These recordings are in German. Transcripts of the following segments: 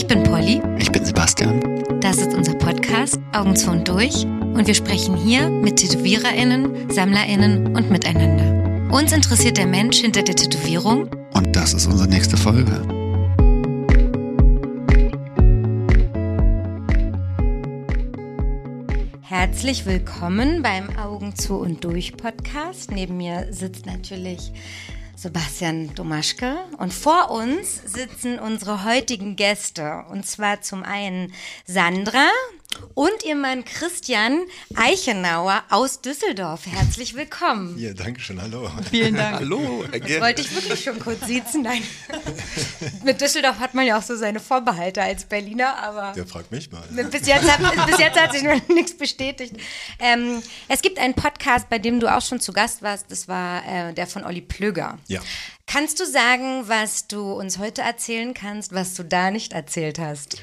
Ich bin Polly. Ich bin Sebastian. Das ist unser Podcast Augen zu und durch und wir sprechen hier mit TätowiererInnen, SammlerInnen und miteinander. Uns interessiert der Mensch hinter der Tätowierung Und das ist unsere nächste Folge. Herzlich willkommen beim Augen zu und durch Podcast. Neben mir sitzt natürlich Sebastian Domaschke und vor uns sitzen unsere heutigen Gäste. Und zwar zum einen Sandra und ihr Mann Christian Eichenauer aus Düsseldorf. Herzlich willkommen. Ja, danke schön, hallo. Vielen Dank. Hallo, Das wollte ich wirklich schon kurz siezen. Nein. Mit Düsseldorf hat man ja auch so seine Vorbehalte als Berliner, aber. Der fragt mich mal. Bis jetzt, hat, bis jetzt hat sich noch nichts bestätigt. Ähm, es gibt einen Podcast, bei dem du auch schon zu Gast warst. Das war äh, der von Olli Plöger. Ja. Kannst du sagen, was du uns heute erzählen kannst, was du da nicht erzählt hast?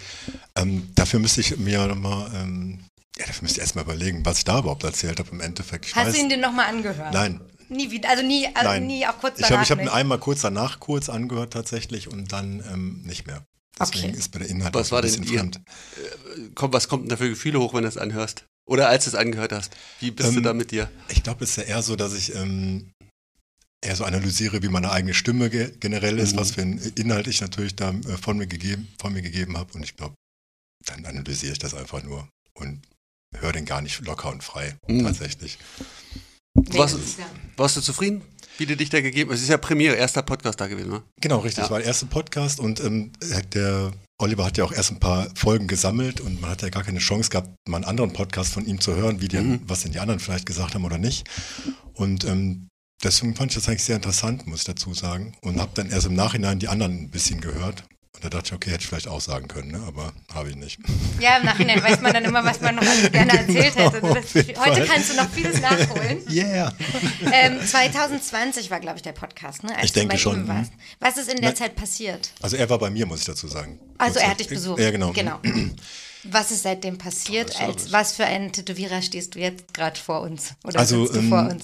Ähm, dafür müsste ich mir nochmal, ähm, ja, dafür müsste ich erstmal überlegen, was ich da überhaupt erzählt habe im Endeffekt. Ich Hast weiß, du ihn dir nochmal angehört? Nein. Nie wieder, also nie, also Nein. nie auch kurz ich habe danach ich hab ihn einmal kurz danach kurz angehört tatsächlich und dann ähm, nicht mehr. Deswegen Okay. ist mir der Inhalt Was auch war ein denn bisschen ihr- fremd. Komm, was kommt denn da für Gefühle hoch, wenn du es anhörst? Oder als du es angehört hast? Wie bist du Ähm, da mit dir? Ich glaube, es ist ja eher so, dass ich ähm, eher so analysiere, wie meine eigene Stimme ge generell ist, Mhm. was für einen Inhalt ich natürlich da äh, von mir gegeben, von mir gegeben habe. Und ich glaube, dann analysiere ich das einfach nur und höre den gar nicht locker und frei, Mhm. tatsächlich. Ja- Warst du zufrieden, wie du dich da gegeben hast? Es ist ja Premiere, erster Podcast da gewesen, ne? Genau, richtig. Ja. Das war der erste Podcast und ähm, der Oliver hat ja auch erst ein paar Folgen gesammelt und man hat ja gar keine Chance gehabt, mal einen anderen Podcast von ihm zu hören, wie die, Mhm. was denn die anderen vielleicht gesagt haben oder nicht. Und ähm, deswegen fand ich das eigentlich sehr interessant, muss ich dazu sagen. Und habe dann erst im Nachhinein die anderen ein bisschen gehört. Und da dachte ich, okay, hätte ich vielleicht auch sagen können, ne? aber habe ich nicht. Ja, im Nachhinein weiß man dann immer, was man noch alles gerne erzählt hätte. Genau, Das, auf jeden heute Fall. kannst du noch vieles nachholen. Yeah! Ähm, 2020 war, glaube ich, der Podcast, ne? Als Ich du denke bei schon, ihm warst. Was ist in der Nein. Zeit passiert? Also er war bei mir, muss ich dazu sagen. Also er hat dich besucht. Ja, genau. genau. Was ist seitdem passiert? Als was für einen Tätowierer stehst du jetzt gerade vor uns? Oder Also, sitzt du ähm, vor uns?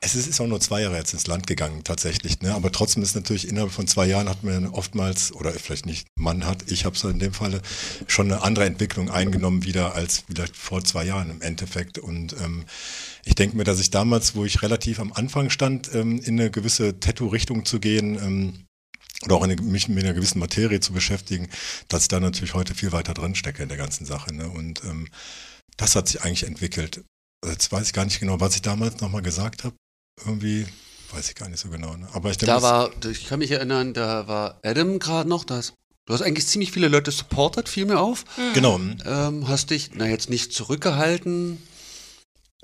Es ist, ist auch nur zwei Jahre jetzt ins Land gegangen, tatsächlich. Ne? Aber trotzdem ist natürlich innerhalb von zwei Jahren hat man oftmals, oder vielleicht nicht man hat, ich habe es in dem Falle, schon eine andere Entwicklung eingenommen wieder als vielleicht vor zwei Jahren im Endeffekt. Und ähm, ich denke mir, dass ich damals, wo ich relativ am Anfang stand, ähm, in eine gewisse Tattoo-Richtung zu gehen, ähm, oder auch eine, mich mit einer gewissen Materie zu beschäftigen, dass ich da natürlich heute viel weiter drin stecke in der ganzen Sache. Ne? Und ähm, das hat sich eigentlich entwickelt. Jetzt weiß ich gar nicht genau, was ich damals nochmal gesagt habe. Irgendwie weiß ich gar nicht so genau. Ne? Aber ich denke, Da war, ich kann mich erinnern, da war Adam gerade noch. Das, du hast eigentlich ziemlich viele Leute supportet, fiel mir auf. genau. hm. Ähm, hast dich, na jetzt nicht zurückgehalten,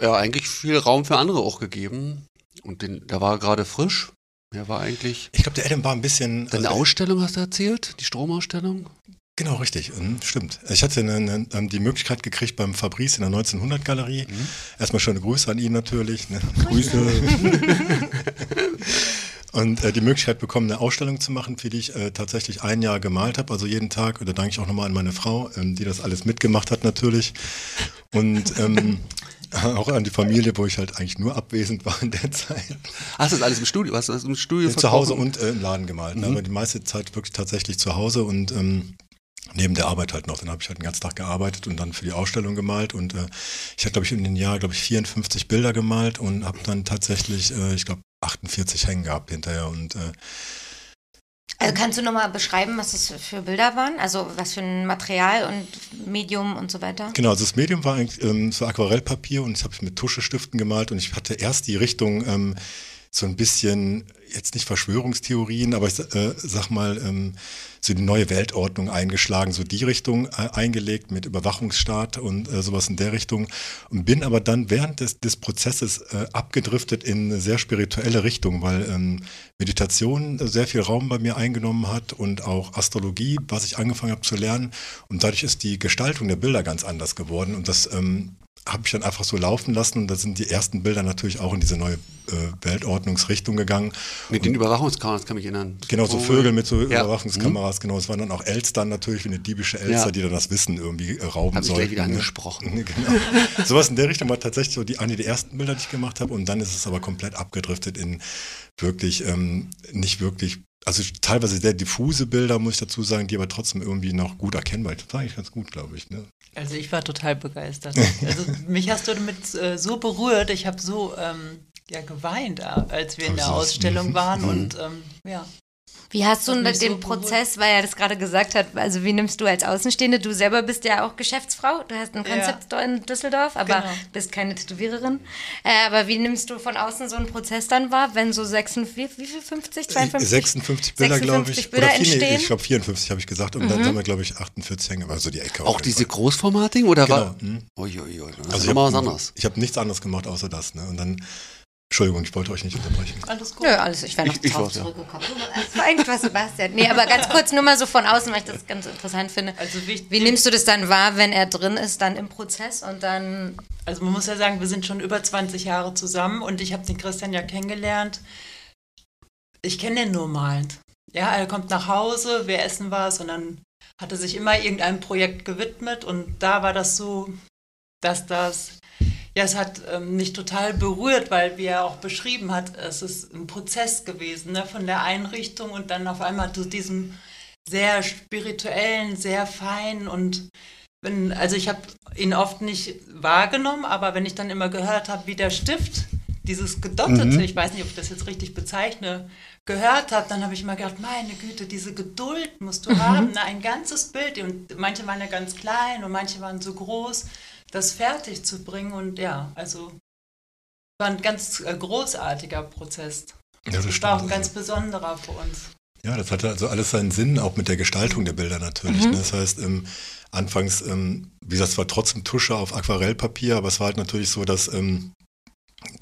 ja, eigentlich viel Raum für andere auch gegeben. Und den, der war gerade frisch. Der war eigentlich. Ich glaube, der Adam war ein bisschen. Deine also, Ausstellung hast du erzählt? Die Stromausstellung? Genau, richtig. hm, Stimmt. Ich hatte eine, eine, ähm, die Möglichkeit gekriegt beim Fabrice in der 1900-Galerie. Mhm. Erstmal schöne Grüße an ihn natürlich. Ne? Grüße. Und äh, die Möglichkeit bekommen, eine Ausstellung zu machen, für die ich äh, tatsächlich ein Jahr gemalt habe, also jeden Tag. Und da danke ich auch nochmal an meine Frau, ähm, die das alles mitgemacht hat natürlich. Und ähm, auch an die Familie, wo ich halt eigentlich nur abwesend war in der Zeit. Hast du das alles im Studio? Hast du das im Studio Zu Hause und äh, im Laden gemalt. ne? Mhm. Aber die meiste Zeit wirklich tatsächlich zu Hause und ähm, neben der Arbeit halt noch. Dann habe ich halt den ganzen Tag gearbeitet und dann für die Ausstellung gemalt. Und äh, ich habe, glaube ich, in dem Jahr, glaube ich, 54 Bilder gemalt und habe dann tatsächlich, äh, ich glaube, 48 hängen gehabt hinterher. Und äh, Also kannst du nochmal beschreiben, was das für Bilder waren? Also was für ein Material und Medium und so weiter? Genau, also das Medium war eigentlich ähm, so Aquarellpapier und das habe ich mit Tuschestiften gemalt und ich hatte erst die Richtung ähm, so ein bisschen, jetzt nicht Verschwörungstheorien, aber ich äh, sag mal, ähm, so die neue Weltordnung eingeschlagen, so die Richtung äh, eingelegt mit Überwachungsstaat und äh, sowas in der Richtung. Und bin aber dann während des, des Prozesses äh, abgedriftet in eine sehr spirituelle Richtung, weil ähm, Meditation sehr viel Raum bei mir eingenommen hat und auch Astrologie, was ich angefangen habe zu lernen. Und dadurch ist die Gestaltung der Bilder ganz anders geworden. Und das ähm, habe ich dann einfach so laufen lassen und da sind die ersten Bilder natürlich auch in diese neue äh, Weltordnungsrichtung gegangen. Mit den Überwachungskameras kann mich erinnern. Genau, so Vögel mit so ja. Überwachungskameras, genau. Es waren dann auch Elstern natürlich, wie eine diebische Elster, Ja. die dann das Wissen irgendwie äh, rauben Hab ich sollten. gleich wieder ne? angesprochen. genau. Sowas in der Richtung war tatsächlich so die, eine der ersten Bilder, die ich gemacht habe und dann ist es aber komplett abgedriftet in wirklich, ähm, nicht wirklich also teilweise sehr diffuse Bilder, muss ich dazu sagen, die aber trotzdem irgendwie noch gut erkennbar. Das war eigentlich ganz gut, glaube ich. Ne? Also ich war total begeistert. Also mich hast du damit äh, so berührt. Ich habe so ähm, ja, geweint, äh, als wir in der Ausstellung waren. Und ähm, ja, Wie hast du den so. Prozess, weil er das gerade gesagt hat, also wie nimmst du als Außenstehende, du selber bist ja auch Geschäftsfrau, du hast ein Ja. Konzept in Düsseldorf, aber Genau. bist keine Tätowiererin. Äh, aber wie nimmst du von außen so einen Prozess dann wahr, wenn so 56, wie, wie viel, 50, 52? 56 Bilder, glaube ich. 56 Bilder Oder viel, nee, entstehen? ich glaube 54 habe ich gesagt. Und dann haben wir, glaube ich, 48 hängen, aber so die Ecke. Auch diese Fall. Großformatigen oder Genau. war? mhm. Uiuiui, das Also ist ich habe anderes. ich hab nichts anderes gemacht außer das. Ne? Und dann, Entschuldigung, ich wollte euch nicht unterbrechen. alles gut. Nö, alles, ich wäre noch Ich- ich drauf ja. zurückgekommen. Das war eigentlich was, Sebastian. Nee, aber ganz kurz nur mal so von außen, weil ich das ganz interessant finde. Also wichtig- wie nimmst du das dann wahr, wenn er drin ist, dann im Prozess und dann Also man muss ja sagen, wir sind schon über 20 Jahre zusammen und ich habe den Christian ja kennengelernt. Ich kenne den nur malend. Ja, er kommt nach Hause, wir essen was und dann hat er sich immer irgendeinem Projekt gewidmet und da war das so, dass das, ja, es hat ähm, mich total berührt, weil wie er auch beschrieben hat, es ist ein Prozess gewesen, ne, von der Einrichtung und dann auf einmal zu diesem sehr spirituellen, sehr feinen und wenn, also ich habe ihn oft nicht wahrgenommen, aber wenn ich dann immer gehört habe, wie der Stift, dieses gedottete, Mhm. ich weiß nicht, ob ich das jetzt richtig bezeichne, gehört habe, dann habe ich mal gedacht, meine Güte, diese Geduld musst du haben, ne? ein ganzes Bild. Und manche waren ja ganz klein und manche waren so groß, das fertig zu bringen. Und ja, also war ein ganz äh, großartiger Prozess. Ja, das Das war auch ein ganz besonderer für uns. Ja, das hatte also alles seinen Sinn, auch mit der Gestaltung der Bilder natürlich. Ne? Das heißt, ähm, anfangs, ähm, wie gesagt, es war trotzdem Tusche auf Aquarellpapier, aber es war halt natürlich so, dass, ähm,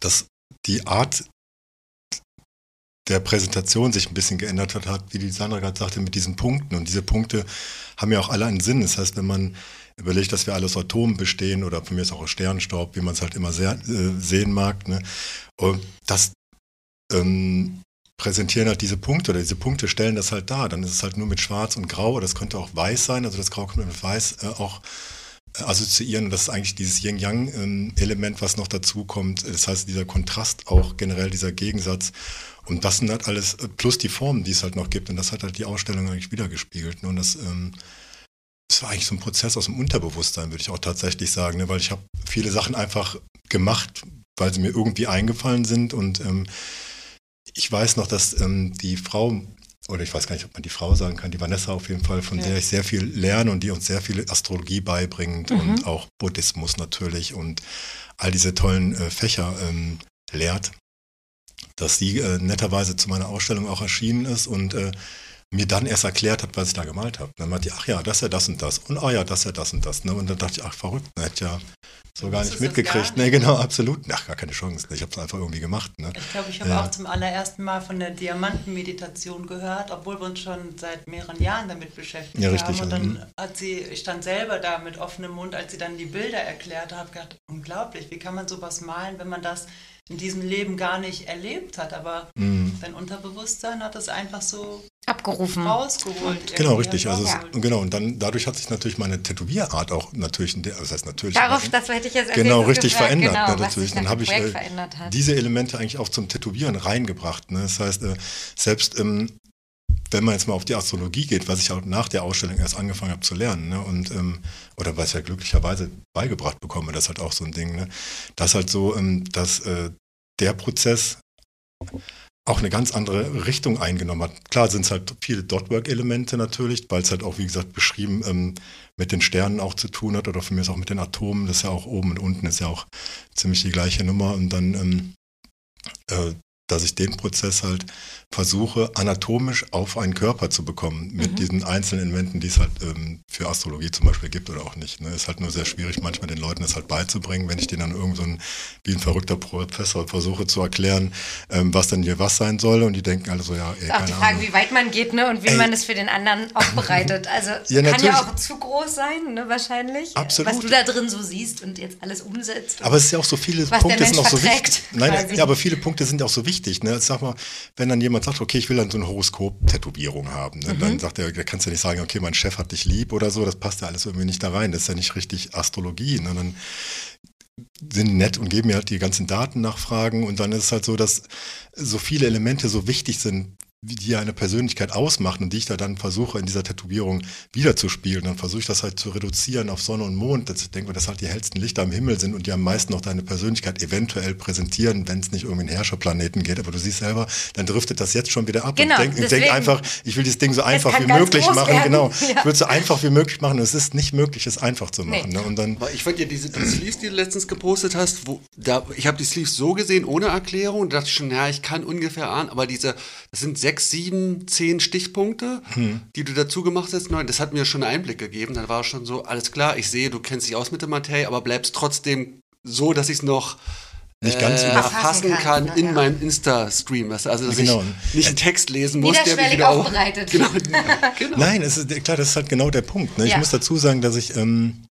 dass die Art der Präsentation sich ein bisschen geändert hat, hat, wie die Sandra gerade sagte, mit diesen Punkten. Und diese Punkte haben ja auch alle einen Sinn. Das heißt, wenn man überlegt, dass wir alle aus Atomen bestehen oder von mir ist auch aus Sternstaub, wie man es halt immer sehr, äh, sehen mag, ne? und das ähm, präsentieren halt diese Punkte oder diese Punkte stellen das halt dar. Dann ist es halt nur mit Schwarz und Grau oder das könnte auch Weiß sein. Also das Grau kann man mit Weiß äh, auch äh, assoziieren. Und das ist eigentlich dieses Yin-Yang-Element, was noch dazu kommt. Das heißt, dieser Kontrast auch generell, dieser Gegensatz. Und das sind halt alles, äh, plus die Formen, die es halt noch gibt. Und das hat halt die Ausstellung eigentlich wiedergespiegelt. Ne? Und das, ähm, das war eigentlich so ein Prozess aus dem Unterbewusstsein, würde ich auch tatsächlich sagen. Ne? Weil ich habe viele Sachen einfach gemacht, weil sie mir irgendwie eingefallen sind. Und ähm, ich weiß noch, dass ähm, die Frau, oder ich weiß gar nicht, ob man die Frau sagen kann, die Vanessa auf jeden Fall, von Ja. der ich sehr viel lerne und die uns sehr viel Astrologie beibringt und auch Buddhismus natürlich und all diese tollen äh, Fächer ähm, lehrt, dass sie äh, netterweise zu meiner Ausstellung auch erschienen ist und äh, mir dann erst erklärt hat, was ich da gemalt habe. Dann meinte die, ach ja, das ist ja das und das. Und ah ja, das ist ja das und das. Ne? Und dann dachte ich, ach verrückt, ne? hätte ja so gar nicht mitgekriegt. gar Nee, genau, absolut. Ach, gar keine Chance. Ne? Ich habe es einfach irgendwie gemacht. Ne? Ich glaube, ich habe Ja. auch zum allerersten Mal von der Diamantenmeditation gehört, obwohl wir uns schon seit mehreren Jahren damit beschäftigt Ja, richtig, haben. Und dann Mhm. hat sie, ich stand selber da mit offenem Mund, als sie dann die Bilder erklärt hat, gedacht, unglaublich, wie kann man sowas malen, wenn man das in diesem Leben gar nicht erlebt hat. Aber Mhm. dein Unterbewusstsein hat es einfach so abgerufen. rausgeholt. Genau, richtig. Also es, hervorgeholt. genau, und dann dadurch hat sich natürlich meine Tätowierart auch natürlich, in der, das heißt natürlich. Darauf, aber- das hätte ich jetzt als genau richtig gefragt, verändert. genau, ne, was natürlich. sich Dann habe ich äh, diese Elemente eigentlich auch zum Tätowieren reingebracht. Ne? Das heißt, äh, selbst ähm, wenn man jetzt mal auf die Astrologie geht, was ich auch nach der Ausstellung erst angefangen habe zu lernen, ne? und ähm, oder was ich ja glücklicherweise beigebracht bekomme, das ist halt auch so ein Ding, ne? dass halt so, ähm, dass äh, der Prozess auch eine ganz andere Richtung eingenommen hat. Klar sind es halt viele Dotwork-Elemente natürlich, weil es halt auch, wie gesagt, beschrieben ähm, mit den Sternen auch zu tun hat oder für mich auch mit den Atomen. Das ist ja auch oben und unten ist ja auch ziemlich die gleiche Nummer. Und dann, ähm, äh, dass ich den Prozess halt versuche, anatomisch auf einen Körper zu bekommen, mit diesen einzelnen Elementen, die es halt ähm, für Astrologie zum Beispiel gibt oder auch nicht. Ne? Ist halt nur sehr schwierig, manchmal den Leuten das halt beizubringen, wenn ich denen dann irgend so ein, wie ein verrückter Professor versuche zu erklären, ähm, was denn hier was sein soll. Und die denken alle so, ja, ey, auch keine die Frage, Ahnung. wie weit man geht ne, und wie Ey. man es für den anderen aufbereitet. Also Ja, kann ja natürlich. auch zu groß sein, ne, wahrscheinlich. Absolut. Was du da drin so siehst und jetzt alles umsetzt. Aber es ist ja auch so viele Punkte sind auch so wichtig. Nein, ja, aber viele Punkte sind auch so wichtig. Ne? Sag mal, wenn dann jemand sagt, okay, ich will dann so eine Horoskop-Tätowierung haben, ne? Mhm. dann sagt er, da kannst du nicht sagen, okay, mein Chef hat dich lieb oder so, das passt ja alles irgendwie nicht da rein. Das ist ja nicht richtig Astrologie. Ne? Dann sind nett und geben mir halt die ganzen Daten nachfragen und dann ist es halt so, dass so viele Elemente so wichtig sind die eine Persönlichkeit ausmachen und die ich da dann versuche in dieser Tätowierung wiederzuspielen. Dann versuche ich das halt zu reduzieren auf Sonne und Mond. Dass ich denke, dass halt die hellsten Lichter am Himmel sind und die am meisten noch deine Persönlichkeit eventuell präsentieren, wenn es nicht irgendwie in Herrscherplaneten geht. Aber du siehst selber, dann driftet das jetzt schon wieder ab. Genau, und ich denke denk einfach, ich will dieses Ding so einfach wie möglich machen. werden. Genau. Ja. Ich will es so einfach wie möglich machen. Und es ist nicht möglich, es einfach zu machen. Nee. Ne? Und dann ich fand ja diese die Sleeves, die du letztens gepostet hast, wo, da, ich habe die Sleeves so gesehen, ohne Erklärung, da dachte ich schon, ja, ich kann ungefähr ahnen, aber diese, das sind sechs, sieben, zehn Stichpunkte, die du dazu gemacht hast, das hat mir schon einen Einblick gegeben, dann war schon so, alles klar, ich sehe, du kennst dich aus mit der Materie, aber bleibst trotzdem so, dass ich es noch Nicht ganz äh, erfassen kann kannst, in ja. meinem Insta-Stream, also dass Genau. ich nicht einen Text lesen muss, der mich wieder auf, aufbereitet. genau, genau. Nein, es ist, klar, das ist halt genau der Punkt. Ne? Ich Ja. muss dazu sagen, dass ich, ähm,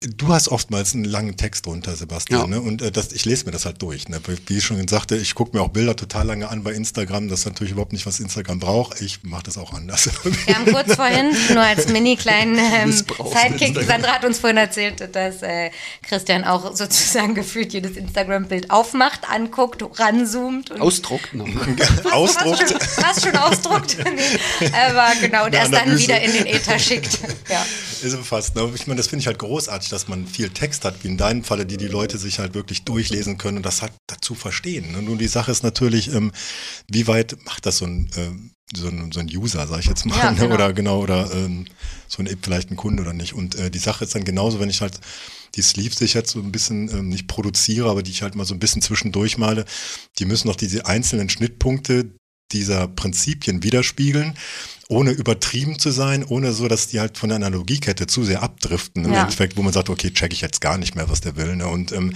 du hast oftmals einen langen Text drunter, Sebastian, Ja. ne? und äh, das, ich lese mir das halt durch. Ne? Wie ich schon sagte, ich gucke mir auch Bilder total lange an bei Instagram. Das ist natürlich überhaupt nicht, was Instagram braucht. Ich mache das auch anders. Wir haben kurz vorhin, nur als mini kleinen ähm, Sidekick. Sandra hat uns vorhin erzählt, dass äh, Christian auch sozusagen gefühlt jedes Instagram-Bild aufmacht, anguckt, ranzoomt und Ausdruckt noch. Ausdruckt. Was schon, ausdruckt. nee. Aber genau, und Eine erst dann wieder in den Äther schickt. Ja. Ist so fast. Ne? Ich meine, das finde ich halt großartig, dass man viel Text hat, wie in deinem Falle, die die Leute sich halt wirklich durchlesen können und das halt dazu verstehen. Ne? Nur die Sache ist natürlich, ähm, wie weit macht das so ein, ähm, so ein, so ein User, sag ich jetzt mal, Ja, ne? genau. oder genau, oder ähm, so ein vielleicht ein Kunde oder nicht. Und äh, die Sache ist dann genauso, wenn ich halt die Sleeves, die ich jetzt so ein bisschen ähm, nicht produziere, aber die ich halt mal so ein bisschen zwischendurch male, die müssen noch diese einzelnen Schnittpunkte dieser Prinzipien widerspiegeln, ohne übertrieben zu sein, ohne so, dass die halt von der Analogiekette zu sehr abdriften im Ja. Endeffekt, wo man sagt, okay, check ich jetzt gar nicht mehr, was der will. Ne? Und, ähm,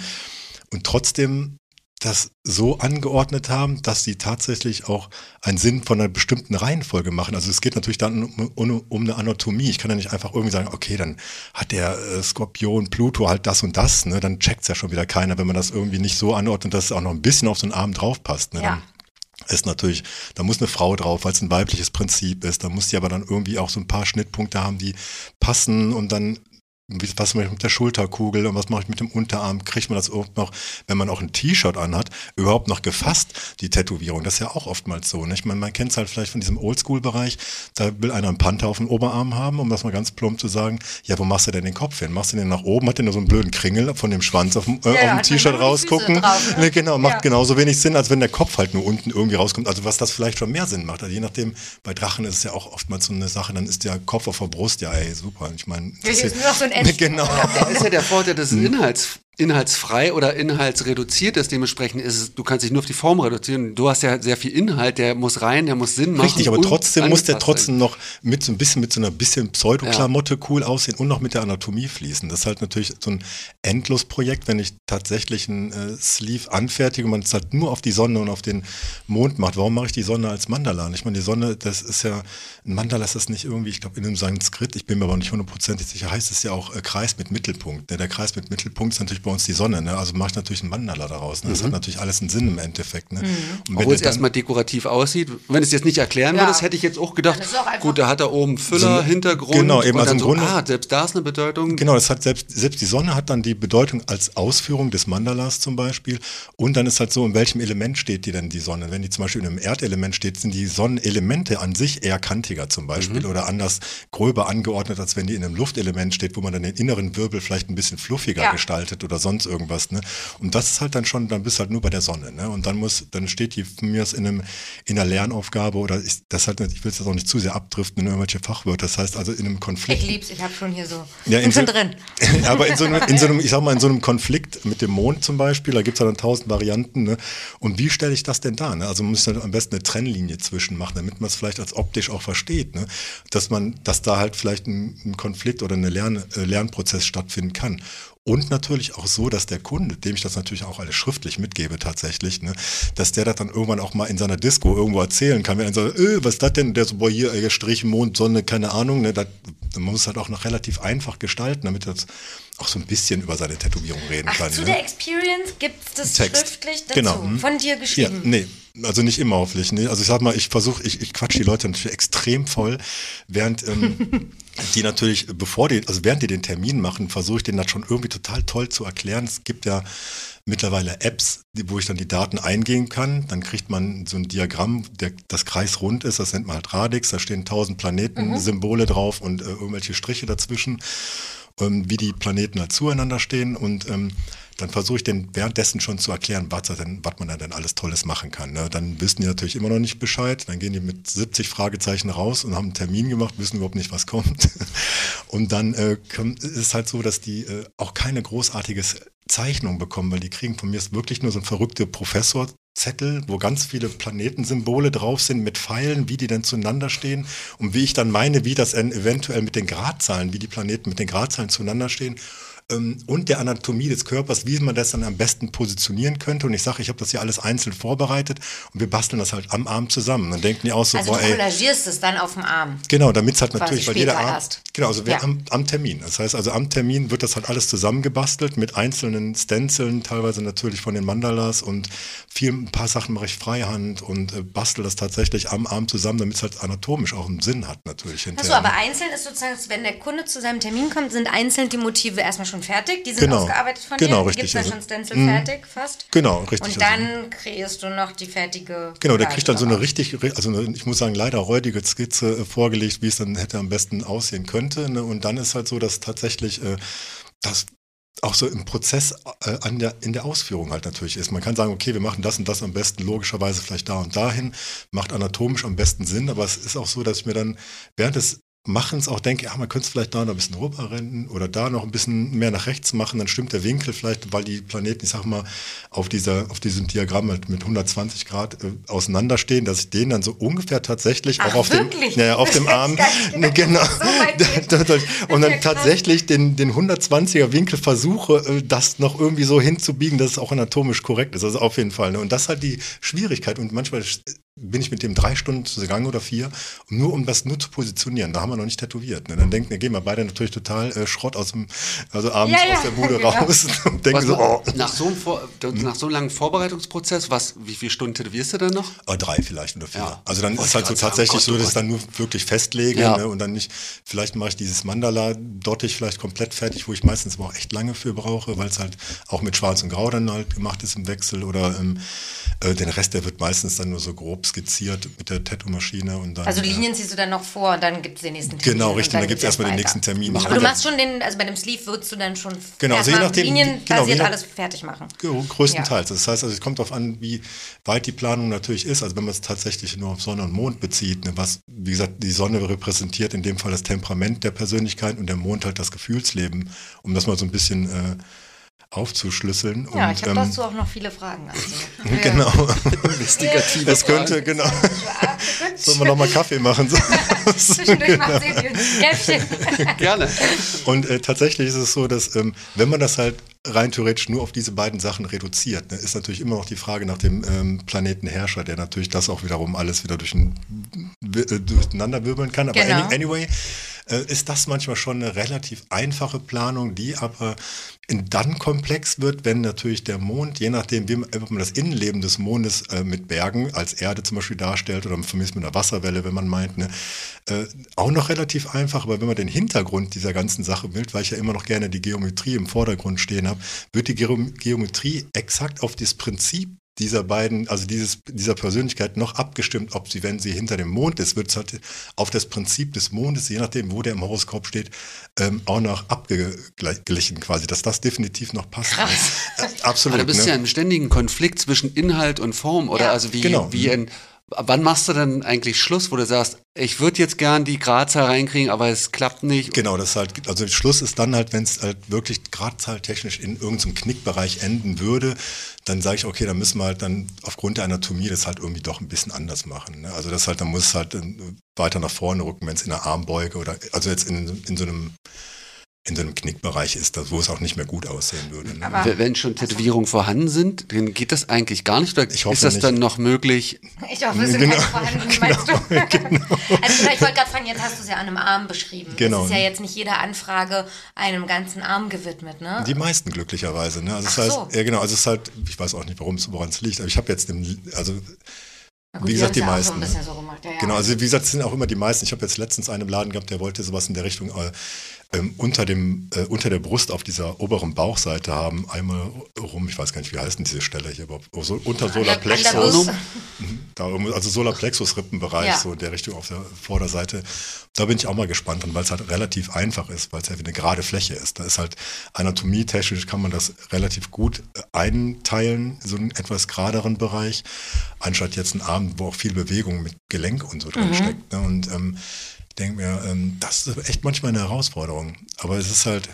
und trotzdem das so angeordnet haben, dass sie tatsächlich auch einen Sinn von einer bestimmten Reihenfolge machen. Also es geht natürlich dann um, um, um eine Anatomie. Ich kann ja nicht einfach irgendwie sagen, okay, dann hat der äh, Skorpion Pluto halt das und das, ne? Dann checkt's ja schon wieder keiner, wenn man das irgendwie nicht so anordnet, dass es auch noch ein bisschen auf so einen Arm draufpasst. Ne? Ja. Dann ist natürlich, da muss eine Frau drauf, weil es ein weibliches Prinzip ist. Da muss die aber dann irgendwie auch so ein paar Schnittpunkte haben, die passen und dann was mache ich mit der Schulterkugel und was mache ich mit dem Unterarm? Kriegt man das überhaupt noch, wenn man auch ein T-Shirt anhat, überhaupt noch gefasst, die Tätowierung? Das ist ja auch oftmals so. Ich meine, man kennt es halt vielleicht von diesem Oldschool-Bereich, da will einer einen Panther auf dem Oberarm haben, um das mal ganz plump zu sagen, ja, wo machst du denn den Kopf hin? Machst du den nach oben? Hat der nur so einen blöden Kringel von dem Schwanz auf dem, äh, Ja, dem man T-Shirt rausgucken? drauf, ne? Genau, macht Ja. genauso wenig Sinn, als wenn der Kopf halt nur unten irgendwie rauskommt. Also was das vielleicht schon mehr Sinn macht. Also je nachdem, bei Drachen ist es ja auch oftmals so eine Sache, dann ist der Kopf auf der Brust, ja ey, super. Ich meine, das ist nur noch so ein. Genau. Das ist ja der Vorteil, dass es inhalts, inhaltsfrei oder inhaltsreduziert ist. Dementsprechend ist es, du kannst dich nur auf die Form reduzieren. Du hast ja sehr viel Inhalt, der muss rein, der muss Sinn machen. Richtig, aber trotzdem muss der trotzdem noch mit so ein bisschen mit so einer bisschen Pseudoklamotte cool aussehen und noch mit der Anatomie fließen. Das ist halt natürlich so ein Endlosprojekt, wenn ich tatsächlich ein äh, Sleeve anfertige und man es halt nur auf die Sonne und auf den Mond macht. Warum mache ich die Sonne als Mandala? Ich meine, die Sonne, das ist ja, ein Mandala ist das nicht irgendwie, ich glaube in einem Sanskrit, ich bin mir aber nicht hundertprozentig sicher, heißt es ja auch äh, Kreis mit Mittelpunkt. Ne? Der Kreis mit Mittelpunkt ist natürlich bei uns die Sonne, ne? also mache ich natürlich ein Mandala daraus. Ne? Das hat natürlich alles einen Sinn im Endeffekt. Ne? Und wenn Mhm. Obwohl der es erstmal dekorativ aussieht. Wenn du es jetzt nicht erklären Ja. würdest, hätte ich jetzt auch gedacht, auch gut, da hat er oben Füller, So- Hintergrund. genau, eben, und also dann im so, Grunde- ah, selbst da ist eine Bedeutung. Genau, das hat selbst, selbst die Sonne hat dann die Bedeutung als Ausführung des Mandalas zum Beispiel. Und dann ist halt so, in welchem Element steht die denn die Sonne? Wenn die zum Beispiel in einem Erdelement steht, sind die Sonnenelemente an sich eher kantiger zum Beispiel oder anders gröber angeordnet, als wenn die in einem Luftelement steht, wo man dann den inneren Wirbel vielleicht ein bisschen fluffiger Ja. gestaltet oder sonst irgendwas. Ne? Und das ist halt dann schon, dann bist du halt nur bei der Sonne. Ne? Und dann muss, dann steht die von mir aus in, einem, in einer Lernaufgabe oder ich, das halt, ich will es jetzt auch nicht zu sehr abdriften in irgendwelche Fachwörter. Das heißt also in einem Konflikt. Ich lieb's, ich habe schon hier so. Ja, bin in schon so- drin. Aber in so, einem, in so einem, ich sag mal, in so einem Konflikt mit dem Mond zum Beispiel, da gibt's ja dann tausend Varianten. Ne? Und wie stelle ich das denn da? Ne? Also man muss dann am besten eine Trennlinie zwischen machen, damit man es vielleicht als optisch auch versteht. Ne? Dass man, dass da halt vielleicht ein, ein Konflikt oder ein Lern, äh, Lernprozess stattfinden kann. Und natürlich auch so, dass der Kunde, dem ich das natürlich auch alles schriftlich mitgebe tatsächlich, ne, dass der das dann irgendwann auch mal in seiner Disco irgendwo erzählen kann. Wenn er sagt, äh, was ist das denn? Der so, boah, hier, äh, Strich, Mond, Sonne, keine Ahnung. Ne, das, man muss es halt auch noch relativ einfach gestalten, damit er das auch so ein bisschen über seine Tätowierung reden Ach, kann. zu ne? der Experience gibt's das Text. schriftlich dazu. Genau, hm. Von dir Ja, geschrieben. nee. Also nicht immer hoffentlich. Ne? Also ich sag mal, ich versuche, ich, ich quatsch die Leute natürlich extrem voll, während ähm, die natürlich, bevor die, also während die den Termin machen, versuche ich denen das schon irgendwie total toll zu erklären. Es gibt ja mittlerweile Apps, wo ich dann die Daten eingehen kann. Dann kriegt man so ein Diagramm, der, das kreisrund ist, das nennt man halt Radix, da stehen tausend Planeten-Symbole drauf und äh, irgendwelche Striche dazwischen, ähm, wie die Planeten halt zueinander stehen und ähm, dann versuche ich den währenddessen schon zu erklären, was, denn, was man da denn alles Tolles machen kann. Ne? Dann wissen die natürlich immer noch nicht Bescheid. Dann gehen die mit 70 Fragezeichen raus und haben einen Termin gemacht, wissen überhaupt nicht, was kommt. Und dann äh, ist es halt so, dass die äh, auch keine großartiges Zeichnung bekommen, weil die kriegen von mir wirklich nur so ein verrückter Professorzettel, wo ganz viele Planetensymbole drauf sind mit Pfeilen, wie die denn zueinander stehen und wie ich dann meine, wie das eventuell mit den Gradzahlen, wie die Planeten mit den Gradzahlen zueinander stehen und der Anatomie des Körpers, wie man das dann am besten positionieren könnte. Und ich sage, ich habe das hier alles einzeln vorbereitet und wir basteln das halt am Arm zusammen. Dann denken die auch so, Also boah, du ey, kollagierst es dann auf dem Arm. Genau, damit es halt natürlich, weil jeder Arm, erst. genau, also Ja. am, am Termin. Das heißt also am Termin wird das halt alles zusammengebastelt mit einzelnen Stenciln, teilweise natürlich von den Mandalas und viel, ein paar Sachen mache ich freihand und äh, bastel das tatsächlich am Arm zusammen, damit es halt anatomisch auch einen Sinn hat natürlich Achso, hinterher. aber einzeln ist sozusagen, wenn der Kunde zu seinem Termin kommt, sind einzeln die Motive erstmal schon fertig. Die sind Genau. ausgearbeitet von Genau, dir. richtig. Gibt's da Also, schon Stencil fertig fast? Genau, richtig. Und Also- dann kreierst du noch die fertige. Genau, der kriegt dann so eine richtig, also eine, ich muss sagen, leider räudige Skizze äh, vorgelegt, wie es dann hätte am besten aussehen könnte. Ne? Und dann ist halt so, dass tatsächlich äh, das auch so im Prozess äh, an der, in der Ausführung halt natürlich ist. Man kann sagen, okay, wir machen das und das am besten logischerweise vielleicht da und dahin, macht anatomisch am besten Sinn, aber es ist auch so, dass ich mir dann während des Machens auch denke, ja, man könnte es vielleicht da noch ein bisschen rüberrennen oder da noch ein bisschen mehr nach rechts machen, dann stimmt der Winkel vielleicht, weil die Planeten, ich sag mal, auf dieser, auf diesem Diagramm halt mit 120 Grad äh, auseinanderstehen, dass ich den dann so ungefähr tatsächlich Ach, auch auf wirklich? dem, ja, auf dem Arm, ne, genau, So und dann tatsächlich den, den 120er Winkel versuche, äh, das noch irgendwie so hinzubiegen, dass es auch anatomisch korrekt ist. Also auf jeden Fall. Ne? Und das ist halt die Schwierigkeit. Und manchmal bin ich mit dem drei Stunden zugange oder vier, nur um das nur zu positionieren. Da haben wir noch nicht tätowiert. Ne? Dann denken, wir gehen wir beide natürlich total äh, Schrott aus dem, also abends Ja, ja, aus der Bude genau. raus und denken Was, so, oh, nach, so einem Vor nach so einem langen Vorbereitungsprozess, was, wie viele Stunden tätowierst du dann noch? Ah, drei vielleicht oder vier. Ja. Also dann Wollte ist halt so tatsächlich Gott, so, oh dass ich dann nur wirklich festlege Ja. ne, und dann nicht, vielleicht mache ich dieses Mandala dottig vielleicht komplett fertig, wo ich meistens aber auch echt lange für brauche, weil es halt auch mit Schwarz und Grau dann halt gemacht ist im Wechsel oder ähm, äh, den Rest, der wird meistens dann nur so grob skizziert mit der Tattoo-Maschine und dann. Also äh, Linien ziehst du dann noch vor und dann gibt es den nächsten Termin. Genau, richtig. dann Dann gibt es erstmal den nächsten Termin. Aber du machst schon den, also bei dem Sleeve würdest du dann schon Genau, also je nachdem, linienbasiert genau, je nach- alles fertig machen. Größtenteils. Das heißt also, es kommt darauf an, wie weit die Planung natürlich ist. Also wenn man es tatsächlich nur auf Sonne und Mond bezieht, ne, was, wie gesagt, die Sonne repräsentiert in dem Fall das Temperament der Persönlichkeit und der Mond halt das Gefühlsleben, um das mal so ein bisschen äh, aufzuschlüsseln. Ja, und, ich habe ähm, dazu auch noch viele Fragen. Also. Genau. Investigative Es könnte, genau. Sollen wir nochmal Kaffee machen? So. Zwischendurch macht ein Käffchen. Gerne. Und äh, tatsächlich ist es so, dass ähm, wenn man das halt rein theoretisch nur auf diese beiden Sachen reduziert, ne, ist natürlich immer noch die Frage nach dem ähm, Planetenherrscher, der natürlich das auch wiederum alles wieder durch ein, äh, durcheinander wirbeln kann. Aber Genau. any, anyway, äh, ist das manchmal schon eine relativ einfache Planung, die aber dann komplex wird, wenn natürlich der Mond, je nachdem, wie man, das Innenleben des Mondes äh, mit Bergen als Erde zum Beispiel darstellt oder von mit einer Wasserwelle, wenn man meint, ne, äh, auch noch relativ einfach, aber wenn man den Hintergrund dieser ganzen Sache will, weil ich ja immer noch gerne die Geometrie im Vordergrund stehen habe, wird die Geo Geometrie exakt auf das Prinzip dieser beiden, also dieses, dieser Persönlichkeit noch abgestimmt, ob sie, wenn sie hinter dem Mond ist, wird es halt auf das Prinzip des Mondes, je nachdem, wo der im Horoskop steht, ähm, auch noch abgeglichen quasi, dass das definitiv noch passt. Äh, absolut. Aber da bist ne? du ja im ständigen Konflikt zwischen Inhalt und Form, oder? Ja. Also wie, Genau. wie ein, wann machst du denn eigentlich Schluss, wo du sagst, ich würde jetzt gern die Gradzahl reinkriegen, aber es klappt nicht? Genau, das ist halt, also Schluss ist dann halt, wenn es halt wirklich gradzahltechnisch in irgendeinem Knickbereich enden würde, dann sage ich, okay, dann müssen wir halt dann aufgrund der Anatomie das halt irgendwie doch ein bisschen anders machen. Ne? Also das halt, dann muss es halt äh, weiter nach vorne rücken, wenn es in der Armbeuge oder, also jetzt in, in so einem in so einem Knickbereich ist, wo es auch nicht mehr gut aussehen würde. Ne? Aber- Wenn schon Tätowierungen vorhanden sind, dann geht das eigentlich gar nicht. Oder Ich hoffe ist das nicht. dann noch möglich? Ich hoffe, es sind Genau. keine vorhanden, meinst du? Also ich wollte gerade fragen, jetzt hast du es ja an einem Arm beschrieben. Genau. Es ist ja jetzt nicht jede Anfrage einem ganzen Arm gewidmet, ne? Die meisten glücklicherweise. Ne? Also es Ach heißt, so. ja genau, also es ist halt, ich weiß auch nicht, warum es woran es liegt, aber ich habe jetzt dem, also gut, wie gesagt, die so meisten, ein ne? so gemacht. Ja, ja. Genau, also wie gesagt, es sind auch immer die meisten. Ich habe jetzt letztens einen im Laden gehabt, der wollte sowas in der Richtung äh, ähm, unter, dem, äh, unter der Brust auf dieser oberen Bauchseite haben, einmal rum, ich weiß gar nicht, wie heißt denn diese Stelle hier, aber so unter Solarplexus, Brust. da, also Solarplexus-Rippenbereich, Ja. so in der Richtung auf der Vorderseite. Da bin ich auch mal gespannt dran, weil es halt relativ einfach ist, weil es ja wie eine gerade Fläche ist. Da ist halt anatomietechnisch kann man das relativ gut äh, einteilen, so einen etwas geraderen Bereich, anstatt jetzt einen Arm, wo auch viel Bewegung mit Gelenk und so drin Mhm. steckt. Ne? Und ähm, denke mir, ähm, das ist echt manchmal eine Herausforderung. Aber es ist halt,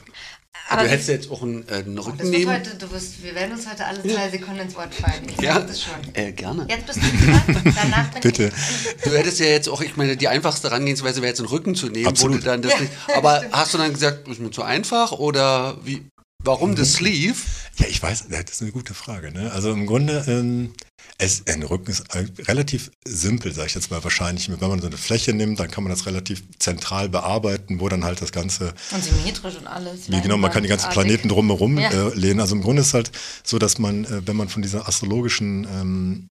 Aber du hättest jetzt auch einen, äh, einen das Rücken nehmen. heute, du wirst, wir werden uns heute alle zwei Sekunden ins Wort fallen. Ich Ja, ja. das schon. äh, gerne. Jetzt bist du dran. Danach bin bitte. Du hättest ja jetzt auch, ich meine, die einfachste Herangehensweise wäre jetzt einen Rücken zu nehmen, Absolut. wo du dann das Ja, nicht. Aber stimmt. hast du dann gesagt, ist mir zu einfach oder wie? Warum das Sleeve? Ja, ich weiß, das ist eine gute Frage. Ne? Also im Grunde, ähm, es, ein Rücken ist relativ simpel, sage ich jetzt mal wahrscheinlich. Wenn man so eine Fläche nimmt, dann kann man das relativ zentral bearbeiten, wo dann halt das Ganze, Und symmetrisch und alles. wie genau, man kann die ganzen. Planeten drumherum Ja. äh, lehnen. Also im Grunde ist halt so, dass man, äh, wenn man von dieser astrologischen ähm, äh,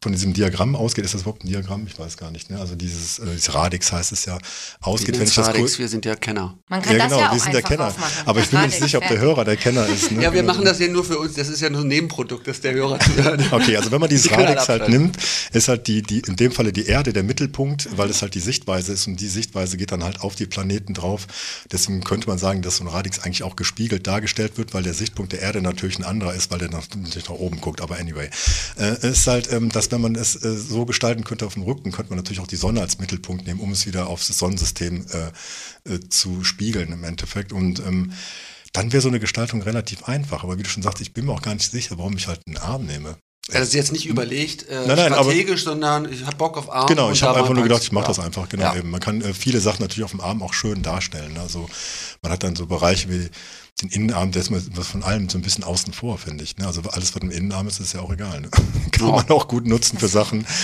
von diesem Diagramm ausgeht, ist das überhaupt ein Diagramm? Ich weiß gar nicht. Ne? Also dieses, äh, dieses Radix heißt es ja, ausgeht, wenn ich das Radix, wir sind ja Kenner. Man kann Ja, das genau, ja auch wir sind der einfach Kenner. aufmachen. Aber ich bin mir nicht sicher, ob der. Hörer der Kenner ist. Ne? Ja, wir Genau. machen das ja nur für uns. Das ist ja nur ein Nebenprodukt, das der Hörer zuhört. Okay, also wenn man dieses Die Radix halt nimmt, ist halt die, die, in dem Falle die Erde der Mittelpunkt, weil es halt die Sichtweise ist und die Sichtweise geht dann halt auf die Planeten drauf. Deswegen könnte man sagen, dass so ein Radix eigentlich auch gespiegelt dargestellt wird, weil der Sichtpunkt der Erde natürlich ein anderer ist, weil der natürlich nach oben guckt. Aber anyway, äh, es ist halt, ähm, dass wenn man es äh, so gestalten könnte auf dem Rücken, könnte man natürlich auch die Sonne als Mittelpunkt nehmen, um es wieder aufs Sonnensystem äh, äh, zu spiegeln im Endeffekt. Und ähm, dann wäre so eine Gestaltung relativ einfach. Aber wie du schon sagst, ich bin mir auch gar nicht sicher, warum ich halt einen Arm nehme. Das ist jetzt nicht überlegt äh, Nein, nein, aber- strategisch, sondern ich habe Bock auf Arm. Genau, ich habe einfach nur eins- gedacht, ich mache ja. das einfach. Genau, Ja. eben. Man kann äh, viele Sachen natürlich auf dem Arm auch schön darstellen. Also man hat dann so Bereiche wie den Innenarm, der ist was von allem so ein bisschen außen vor, finde ich. Ne? Also alles, was im Innenarm ist, ist ja auch egal. Ne? Kann Ja. man auch gut nutzen für Sachen.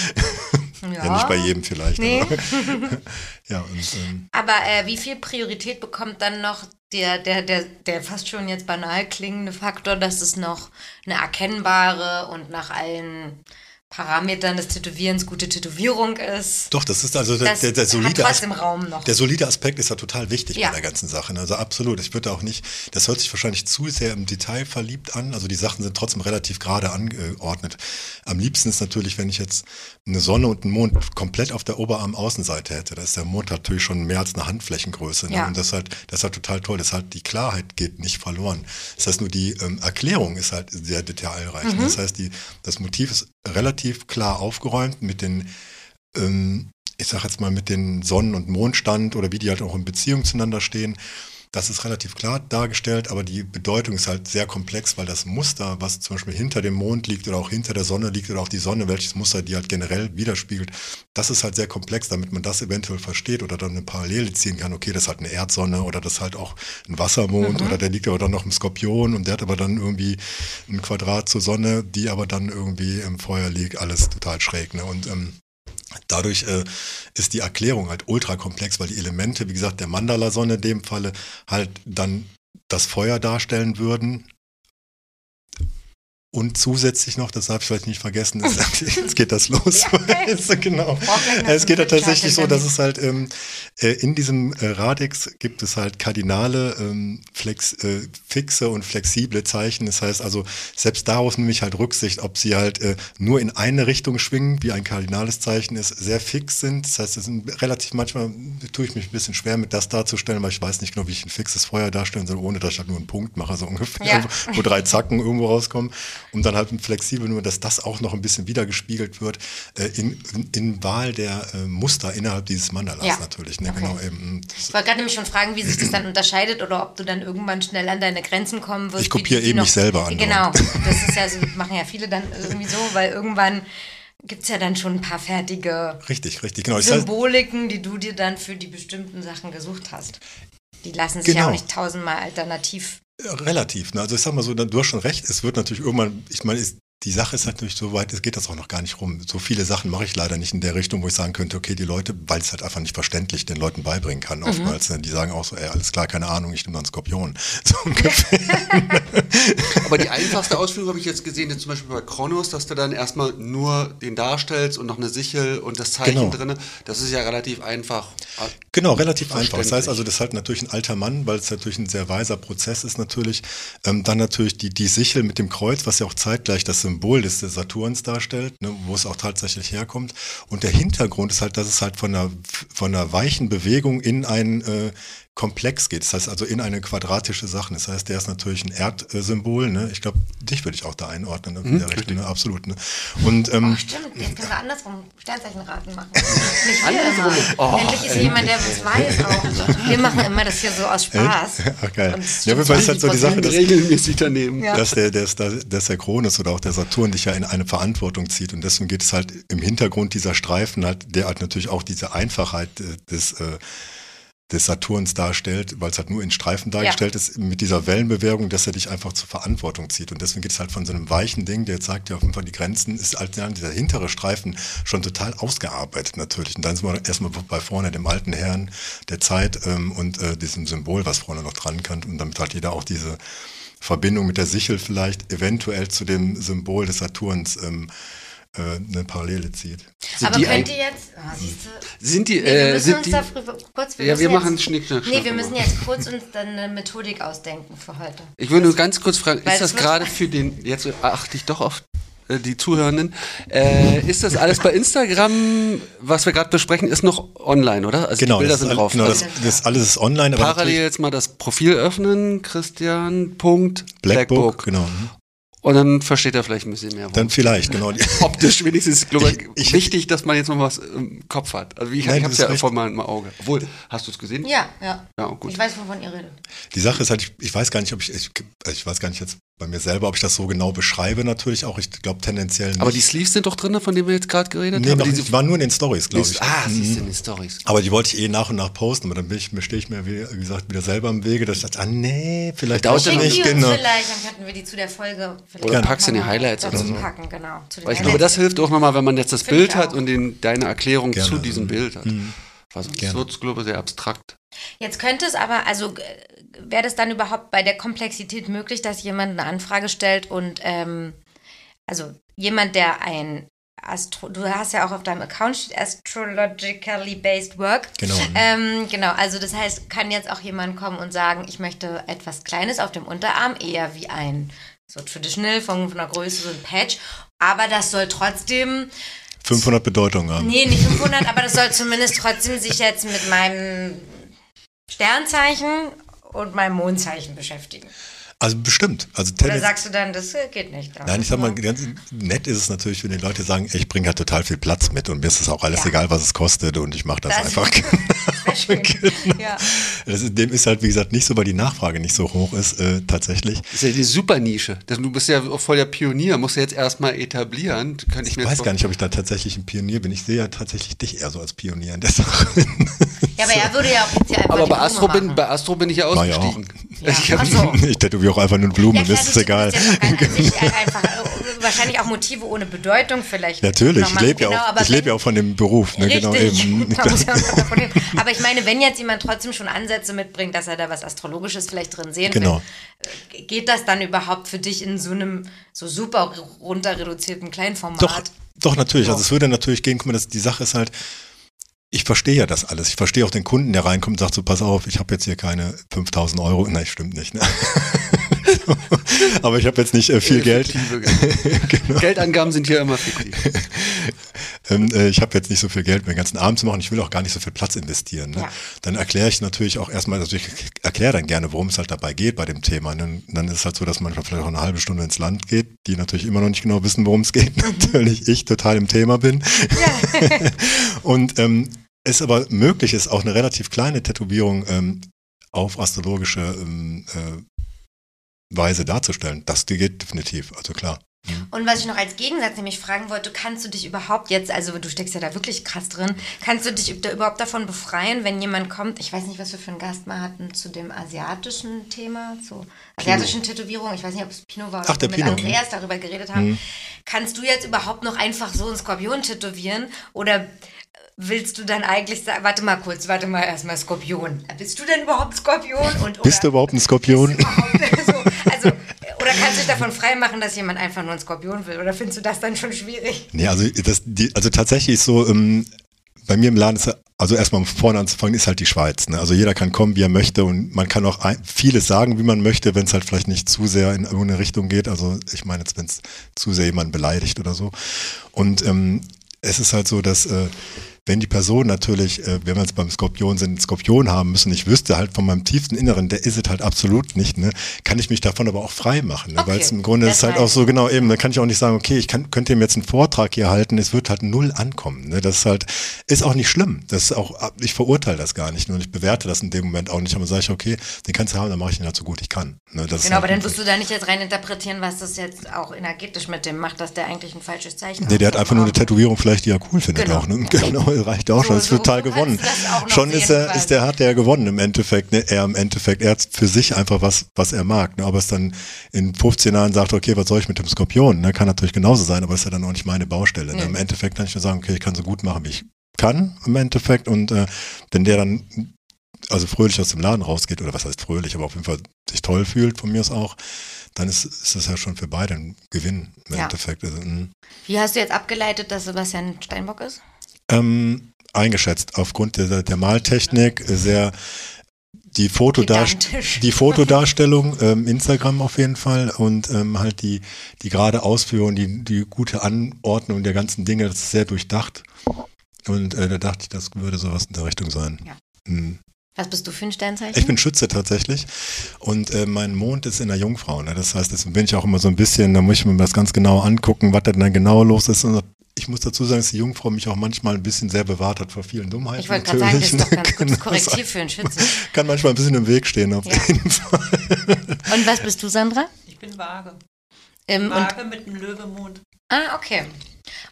Ja, nicht bei jedem vielleicht. Nee. Aber, ja, und ähm, Aber äh, wie viel Priorität bekommt dann noch der, der, der, der fast schon jetzt banal klingende Faktor, dass es noch eine erkennbare und nach allen Parametern des Tätowierens gute Tätowierung ist? doch, das ist also der, Das der, der solide trotzdem Raum noch. Der solide Aspekt ist ja total wichtig Ja. bei der ganzen Sache. ne? Also absolut. Ich würde auch nicht, das hört sich wahrscheinlich zu sehr im Detail verliebt an. Also die Sachen sind trotzdem relativ gerade angeordnet. Am liebsten ist natürlich, wenn ich jetzt eine Sonne und einen Mond komplett auf der Oberarm-Außenseite hätte. Da ist der Mond natürlich schon mehr als eine Handflächengröße. Ne? Ja. Und das ist, halt, das ist halt total toll. Das ist halt, die Klarheit geht nicht verloren. Das heißt nur, die ähm, Erklärung ist halt sehr detailreich. ne? Das heißt, die, das Motiv ist relativ klar aufgeräumt mit den ähm, ich sag jetzt mal mit den Sonnen- und Mondstand oder wie die halt auch in Beziehung zueinander stehen. Das ist relativ klar dargestellt, aber die Bedeutung ist halt sehr komplex, weil das Muster, was zum Beispiel hinter dem Mond liegt oder auch hinter der Sonne liegt oder auch die Sonne, welches Muster die halt generell widerspiegelt, das ist halt sehr komplex, damit man das eventuell versteht oder dann eine Parallele ziehen kann. Okay, das ist halt eine Erdsonne oder das ist halt auch ein Wassermond oder der liegt aber dann noch im Skorpion und der hat aber dann irgendwie ein Quadrat zur Sonne, die aber dann irgendwie im Feuer liegt, alles total schräg. Ne? Und ähm, Dadurch äh, ist die Erklärung halt ultra komplex, weil die Elemente, wie gesagt, der Mandala-Sonne in dem Falle halt dann das Feuer darstellen würden. Und zusätzlich noch, das darf ich vielleicht nicht vergessen, ist, jetzt geht das los. So genau. Es geht ja tatsächlich so, dass es halt ähm, äh, in diesem äh, Radix gibt es halt kardinale, ähm, flex, äh, fixe und flexible Zeichen. Das heißt also, selbst daraus nehme ich halt Rücksicht, ob sie halt äh, nur in eine Richtung schwingen, wie ein kardinales Zeichen ist, sehr fix sind. Das heißt, es sind relativ manchmal tue ich mich ein bisschen schwer mit das darzustellen, weil ich weiß nicht genau, wie ich ein fixes Feuer darstellen soll, ohne dass ich halt nur einen Punkt mache, so ungefähr, Ja. wo drei Zacken irgendwo rauskommen. Und dann halt flexibel, nur dass das auch noch ein bisschen wiedergespiegelt wird äh, in, in, in Wahl der äh, Muster innerhalb dieses Mandalas Ja. natürlich. Ne? Okay. Genau, eben. Ich wollte gerade nämlich schon fragen, wie sich das dann unterscheidet oder ob du dann irgendwann schnell an deine Grenzen kommen wirst. Ich kopiere eben noch- mich selber an. Genau, das ist ja so, machen ja viele dann irgendwie so, weil irgendwann gibt es ja dann schon ein paar fertige Richtig, richtig, genau. Symboliken, die du dir dann für die bestimmten Sachen gesucht hast. die lassen sich ja Genau. auch nicht tausendmal alternativ. Relativ. Ne? Also ich sag mal so, du hast schon recht, es wird natürlich irgendwann, ich meine, ist, die Sache ist natürlich so weit, es geht das auch noch gar nicht rum. So viele Sachen mache ich leider nicht in der Richtung, wo ich sagen könnte, okay, die Leute, weil es halt einfach nicht verständlich den Leuten beibringen kann, oftmals. Ne? Die sagen auch so, ey, alles klar, keine Ahnung, ich nehme einen Skorpion. So ungefähr. Aber die einfachste Ausführung habe ich jetzt gesehen, jetzt zum Beispiel bei Kronos, dass du dann erstmal nur den darstellst und noch eine Sichel und das Zeichen Genau. drinne. Das ist ja relativ einfach. Genau, relativ einfach. Das heißt also, das ist halt natürlich ein alter Mann, weil es natürlich ein sehr weiser Prozess ist natürlich. Ähm, dann natürlich die, die Sichel mit dem Kreuz, was ja auch zeitgleich das Symbol des Saturns darstellt, ne, wo es auch tatsächlich herkommt. Und der Hintergrund ist halt, dass es halt von einer, von einer weichen Bewegung in einen äh, Komplex geht. Das heißt also in eine quadratische Sache. Das heißt, der ist natürlich ein Erdsymbol. Ne? Ich glaube, dich würde ich auch da einordnen. Ne? In der Richtung, ne? Absolut. Ne? Und ähm, Stimmt, jetzt können wir andersrum Sternzeichenraten machen. Nicht wir immer. Endlich ist ey. jemand, der was weiß auch. Wir machen immer das hier so aus Spaß. Ach, geil. Ja, aber es ist halt so die 20%. Sache, dass, regelmäßig daneben. dass, der, der, dass der Kronos oder auch der Saturn dich ja in eine Verantwortung zieht. Und deswegen geht es halt im Hintergrund dieser Streifen halt, der halt natürlich auch diese Einfachheit äh, des, äh, des Saturns darstellt, weil es halt nur in Streifen dargestellt ist, mit dieser Wellenbewegung, dass er dich einfach zur Verantwortung zieht. Und deswegen geht es halt von so einem weichen Ding, der zeigt ja auf jeden Fall die Grenzen, ist halt ja, dieser hintere Streifen schon total ausgearbeitet natürlich. Und dann sind wir erstmal bei vorne dem alten Herrn der Zeit ähm, und äh, diesem Symbol, was vorne noch dran kann. Und damit hat jeder auch diese Verbindung mit der Sichel vielleicht eventuell zu dem Symbol des Saturns ähm, äh, eine Parallele zieht. Sind Aber die könnt ihr jetzt, oh, siehst du, Sind die, nee, wir äh, müssen sind uns die, da früh, kurz, wir Ja, müssen wir jetzt, machen Schnick, Schnack, Nee, wir müssen jetzt kurz uns dann eine Methodik ausdenken für heute. Ich will nur ganz kurz fragen, Weil ist das gerade für den, jetzt achte ich doch auf äh, die Zuhörenden, äh, ist das alles bei Instagram, was wir gerade besprechen, ist noch online, oder? Also Genau, die Bilder das, sind drauf. genau also das, das alles ist online, aber parallel jetzt mal das Profil öffnen, Christian. Blackbook, Blackbook. genau. Und dann versteht er vielleicht ein bisschen mehr. Dann vielleicht, genau. optisch wenigstens ist glaube ich, Ich- ich- wichtig, dass man jetzt noch was im Kopf hat. Also wie ich, ich habe es ja vor meinem Auge. Obwohl, hast du es gesehen? Ja, ja. Ja, gut. Ich weiß, wovon ihr redet. Die Sache ist halt, ich, ich weiß gar nicht, ob ich, ich, ich weiß gar nicht jetzt bei mir selber, ob ich das so genau beschreibe natürlich auch. Ich glaube tendenziell nicht. Aber die Sleeves sind doch drin, von denen wir jetzt gerade geredet nee, haben. noch die waren nur in den Stories, glaube ich. Ah, siehst du Mhm. in den Stories. Aber die wollte ich eh nach und nach posten, aber dann bin ich, mir stehe ich mir, wie wie gesagt, wieder selber im Wege, dass ich dachte, ah nee, vielleicht Dauert Schickt nicht, genau. vielleicht, dann könnten wir die zu der Folge vielleicht Oder packst in die Highlights oder so. packen, genau. Zu den Weil ich glaube, das hilft auch nochmal, wenn man jetzt das Finde Bild hat und den, deine Erklärung Gerne. zu diesem Bild hat. Mhm. Was sonst wird es, glaube ich, sehr abstrakt. Jetzt könnte es aber, also wäre das dann überhaupt bei der Komplexität möglich, dass jemand eine Anfrage stellt und ähm, also jemand, der ein Astro, du hast ja auch auf deinem Account steht astrologically based work. Genau. Ähm, genau, also das heißt, kann jetzt auch jemand kommen und sagen, ich möchte etwas Kleines auf dem Unterarm, eher wie ein so traditional von, von der Größe so ein Patch, aber das soll trotzdem 500 Bedeutungen haben. Nee, nicht 500, aber das soll zumindest trotzdem sich jetzt mit meinem Sternzeichen und meinem Mondzeichen beschäftigen. Also bestimmt. Also Oder sagst du dann, das äh, geht nicht? Nein, ich sag mal, ganz nett ist es natürlich, wenn die Leute sagen, ich bringe halt total viel Platz mit und mir ist es auch alles Ja. egal, was es kostet und ich mache das, Das- einfach. Schön. Ja. Das ist, dem ist halt, wie gesagt, nicht so, weil die Nachfrage nicht so hoch ist, äh, tatsächlich. Das ist ja die Supernische. Das- Du bist ja auch voll der Pionier, musst du jetzt erstmal etablieren. Könnte ich Ich mir weiß gar nicht, ob ich da tatsächlich ein Pionier bin. Ich sehe ja tatsächlich dich eher so als Pionier in der Sache. Ja, aber er würde ja auch jetzt hier einfach Aber bei Blume Astro, bin, bei Astro bin ich ja ja ausgestiegen. Ja. Ich hab, so. Ich tätowiere auch einfach nur Blumen, mir klar, ist es du egal. auch einfach, äh, wahrscheinlich auch Motive ohne Bedeutung vielleicht. Natürlich, ich nochmal- lebe ja, genau, auch- ich lebe wenn- ja auch von dem Beruf. Ne? Genau, eben. Aber ich meine, wenn jetzt jemand trotzdem schon Ansätze mitbringt, dass er da was Astrologisches vielleicht drin sehen Genau. will, äh, geht das dann überhaupt für dich in so einem so super runter reduzierten Kleinformat? Doch, doch, natürlich. Ja. Also es würde natürlich gehen, guck mal, das, die Sache ist halt, ich verstehe ja das alles. Ich verstehe auch den Kunden, der reinkommt und sagt so, pass auf, ich habe jetzt hier keine 5000 Euro. Nein, stimmt nicht. Ne? Aber ich habe jetzt nicht äh, viel Geld. Geld. Geldangaben sind hier immer fiktiv. Ähm, äh, ich habe jetzt nicht so viel Geld, mir den ganzen Abend zu machen. Ich will auch gar nicht so viel Platz investieren. Ne? Ja. Dann erkläre ich natürlich auch erstmal, also ich erkläre dann gerne, worum es halt dabei geht bei dem Thema. Ne? Dann ist es halt so, dass manchmal vielleicht auch eine halbe Stunde ins Land geht, die natürlich immer noch nicht genau wissen, worum es geht. Natürlich ich total im Thema bin. Und ähm, es aber möglich ist, auch eine relativ kleine Tätowierung ähm, auf astrologische ähm, äh, Weise darzustellen. Das geht definitiv, also klar. Und was ich noch als Gegensatz nämlich fragen wollte, kannst du dich überhaupt jetzt, also du steckst ja da wirklich krass drin, kannst du dich da überhaupt davon befreien, wenn jemand kommt, ich weiß nicht, was wir für einen Gast mal hatten, zu dem asiatischen Thema, zu asiatischen Tätowierungen, ich weiß nicht, ob es Pino war oder Ach, der mit Pino, Andreas darüber geredet haben. Kannst du jetzt überhaupt noch einfach so einen Skorpion tätowieren oder willst du dann eigentlich sagen, warte mal kurz, warte mal erstmal Skorpion. Bist du denn überhaupt Skorpion? Und, Bist du überhaupt ein Skorpion? so, also, oder kannst du dich davon freimachen, dass jemand einfach nur einen Skorpion will? Oder findest du das dann schon schwierig? Nee, also, das, die, also tatsächlich ist so, ähm, bei mir im Laden ist, also erstmal vorne anzufangen, ist halt die Schweiz. Ne? Also jeder kann kommen, wie er möchte und man kann auch ein, vieles sagen, wie man möchte, wenn es halt vielleicht nicht zu sehr in irgendeine Richtung geht. Also ich meine jetzt, wenn es zu sehr jemanden beleidigt oder so. Und ähm, es ist halt so, dass äh, wenn die Person natürlich, äh, wenn wir jetzt beim Skorpion sind, einen Skorpion haben müssen, ich wüsste halt von meinem tiefsten Inneren, der ist es halt absolut nicht, ne, kann ich mich davon aber auch frei machen. Ne? Weil Okay, es im Grunde das ist halt auch so, genau eben, da kann ich auch nicht sagen, okay, ich kann, könnte ihm jetzt einen Vortrag hier halten, es wird halt null ankommen. Ne? Das ist halt, ist auch nicht schlimm. Das ist auch, ich verurteile das gar nicht. Nur ich bewerte das in dem Moment auch nicht. Aber sage ich, okay, den kannst du haben, dann mache ich ihn halt so gut ich kann. Ne? Das Genau, aber halt dann wirst du da nicht jetzt rein interpretieren, was das jetzt auch energetisch mit dem macht, dass der eigentlich ein falsches Zeichen Nee, der hat einfach nur eine Tätowierung vielleicht, die er cool findet Genau. auch. Ne? Genau, reicht auch So- schon. Ist so- total gewonnen. Schon ist er, quasi. ist der, hat der gewonnen im Endeffekt. Ne? Er im Endeffekt, er hat für sich einfach was, was er mag. Ne? Aber es dann in 15 Jahren sagt, okay, was soll ich mit dem Skorpion? Ne? Kann natürlich genauso sein, aber ist ja dann auch nicht meine Baustelle. Ne? Im Endeffekt kann ich nur sagen, okay, ich kann so gut machen, wie ich kann im Endeffekt. Und äh, wenn der dann also fröhlich aus dem Laden rausgeht, oder was heißt fröhlich, aber auf jeden Fall sich toll fühlt, von mir aus auch, dann ist, ist das ja schon für beide ein Gewinn im Ja. Endeffekt. Also, mh. Wie hast du jetzt abgeleitet, dass Sebastian Steinbock ist? Ähm, eingeschätzt aufgrund der, der Maltechnik, sehr die, Fotodarst die Fotodarstellung, ähm, Instagram auf jeden Fall und ähm, halt die, die gerade Ausführung, die, die gute Anordnung der ganzen Dinge, das ist sehr durchdacht. Und äh, da dachte ich, das würde sowas in der Richtung sein. Ja. Mhm. Was bist du für ein Sternzeichen? Ich bin Schütze tatsächlich und äh, mein Mond ist in der Jungfrau. Ne? Das heißt, deswegen bin ich auch immer so ein bisschen, da muss ich mir das ganz genau angucken, was da dann genau los ist. Und ich muss dazu sagen, dass die Jungfrau mich auch manchmal ein bisschen sehr bewahrt hat vor vielen Dummheiten. Ich wollte gerade sagen, das ist doch natürlich, ganz gutes ne? Korrektiv für einen Schützen. Kann manchmal ein bisschen im Weg stehen, auf Ja. jeden Fall. Und was bist du, Sandra? Ich bin vage. Ähm, und, Vage mit einem Löwemond. ah, okay.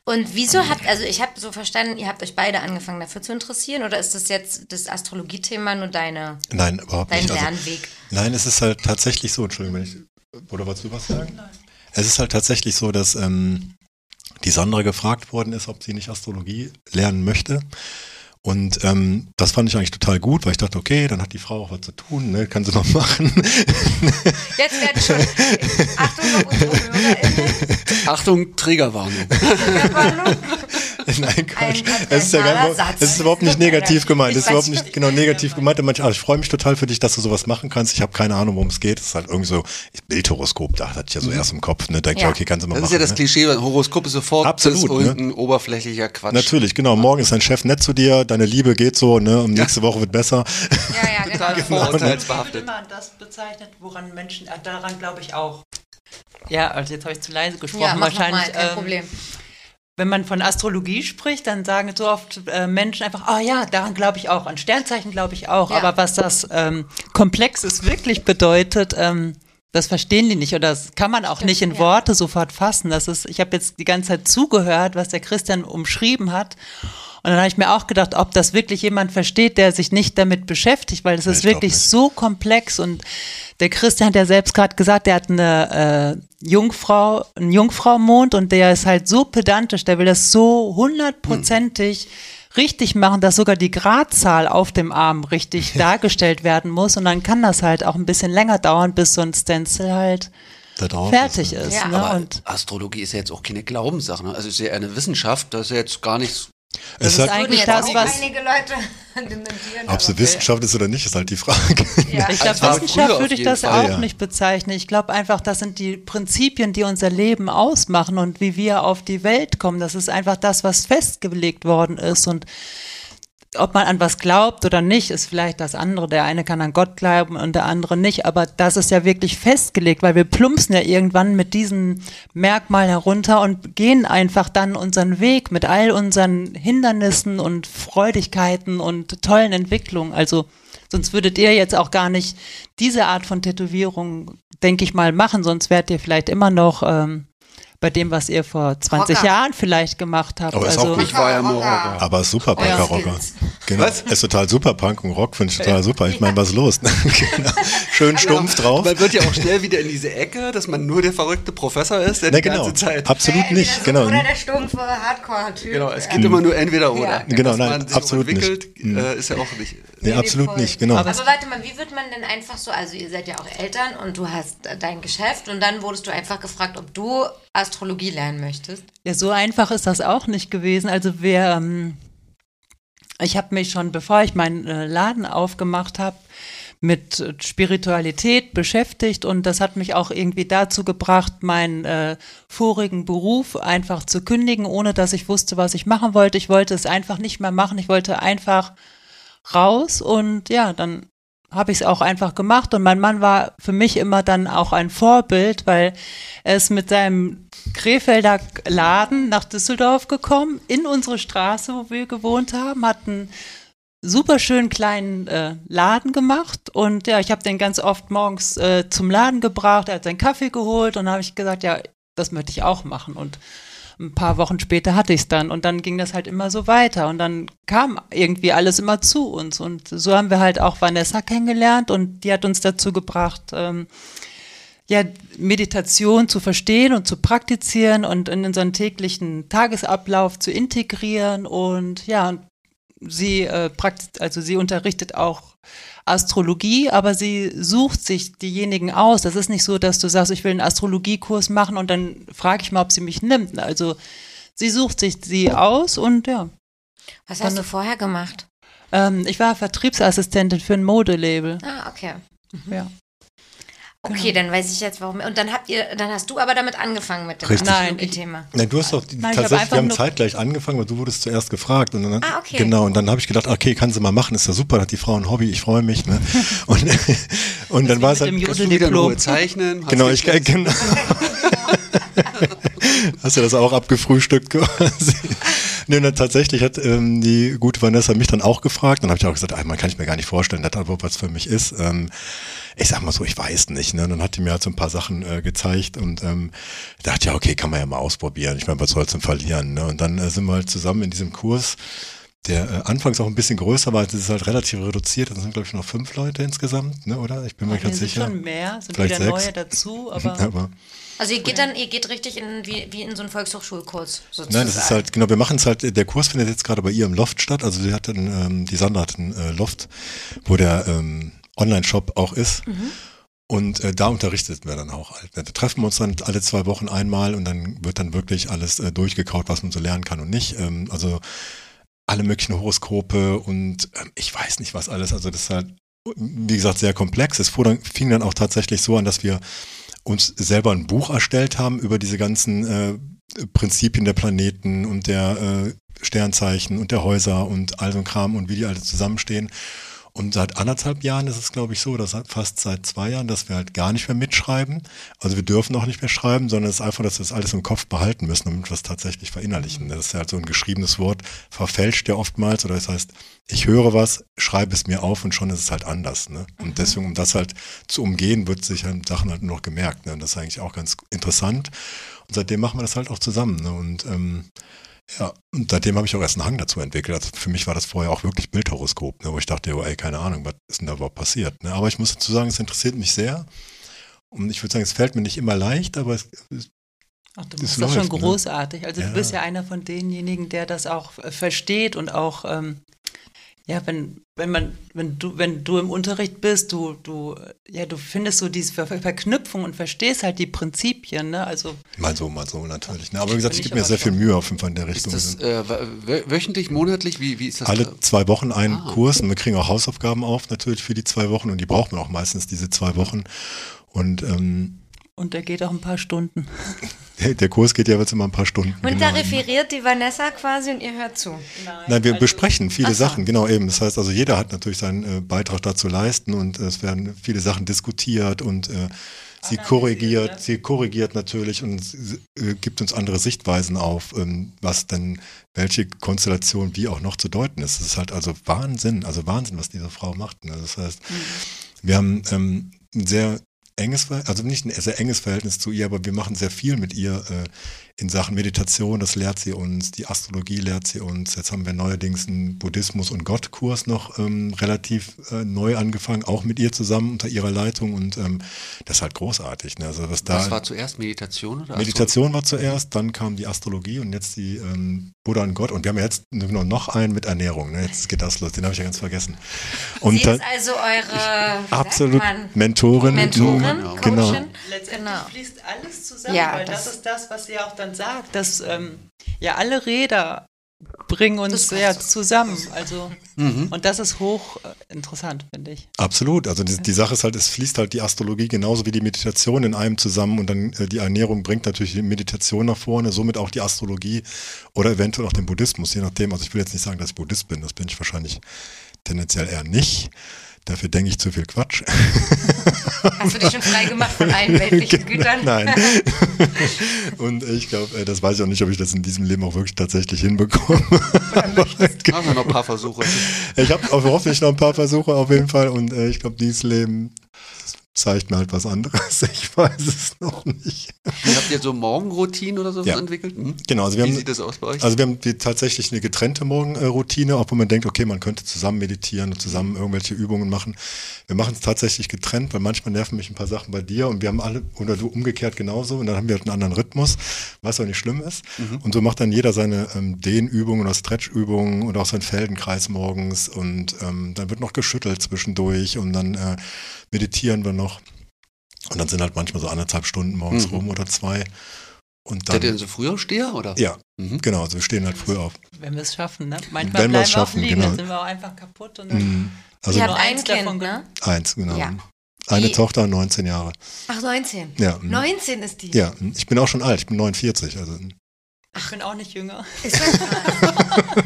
Und wieso habt, also ich habe so verstanden, ihr habt euch beide angefangen dafür zu interessieren oder ist das jetzt das Astrologie-Thema nur deine, Nein, überhaupt dein nicht. Also, Lernweg? Nein, es ist halt tatsächlich so, Entschuldigung, wenn ich, oder wolltest du was sagen? Es ist halt tatsächlich so, dass ähm, die Sandra gefragt worden ist, ob sie nicht Astrologie lernen möchte. Und ähm, das fand ich eigentlich total gut, weil ich dachte, okay, dann hat die Frau auch was zu tun, ne, kann sie noch machen. Jetzt werden schon, Achtung Achtung. Triggerwarnung. Nein, Quatsch. Ein Es ist ja gar nicht, es ist überhaupt nicht negativ gemeint. Ich Es ist überhaupt nicht genau negativ gemeint. Und manche, also ich freue mich total für dich, dass du sowas machen kannst. Ich habe keine Ahnung, worum es geht. Es ist halt irgendwie so Bildhoroskop, da hatte ich ja so erst im Kopf. Ne, denke Ja. ich, okay, kannst du mal Das ist machen. ja das ne? Klischee, Horoskop ist sofort Absolut, ne? ein oberflächlicher Quatsch. Natürlich, genau. Morgen ist dein Chef nett zu dir, deine Liebe geht so, ne, und nächste Woche wird besser. Ja, ja, genau. Ich würde vorurteilsbehaftet. immer das bezeichnet, woran Menschen, äh, daran glaube ich auch. Ja, also jetzt habe ich zu leise gesprochen. Ja, mach noch mal, Wahrscheinlich, kein ähm, Problem. wenn man von Astrologie spricht, dann sagen so oft äh, Menschen einfach, ah ja, daran glaube ich auch, an Sternzeichen glaube ich auch. Ja. Aber was das ähm, Komplexes wirklich bedeutet, ähm, das verstehen die nicht oder das kann man auch nicht in ja. Worte sofort fassen. Das ist, ich habe jetzt die ganze Zeit zugehört, was der Christian umschrieben hat. Und dann habe ich mir auch gedacht, ob das wirklich jemand versteht, der sich nicht damit beschäftigt, weil es ist wirklich so komplex und der Christian hat ja selbst gerade gesagt, der hat eine äh, Jungfrau, einen Jungfraumond und der ist halt so pedantisch, der will das so hundertprozentig richtig machen, dass sogar die Gradzahl auf dem Arm richtig dargestellt werden muss und dann kann das halt auch ein bisschen länger dauern, bis so ein Stencil halt fertig ne? ist. Ja. ne? Aber Astrologie ist ja jetzt auch keine Glaubenssache. Ne? Also es ist ja eine Wissenschaft, das ist ja jetzt gar nichts. Das Es ist eigentlich das, was einige Leute dementieren. ob sie aber- Wissenschaft ist oder nicht, ist halt die Frage. Ja. Ich Das glaube, früher Wissenschaft würde ich das Fall, auch ja. nicht bezeichnen. Ich glaube einfach, das sind die Prinzipien, die unser Leben ausmachen und wie wir auf die Welt kommen. Das ist einfach das, was festgelegt worden ist und ob man an was glaubt oder nicht, ist vielleicht das andere. Der eine kann an Gott glauben und der andere nicht. Aber das ist ja wirklich festgelegt, weil wir plumpsen ja irgendwann mit diesem Merkmal herunter und gehen einfach dann unseren Weg mit all unseren Hindernissen und Freudigkeiten und tollen Entwicklungen. Also sonst würdet ihr jetzt auch gar nicht diese Art von Tätowierung, denke ich mal, machen. Sonst wärt ihr vielleicht immer noch ähm, bei dem, was ihr vor 20 Rocker. Jahren vielleicht gemacht habt. Aber ist also. Ich war ja nur Rocker. Aber ist super Punker Rocker. Genau. Ist total super Punk und Rock finde ich total super. Ich meine, was ist los? genau. Schön stumpf drauf. Man wird ja auch schnell wieder in diese Ecke, dass man nur der verrückte Professor ist, der Ne, die genau. ganze Zeit. Absolut nicht. Genau. Oder der stumpfe Hardcore-Typ. Genau, es geht immer nur entweder oder. Ja. Genau, Dass nein, man sich auch absolut nicht. entwickelt, äh, ist ja auch nicht. Nee, absolut voll. nicht, genau. Aber, warte mal, wie wird man denn einfach so, also ihr seid ja auch Eltern und du hast äh, dein Geschäft und dann wurdest du einfach gefragt, ob du Astrologie lernen möchtest. Ja, so einfach ist das auch nicht gewesen. Also wir, ähm, ich habe mich schon, bevor ich meinen äh, Laden aufgemacht habe, mit äh, Spiritualität beschäftigt und das hat mich auch irgendwie dazu gebracht, meinen äh, vorigen Beruf einfach zu kündigen, ohne dass ich wusste, was ich machen wollte. Ich wollte es einfach nicht mehr machen. Ich wollte einfach raus und ja, dann habe ich es auch einfach gemacht. Und mein Mann war für mich immer dann auch ein Vorbild, weil er ist mit seinem Krefelder Laden nach Düsseldorf gekommen, in unsere Straße, wo wir gewohnt haben, hat einen super schönen kleinen äh, Laden gemacht. Und ja, ich habe den ganz oft morgens äh, zum Laden gebracht, er hat seinen Kaffee geholt und habe ich gesagt, ja, das möchte ich auch machen. Und ein paar Wochen später hatte ich es dann. Und dann ging das halt immer so weiter. Und dann kam irgendwie alles immer zu uns. Und so haben wir halt auch Vanessa kennengelernt und die hat uns dazu gebracht, ähm, ja, Meditation zu verstehen und zu praktizieren und in unseren täglichen Tagesablauf zu integrieren. Und ja, sie äh, praktiz also sie unterrichtet auch Astrologie, aber sie sucht sich diejenigen aus. Das ist nicht so, dass du sagst, ich will einen Astrologiekurs machen und dann frage ich mal, ob sie mich nimmt. Also sie sucht sich sie aus und ja. Was hast du vorher gemacht? Ähm, ich war Vertriebsassistentin für ein Modelabel. Ah, okay. Ja. Okay, dann weiß ich jetzt warum. Und dann habt ihr, dann hast du aber damit angefangen mit dem Richtig. Nein, Astrologie-Thema. Nein, du hast doch die, Nein, tatsächlich, wir haben zeitgleich angefangen, weil du wurdest zuerst gefragt. Und dann, Ah, okay. Genau, und dann habe ich gedacht, okay, kann sie mal machen, ist ja super, hat die Frau ein Hobby, ich freue mich. Ne? Und, und dann war es mit dem halt, Kannst du wieder in Jodeldiplom. Ruhe zeichnen? Hast genau, du ich, genau. Hast du das auch abgefrühstückt quasi? Nee, und dann tatsächlich hat ähm, die gute Vanessa mich dann auch gefragt. Dann habe ich auch gesagt, ah, man kann ich mir gar nicht vorstellen, dass das überhaupt was für mich ist. Ähm, ich sag mal so, ich weiß nicht. Ne? Und dann hat die mir halt so ein paar Sachen äh, gezeigt und ähm, dachte, ja, okay, kann man ja mal ausprobieren. Ich meine, was soll's denn verlieren? Ne? Und dann äh, sind wir halt zusammen in diesem Kurs, der äh, anfangs auch ein bisschen größer war. Es ist halt relativ reduziert. Das sind, glaube ich, noch fünf Leute insgesamt, ne? oder? Ich bin mir ganz sind sicher. schon mehr, sind Vielleicht wieder sechs. neue dazu, aber Aber Also ihr geht dann, ihr geht richtig in, wie, wie in so einen Volkshochschulkurs sozusagen. Nein, das ist halt, genau, wir machen es halt, der Kurs findet jetzt gerade bei ihr im Loft statt. Also sie hat einen, ähm, die Sandra hat einen äh, Loft, wo der ähm, Online-Shop auch ist. Und äh, da unterrichtet wir dann auch halt. Wir treffen uns dann alle zwei Wochen einmal und dann wird dann wirklich alles äh, durchgekaut, was man so lernen kann und nicht. Ähm, also alle möglichen Horoskope und ähm, ich weiß nicht was alles. Also das ist halt, wie gesagt, sehr komplex. Es fing dann auch tatsächlich so an, dass wir uns selber ein Buch erstellt haben über diese ganzen äh, Prinzipien der Planeten und der äh, Sternzeichen und der Häuser und all so ein Kram und wie die alle zusammenstehen. Und seit anderthalb Jahren ist es, glaube ich, so, dass fast seit zwei Jahren, dass wir halt gar nicht mehr mitschreiben. Also wir dürfen auch nicht mehr schreiben, sondern es ist einfach, dass wir das alles im Kopf behalten müssen, damit wir es tatsächlich verinnerlichen. Das ist ja halt so ein geschriebenes Wort, verfälscht ja oftmals. Oder das heißt, ich höre was, schreibe es mir auf und schon ist es halt anders. Ne? Und deswegen, um das halt zu umgehen, wird sich halt Sachen halt nur noch gemerkt. Ne? Und das ist eigentlich auch ganz interessant. Und seitdem machen wir das halt auch zusammen. Ne? Und ähm, ja, und seitdem habe ich auch erst einen Hang dazu entwickelt. Also für mich war das vorher auch wirklich Bildhoroskop, ne, wo ich dachte, oh, ey, keine Ahnung, was ist denn da überhaupt passiert? Ne? Aber ich muss dazu sagen, es interessiert mich sehr. Und ich würde sagen, es fällt mir nicht immer leicht, aber es, Ach, du machst das schon läuft, ne? großartig. Also Ja. du bist ja einer von denjenigen, der das auch äh, versteht und auch, ähm, ja, wenn, wenn man, wenn du, wenn du im Unterricht bist, du, du, ja, du findest so diese Ver Verknüpfung und verstehst halt die Prinzipien, ne? Also mal so, mal so natürlich. Ne? Aber wie gesagt, ich gebe mir sehr viel. Mühe auf jeden Fall in der Ist Richtung. das äh, wö- wöchentlich, monatlich? Wie, wie ist das? Alle zwei Wochen einen Ah. Kurs und wir kriegen auch Hausaufgaben auf, natürlich für die zwei Wochen und die braucht man auch meistens, diese zwei Wochen. Und ähm, und der geht auch ein paar Stunden. der, der Kurs geht ja jetzt immer ein paar Stunden. Und da genau. referiert die Vanessa quasi und ihr hört zu. Nein, wir also- besprechen viele so. Sachen, genau eben. Das heißt also, jeder hat natürlich seinen äh, Beitrag dazu leisten und äh, es werden viele Sachen diskutiert und äh, sie korrigiert, sie korrigiert natürlich und äh, gibt uns andere Sichtweisen auf, ähm, was denn welche Konstellation wie auch noch zu deuten ist. Das ist halt also Wahnsinn, also Wahnsinn, was diese Frau macht. Ne? Das heißt, wir haben ähm, ein sehr enges, also nicht ein sehr enges Verhältnis zu ihr, aber wir machen sehr viel mit ihr äh, in Sachen Meditation, das lehrt sie uns, die Astrologie lehrt sie uns. Jetzt haben wir neuerdings einen Buddhismus- und Gottkurs noch ähm, relativ äh, neu angefangen, auch mit ihr zusammen unter ihrer Leitung und ähm, das ist halt großartig. Ne? Also was da Was war zuerst Meditation oder Meditation war zuerst, dann kam die Astrologie und jetzt die ähm, Buddha und Gott. Und wir haben ja jetzt nur noch einen mit Ernährung. Ne? Jetzt geht das los, den habe ich ja ganz vergessen. Und Sie ist also eure sagt absolut man, Mentorin. Mentorin, Mhm, Genau. Coachin. Letztendlich Genau. fließt alles zusammen, Ja, weil das- das, ist das, was sie auch dann sagt, dass ähm, ja alle Räder bringen uns sehr zusammen. Also Mhm. und das ist hoch interessant, finde ich. Absolut. Also die, die Sache ist halt, es fließt halt die Astrologie genauso wie die Meditation in einem zusammen und dann äh, die Ernährung bringt natürlich die Meditation nach vorne, somit auch die Astrologie oder eventuell auch den Buddhismus, je nachdem. Also ich will jetzt nicht sagen, dass ich Buddhist bin, das bin ich wahrscheinlich tendenziell eher nicht. Dafür denke ich zu viel Quatsch. Hast du dich schon frei gemacht von allen weltlichen Gütern? Nein. Und ich glaube, äh, das weiß ich auch nicht, ob ich das in diesem Leben auch wirklich tatsächlich hinbekomme. Machen wir noch ein paar Versuche. Ich habe hoffentlich noch ein paar Versuche auf jeden Fall und äh, ich glaube, dieses Leben zeigt mir halt was anderes. Ich weiß es noch nicht. Ihr habt ihr so Morgenroutinen oder so Ja. entwickelt? Mhm. Genau, also wir Wie haben, sieht das aus bei euch? also wir haben tatsächlich eine getrennte Morgenroutine, auch wo man denkt, okay, man könnte zusammen meditieren und zusammen irgendwelche Übungen machen. Wir machen es tatsächlich getrennt, weil manchmal nerven mich ein paar Sachen bei dir und wir haben alle, oder du umgekehrt genauso und dann haben wir halt einen anderen Rhythmus, was auch nicht schlimm ist. Und so macht dann jeder seine ähm, Dehnübungen oder Stretchübungen und auch seinen Feldenkreis morgens und ähm, dann wird noch geschüttelt zwischendurch und dann äh, meditieren wir noch. Und dann sind halt manchmal so anderthalb Stunden morgens Mhm. rum oder zwei. Und Seid ihr dann, denn so früher Steher oder? ja, Mhm. genau, also wir stehen halt früh auf. Wenn wir es schaffen, ne? Manchmal Wenn wir bleiben es wir auch schaffen, liegen, genau. dann sind wir auch einfach kaputt und dann Mhm. Also Ihr habt ein eins Kind, davon ne? eins, genau. Ja. Eine Die- Tochter, 19 Jahre. Ach, 19. Ja. mhm. 19 ist die. Ja, ich bin auch schon alt, ich bin 49. Also, ich bin auch nicht jünger. Ist krass.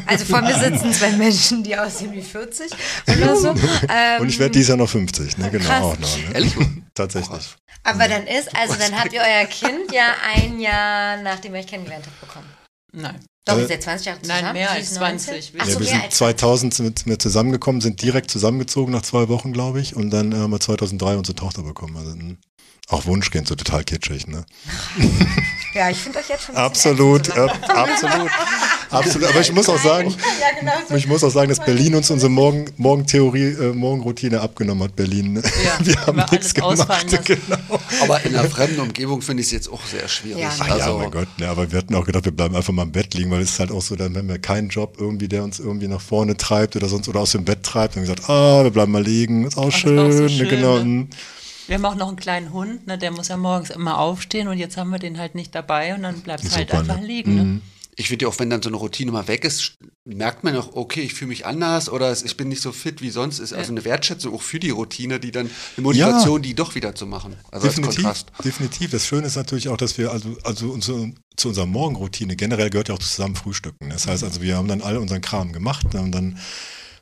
Also vor mir sitzen zwei Menschen, die aussehen wie 40 oder so. Ähm, und ich werde dieses Jahr noch 50, ne? Genau, krass. auch noch. Ne? Ehrlich? Tatsächlich. aber dann ist, also dann habt ihr euer Kind ja ein Jahr, nachdem ihr euch kennengelernt habt, bekommen. Nein. Doch, Äh, ihr seid 20 Jahre zusammen. Nein, mehr als ist 19? 20. Ach Ja, so, wir sind als 2000 sind wir zusammengekommen, sind direkt zusammengezogen nach zwei Wochen, glaube ich. Und dann äh, haben wir 2003 unsere Tochter bekommen. Also, mh, auch Wunschkind, so total kitschig, ne? Ja, ich finde euch jetzt schon Absolut, äh, absolut, absolut. Aber ich muss auch sagen, Ja, genau so. ich muss auch sagen, dass Berlin uns unsere Morgen, Morgentheorie, äh, Morgenroutine abgenommen hat, Berlin. ne? Ja, wir haben nichts gemacht. Genau. Aber in einer fremden Umgebung finde ich es jetzt auch sehr schwierig. Ja. Ach ja, also, mein Gott, ne, aber wir hatten auch gedacht, wir bleiben einfach mal im Bett liegen, weil es ist halt auch so, dann haben wir keinen Job irgendwie, der uns irgendwie nach vorne treibt oder sonst oder aus dem Bett treibt. Dann haben wir gesagt, ah, wir bleiben mal liegen, ist auch ist auch schön, so ne, schön, genau. ne? Wir haben auch noch einen kleinen Hund, ne, der muss ja morgens immer aufstehen und jetzt haben wir den halt nicht dabei und dann bleibt es halt einfach ne? liegen. Ne? Mhm. ich finde ja auch, wenn dann so eine Routine mal weg ist, merkt man auch, okay, ich fühle mich anders oder ich bin nicht so fit wie sonst. Ist also eine Wertschätzung auch für die Routine, die dann eine Motivation, die doch wieder zu machen. Also als Definitiv, Kontrast. definitiv. Das Schöne ist natürlich auch, dass wir, also, also unsere, zu unserer Morgenroutine generell gehört ja auch zusammen Frühstücken. Das heißt also, wir haben dann alle unseren Kram gemacht und dann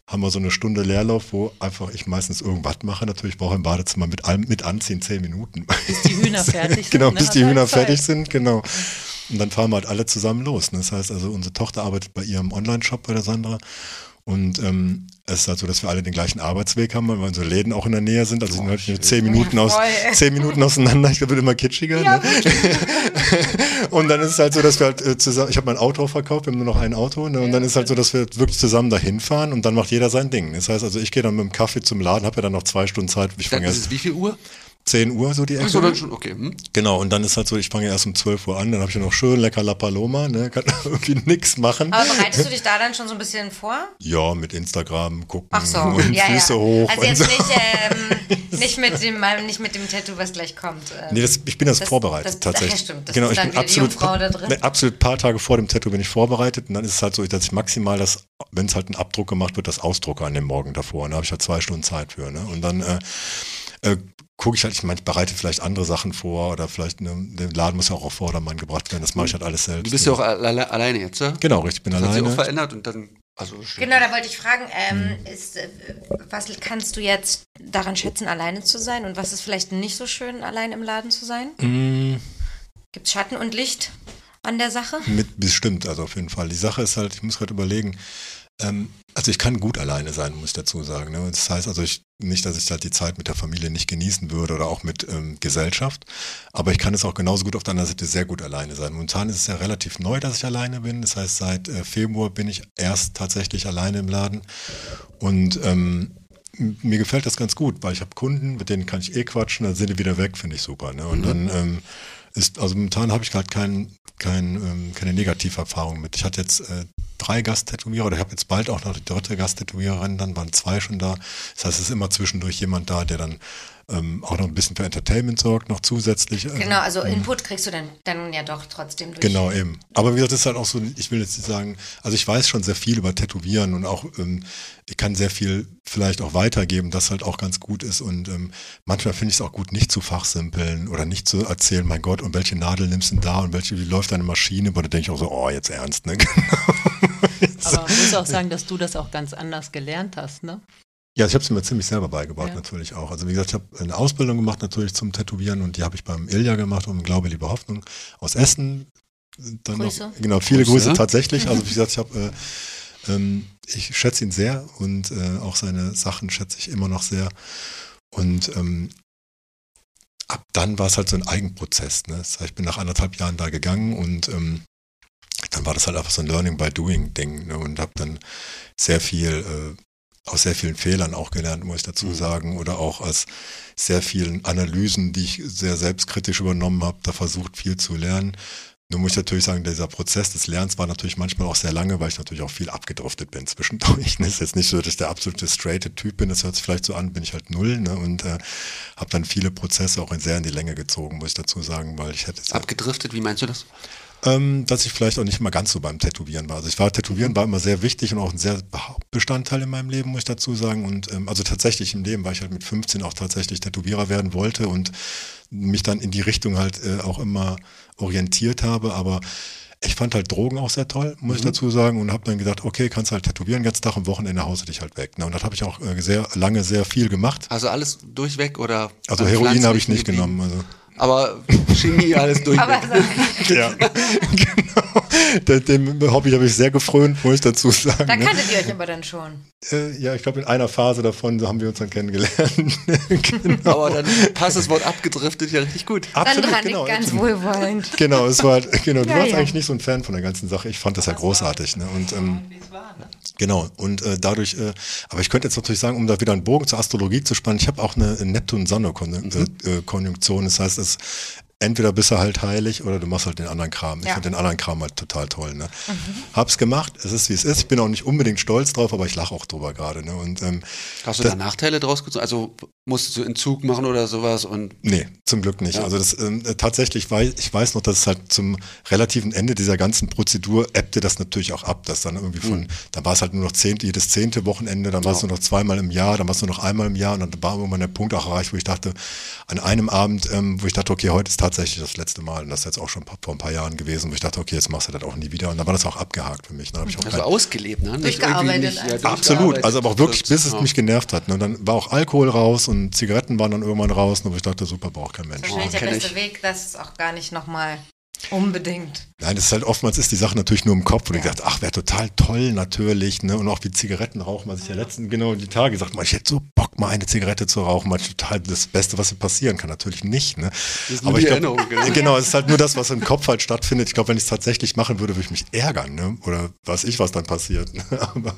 haben wir so eine Stunde Leerlauf, wo einfach ich meistens irgendwas mache. Natürlich brauche ich im Badezimmer mit allem, mit anziehen zehn Minuten. Bis die Hühner fertig sind. genau, ne, bis die Hühner Zeit. fertig sind, genau. Und dann fahren wir halt alle zusammen los. ne. Das heißt also, unsere Tochter arbeitet bei ihrem Online-Shop bei der Sandra. Und ähm, es ist halt so, dass wir alle den gleichen Arbeitsweg haben, weil unsere Läden auch in der Nähe sind. Also sind halt nur zehn Minuten, aus, zehn Minuten auseinander. Ich glaube, wird immer kitschiger. ne? und dann ist es halt so, dass wir halt äh, zusammen, ich habe mein Auto verkauft, wir haben nur noch ein Auto. Ne? Und dann ist halt so, dass wir wirklich zusammen dahin fahren und dann macht jeder sein Ding. Das heißt also, ich gehe dann mit dem Kaffee zum Laden, habe ja dann noch zwei Stunden Zeit. Ich fange ist erst es wie viel Uhr? 10 Uhr so die Ecke. Achso, dann schon, okay. Hm? Genau, und dann ist halt so, ich fange erst um 12 Uhr an, dann habe ich ja noch schön lecker La Paloma, ne? kann irgendwie nix machen. Aber bereitest du dich da dann schon so ein bisschen vor? Ja, mit Instagram gucken Ach so, und ja, Füße ja. hoch. Also und jetzt so. nicht, ähm, nicht, mit dem, nicht mit dem Tattoo, was gleich kommt. ähm. Nee, das, ich bin das, Das- vorbereitet das- tatsächlich. ja, stimmt, das genau, ist ich dann bin absolut, Jungfrau da drin. ne, absolut paar Tage vor dem Tattoo bin ich vorbereitet und dann ist es halt so, dass ich maximal das, wenn es halt ein Abdruck gemacht wird, das ausdrucke an dem Morgen davor. Und da habe ich halt zwei Stunden Zeit für. Ne? Und dann äh, äh, gucke ich halt, ich meine, ich bereite vielleicht andere Sachen vor oder vielleicht, ne, der Laden muss ja auch auf Vordermann gebracht werden. Das mache ich halt alles selbst. Du bist ja auch alle, alleine jetzt, ja? Genau, richtig, ich bin Das hat sich auch alleine. verändert und dann, also schön. Genau, da wollte ich fragen, ähm, Hm. ist, äh, was kannst du jetzt daran schätzen, alleine zu sein? Und was ist vielleicht nicht so schön, allein im Laden zu sein? Mm, Gibt es Schatten und Licht an der Sache? Mit, bestimmt, also auf jeden Fall. Die Sache ist halt, ich muss gerade überlegen, ähm, also ich kann gut alleine sein, muss ich dazu sagen. Ne? Das heißt also, ich nicht, dass ich halt die Zeit mit der Familie nicht genießen würde oder auch mit ähm, Gesellschaft. Aber ich kann es auch genauso gut auf der anderen Seite sehr gut alleine sein. Momentan ist es ja relativ neu, dass ich alleine bin. Das heißt, seit äh, Februar bin ich erst tatsächlich alleine im Laden. Und ähm, mir gefällt das ganz gut, weil ich habe Kunden, mit denen kann ich eh quatschen, dann sind die wieder weg, finde ich super. Ne? Und mhm. dann ähm, ist, also momentan habe ich gerade kein, kein, ähm, keine Negativerfahrung mit. Ich hatte jetzt äh, drei Gasttätowierer oder ich habe jetzt bald auch noch die dritte Gasttätowiererin, dann waren zwei schon da. Das heißt, es ist immer zwischendurch jemand da, der dann ähm, auch noch ein bisschen für Entertainment sorgt, noch zusätzlich. Äh, genau, also ähm, Input kriegst du dann, dann ja doch trotzdem durch. Genau, eben. Aber wie gesagt, das ist halt auch so, ich will jetzt nicht sagen, also ich weiß schon sehr viel über Tätowieren und auch, ähm, ich kann sehr viel vielleicht auch weitergeben, das halt auch ganz gut ist und ähm, manchmal finde ich es auch gut, nicht zu fachsimpeln oder nicht zu erzählen, mein Gott, und welche Nadel nimmst du denn da und welche, wie läuft deine Maschine, aber da denke ich auch so, oh, jetzt ernst, ne? Aber man muss auch sagen, dass du das auch ganz anders gelernt hast, ne? Ja, ich habe es mir ziemlich selber beigebracht, ja. natürlich auch. Also wie gesagt, ich habe eine Ausbildung gemacht natürlich zum Tätowieren und die habe ich beim Ilja gemacht um Glaube, Liebe Hoffnung aus Essen. Dann Grüße. Noch, genau, viele Grüße, Grüße tatsächlich. Also wie gesagt, ich habe äh, ähm, ich schätze ihn sehr und äh, auch seine Sachen schätze ich immer noch sehr. Und ähm, ab dann war es halt so ein Eigenprozess. Ne? Das heißt, ich bin nach anderthalb Jahren da gegangen und ähm, dann war das halt einfach so ein Learning by Doing Ding ne? und habe dann sehr viel äh, aus sehr vielen Fehlern auch gelernt, muss ich dazu mhm. sagen, oder auch aus sehr vielen Analysen, die ich sehr selbstkritisch übernommen habe, da versucht viel zu lernen. Nun muss ich natürlich sagen, dieser Prozess des Lernens war natürlich manchmal auch sehr lange, weil ich natürlich auch viel abgedriftet bin zwischendurch. Es ist jetzt nicht so, dass ich der absolute straighte Typ bin, das hört sich vielleicht so an, bin ich halt null ne? und äh, habe dann viele Prozesse auch in sehr in die Länge gezogen, muss ich dazu sagen, weil ich hätte... Abgedriftet, wie meinst du das? Ähm, dass ich vielleicht auch nicht immer ganz so beim Tätowieren war. Also ich war, Tätowieren war immer sehr wichtig und auch ein sehr Bestandteil in meinem Leben, muss ich dazu sagen. Und ähm, also tatsächlich im Leben, weil ich halt mit 15 auch tatsächlich Tätowierer werden wollte und mich dann in die Richtung halt äh, auch immer orientiert habe. Aber ich fand halt Drogen auch sehr toll, muss mhm. ich dazu sagen, und habe dann gedacht, okay, kannst halt tätowieren, ganz Tag am Wochenende hause dich halt weg. Ne? Und das habe ich auch äh, sehr lange sehr viel gemacht. Also alles durchweg oder? Also Heroin habe ich nicht genommen. Also. Aber Chemie alles durch. ja, genau. Dem Hobby habe ich sehr gefrönt, muss ich dazu sagen. Da ne? kanntet ihr euch aber dann schon. Äh, ja, ich glaube, in einer Phase davon haben wir uns dann kennengelernt. genau. Aber dann passt das Wort abgedriftet ja richtig gut. Absolut, dann dran genau. ganz wohlwollend. Genau, es war, genau, du ja, warst ja. eigentlich nicht so ein Fan von der ganzen Sache. Ich fand das ja großartig. Ne? Und, ähm, Genau, und äh, dadurch, äh, aber ich könnte jetzt natürlich sagen, um da wieder einen Bogen zur Astrologie zu spannen, ich habe auch eine Neptun-Sonne-Konjunktion. Mhm. Das heißt, es entweder bist du halt heilig oder du machst halt den anderen Kram. Ich ja. finde den anderen Kram halt total toll. Ne? Mhm. Hab's gemacht, es ist wie es ist. Ich bin auch nicht unbedingt stolz drauf, aber ich lache auch drüber gerade. Ne? Und, ähm, Hast du da Nachteile draus gezogen? Also musstest du Entzug machen oder sowas? Und nee, zum Glück nicht. Ja. Also das ähm, tatsächlich weiß ich weiß noch, dass es halt zum relativen Ende dieser ganzen Prozedur ebbte das natürlich auch ab, dass dann irgendwie von, mhm. dann war es halt nur noch zehnte, jedes zehnte Wochenende, dann war es nur noch zweimal im Jahr, dann war es nur noch einmal im Jahr und dann war irgendwann der Punkt auch erreicht, wo ich dachte, an einem Abend, ähm, wo ich dachte, okay, heute ist tatsächlich das letzte Mal und das ist jetzt auch schon vor ein paar Jahren gewesen, wo ich dachte, okay, jetzt machst du das auch nie wieder und dann war das auch abgehakt für mich. Dann ich auch also ausgelebt, ne? Durchgearbeitet. Nicht, ja, Absolut, also aber auch wirklich, bis es mich genervt hat. Ne? Und dann war auch Alkohol raus und Zigaretten waren dann irgendwann raus, und ich dachte, super, braucht kein Mensch. Wahrscheinlich oh, der beste ich. Weg, das auch gar nicht nochmal Unbedingt. Nein, das ist halt oftmals ist die Sache natürlich nur im Kopf, wo ja. du gedacht, ach, wäre total toll natürlich, ne? Und auch wie Zigaretten rauchen, was ich ja letzten genau die Tage gesagt habe, ich hätte so Bock, mal eine Zigarette zu rauchen, mal total das Beste, was passieren kann, natürlich nicht, ne? Das ist Aber ich glaube, genau. genau, es ist halt nur das, was im Kopf halt stattfindet. Ich glaube, wenn ich es tatsächlich machen würde, würde ich mich ärgern, ne? Oder weiß ich, was dann passiert. Ne? Aber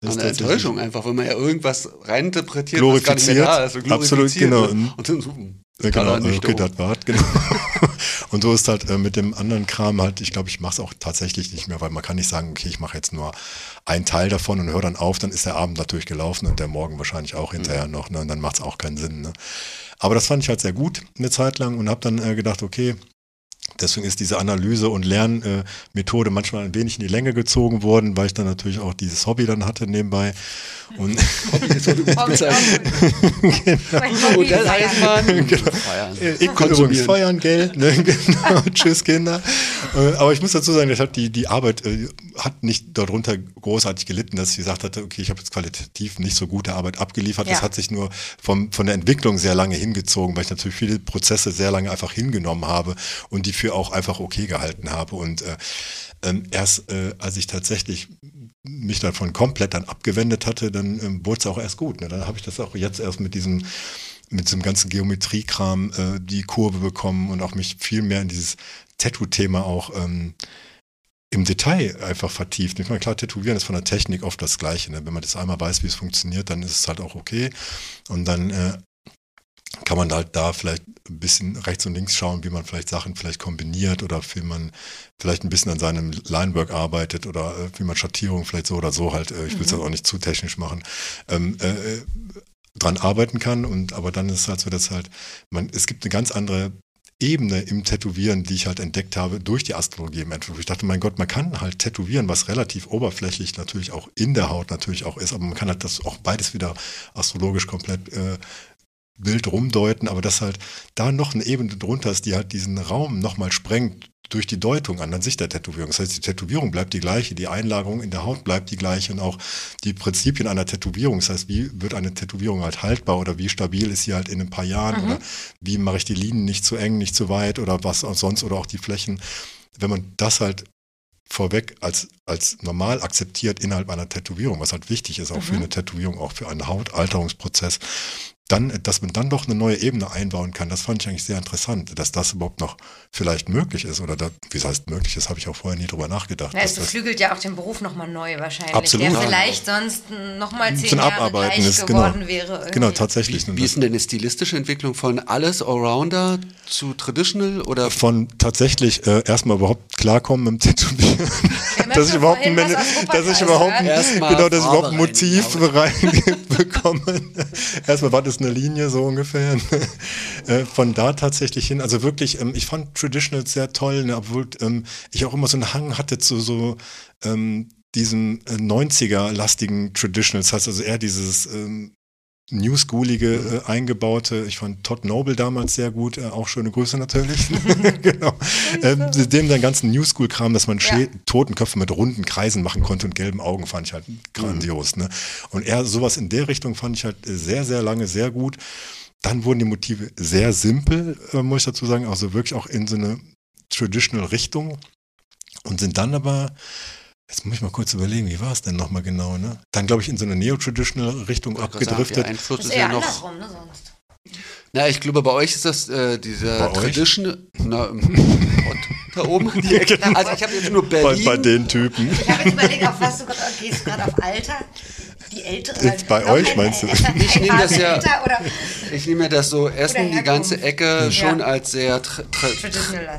das eine Enttäuschung einfach, wenn man ja irgendwas reininterpretiert, was gar nicht mehr da ist. Absolut, genau. Und dann so, ja, genau, okay, das war genau. Und so ist halt äh, mit dem anderen Kram halt, ich glaube, ich mache es auch tatsächlich nicht mehr, weil man kann nicht sagen, okay, ich mache jetzt nur einen Teil davon und höre dann auf, dann ist der Abend natürlich gelaufen und der Morgen wahrscheinlich auch hinterher mhm. noch, ne? Und dann macht es auch keinen Sinn. Ne? Aber das fand ich halt sehr gut eine Zeit lang und habe dann äh, gedacht, okay, Deswegen ist diese Analyse- und Lernmethode manchmal ein wenig in die Länge gezogen worden, weil ich dann natürlich auch dieses Hobby dann hatte nebenbei. Und Hobby ist so genau. Genau. Ich übrigens feiern, Geld. Ne? genau. Tschüss, Kinder. Äh, aber ich muss dazu sagen, das hat die, die Arbeit äh, hat nicht darunter großartig gelitten, dass ich gesagt hatte, okay, ich habe jetzt qualitativ nicht so gute Arbeit abgeliefert. Ja. Das hat sich nur vom, von der Entwicklung sehr lange hingezogen, weil ich natürlich viele Prozesse sehr lange einfach hingenommen habe und die für auch einfach okay gehalten habe. Und äh, ähm, erst äh, als ich tatsächlich mich davon komplett dann abgewendet hatte, dann ähm, wurde es auch erst gut. Ne? Dann habe ich das auch jetzt erst mit diesem mit diesem ganzen Geometriekram äh, die Kurve bekommen und auch mich viel mehr in dieses Tattoo-Thema auch ähm, im Detail einfach vertieft. Ich meine, klar, Tätowieren ist von der Technik oft das Gleiche. Ne? Wenn man das einmal weiß, wie es funktioniert, dann ist es halt auch okay. Und dann äh, kann man halt da vielleicht ein bisschen rechts und links schauen, wie man vielleicht Sachen vielleicht kombiniert oder wie man vielleicht ein bisschen an seinem Linework arbeitet oder äh, wie man Schattierung vielleicht so oder so halt, äh, ich will es mhm. auch nicht zu technisch machen, ähm, äh, äh, dran arbeiten kann. Und aber dann ist es halt so, dass halt, man, es gibt eine ganz andere Ebene im Tätowieren, die ich halt entdeckt habe durch die Astrologie im Endeffekt. Ich dachte, mein Gott, man kann halt tätowieren, was relativ oberflächlich natürlich auch in der Haut natürlich auch ist, aber man kann halt das auch beides wieder astrologisch komplett äh, rumdeuten, aber dass halt da noch eine Ebene drunter ist, die halt diesen Raum nochmal sprengt durch die Deutung an, an sich der Tätowierung. Das heißt, die Tätowierung bleibt die gleiche, die Einlagerung in der Haut bleibt die gleiche und auch die Prinzipien einer Tätowierung. Das heißt, wie wird eine Tätowierung halt haltbar oder wie stabil ist sie halt in ein paar Jahren mhm. oder wie mache ich die Linien nicht zu eng, nicht zu weit oder was auch sonst oder auch die Flächen. Wenn man das halt vorweg als, als normal akzeptiert innerhalb einer Tätowierung, was halt wichtig ist, auch mhm. für eine Tätowierung, auch für einen Hautalterungsprozess, dann, dass man dann doch eine neue Ebene einbauen kann, das fand ich eigentlich sehr interessant, dass das überhaupt noch vielleicht möglich ist oder da, wie es heißt möglich ist, habe ich auch vorher nie drüber nachgedacht. Ja, es beflügelt ja auch den Beruf nochmal neu wahrscheinlich, Absolut. der vielleicht sonst nochmal zehn Jahre Abarbeiten gleich ist, genau. geworden wäre. Irgendwie. Genau, tatsächlich. Wie, wie ist denn eine stilistische Entwicklung von alles Allrounder zu Traditional oder? Von tatsächlich äh, erstmal überhaupt klarkommen mit dem Tätowieren. dass ich überhaupt ein, dass ich überhaupt genau, dass ich überhaupt ein Motiv reinbekomme. erstmal war das eine Linie so ungefähr. Äh, von da tatsächlich hin, also wirklich, ähm, ich fand Traditional sehr toll, ne, obwohl ähm, ich auch immer so einen Hang hatte zu so ähm, diesem 90er-lastigen äh, Traditionals, das heißt also eher dieses New Schoolige äh, eingebaute. Ich fand Todd Noble damals sehr gut, äh, auch schöne Grüße natürlich. genau. Ähm, dem den ganzen New School Kram, dass man ja. Totenköpfe mit runden Kreisen machen konnte und gelben Augen, fand ich halt grandios. Mhm. Ne? Und eher sowas in der Richtung fand ich halt sehr, sehr lange sehr gut. Dann wurden die Motive sehr simpel, äh, muss ich dazu sagen, also wirklich auch in so eine traditional Richtung und sind dann aber Jetzt muss ich mal kurz überlegen, wie war es denn nochmal genau, ne? Dann, glaube ich, in so eine Neo-Traditional-Richtung abgedriftet. Sagen, Einfluss ist, ist ja noch. Ne, sonst. Na, ich glaube, bei euch ist das äh, dieser Traditional. Na, da oben die Ecke. Genau. Also ich habe jetzt nur Berlin. Bei, bei den Typen. Ich habe jetzt überlegt, auf was du gerade gehst, du gerade auf Alter? Die ältere. Jetzt bei euch meinst du? Ich nehme das ja. Ich nehme das so erstmal die ganze Ecke schon ja. als sehr tra tra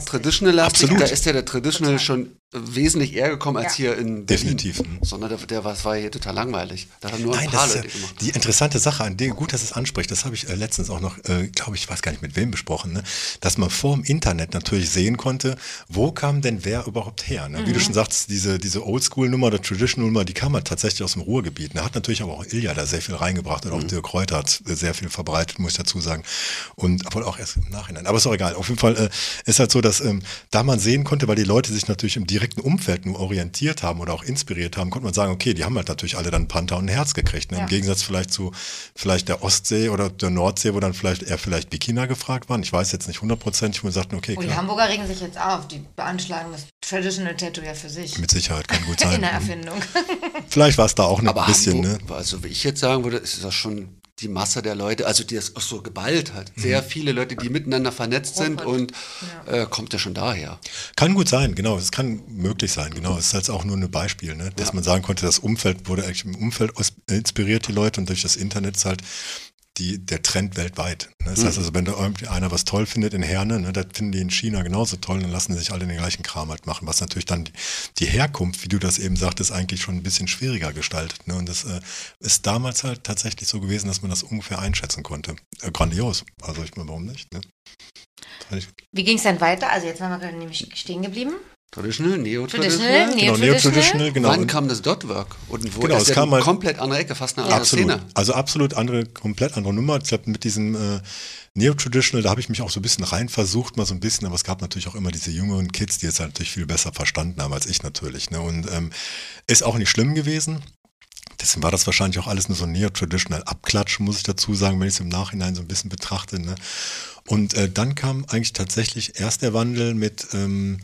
traditional lastig. Da ist ja der Traditional Total. schon wesentlich eher gekommen als ja. hier in Berlin. Definitiv. Sondern der, der war, war hier total langweilig. Da haben nur Nein, ein paar Leute gemacht. Die interessante Sache an dem, gut, dass es anspricht, das habe ich äh, letztens auch noch, äh, glaube ich, weiß gar nicht mit wem besprochen, ne? dass man vor dem Internet natürlich sehen konnte, wo kam denn wer überhaupt her. Ne? Mhm. Wie du mhm. schon sagst, diese, diese Oldschool-Nummer oder Traditional-Nummer, die kam halt tatsächlich aus dem Ruhrgebiet. Da hat natürlich aber auch Ilja da sehr viel reingebracht und auch mhm. Dirk Kräuter hat sehr viel verbreitet, muss ich dazu sagen. Und obwohl auch erst im Nachhinein. Aber ist auch egal. Auf jeden Fall äh, ist halt so, dass ähm, da man sehen konnte, weil die Leute sich natürlich im direkten Umfeld nur orientiert haben oder auch inspiriert haben, konnte man sagen, okay, die haben halt natürlich alle dann Panther und ein Herz gekriegt. Ne? Ja. Im Gegensatz vielleicht zu vielleicht der Ostsee oder der Nordsee, wo dann vielleicht eher vielleicht Bikina gefragt waren. Ich weiß jetzt nicht hundertprozentig, wo wir sagten, okay, klar. Und die Hamburger regen sich jetzt auf, die beanschlagen das Traditional Tattoo ja für sich. Mit Sicherheit, kann gut sein. In der Erfindung. Vielleicht war es da auch noch ein bisschen, Hamburg, ne? Also wie ich jetzt sagen würde, ist das schon die Masse der Leute, also die ist auch so geballt hat. Sehr mhm. viele Leute, die miteinander vernetzt sind und ja. Äh, kommt ja schon daher. Kann gut sein, genau. Es kann möglich sein, genau. Es ist halt auch nur ein Beispiel, ne? dass ja. man sagen konnte, das Umfeld wurde eigentlich im Umfeld inspiriert, die Leute, und durch das Internet ist halt die, der Trend weltweit. Ne? Das mhm. heißt also, wenn da irgendwie einer was toll findet in Herne, ne, das finden die in China genauso toll, dann lassen sich alle den gleichen Kram halt machen, was natürlich dann die, die Herkunft, wie du das eben sagtest, eigentlich schon ein bisschen schwieriger gestaltet. Ne? Und das äh, ist damals halt tatsächlich so gewesen, dass man das ungefähr einschätzen konnte. Äh, grandios. Also ich meine, warum nicht? Ne? Wie ging es dann weiter? Also jetzt waren wir nämlich stehen geblieben. Traditional, Neo-Traditional. Traditional, genau, Neo-Traditional, genau. Wann kam das Dotwork? Und wo genau, das ja kam eine komplett andere Ecke, fast eine andere absolut, Szene. Also absolut andere, komplett andere Nummer. Ich glaube, mit diesem äh, Neo-Traditional, da habe ich mich auch so ein bisschen rein versucht, mal so ein bisschen, aber es gab natürlich auch immer diese jüngeren Kids, die es halt natürlich viel besser verstanden haben als ich natürlich. Ne? Und ähm, ist auch nicht schlimm gewesen. Deswegen war das wahrscheinlich auch alles nur so Neo-Traditional Abklatsch, muss ich dazu sagen, wenn ich es im Nachhinein so ein bisschen betrachte. Ne? Und äh, dann kam eigentlich tatsächlich erst der Wandel mit... Ähm,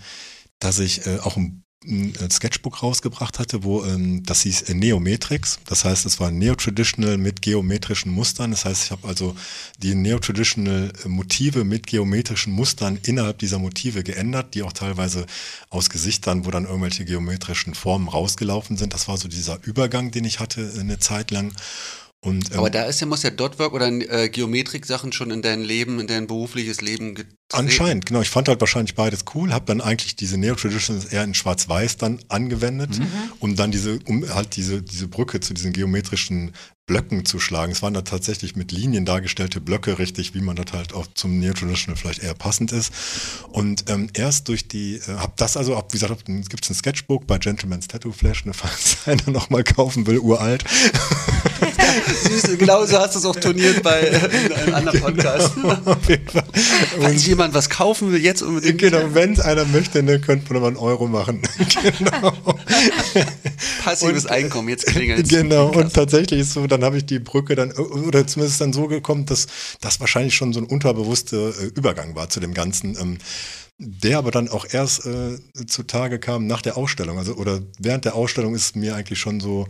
dass ich äh, auch im ein äh, Sketchbook rausgebracht hatte, wo ähm, das hieß äh, Neometrix. Das heißt, es war Neo-Traditional mit geometrischen Mustern. Das heißt, ich habe also die Neo-Traditional äh, Motive mit geometrischen Mustern innerhalb dieser Motive geändert, die auch teilweise aus Gesichtern, wo dann irgendwelche geometrischen Formen rausgelaufen sind. Das war so dieser Übergang, den ich hatte eine Zeit lang. Und, ähm, Aber da ist ja, muss ja Dotwork oder äh, Geometrik-Sachen schon in dein Leben, in dein berufliches Leben getreten. Anscheinend, genau. Ich fand halt wahrscheinlich beides cool, habe dann eigentlich diese Neo-Traditions eher in Schwarz-Weiß dann angewendet, um dann diese, um halt diese, diese Brücke zu diesen geometrischen Blöcken zu schlagen. Es waren da tatsächlich mit Linien dargestellte Blöcke, richtig, wie man das halt auch zum Neo-Traditional vielleicht eher passend ist. Und ähm, erst durch die, äh, hab das also, hab, wie gesagt, gibt es ein Sketchbook bei Gentleman's Tattoo Flash, ne, falls einer nochmal kaufen will, uralt. Süß, genau so hast du es auch turniert bei äh, in einem anderen Podcast. Auf jeden Fall. Falls jemand was kaufen will, jetzt unbedingt. Genau, wenn es einer möchte, ne, könnte man mal einen Euro machen. genau. Passives Einkommen, jetzt klingelt Genau, und tatsächlich ist so, dann habe ich die Brücke dann, oder zumindest dann so gekommen, dass das wahrscheinlich schon so ein unterbewusster äh, Übergang war zu dem Ganzen. Ähm, der aber dann auch erst äh, zutage kam nach der Ausstellung. Also, oder während der Ausstellung ist mir eigentlich schon so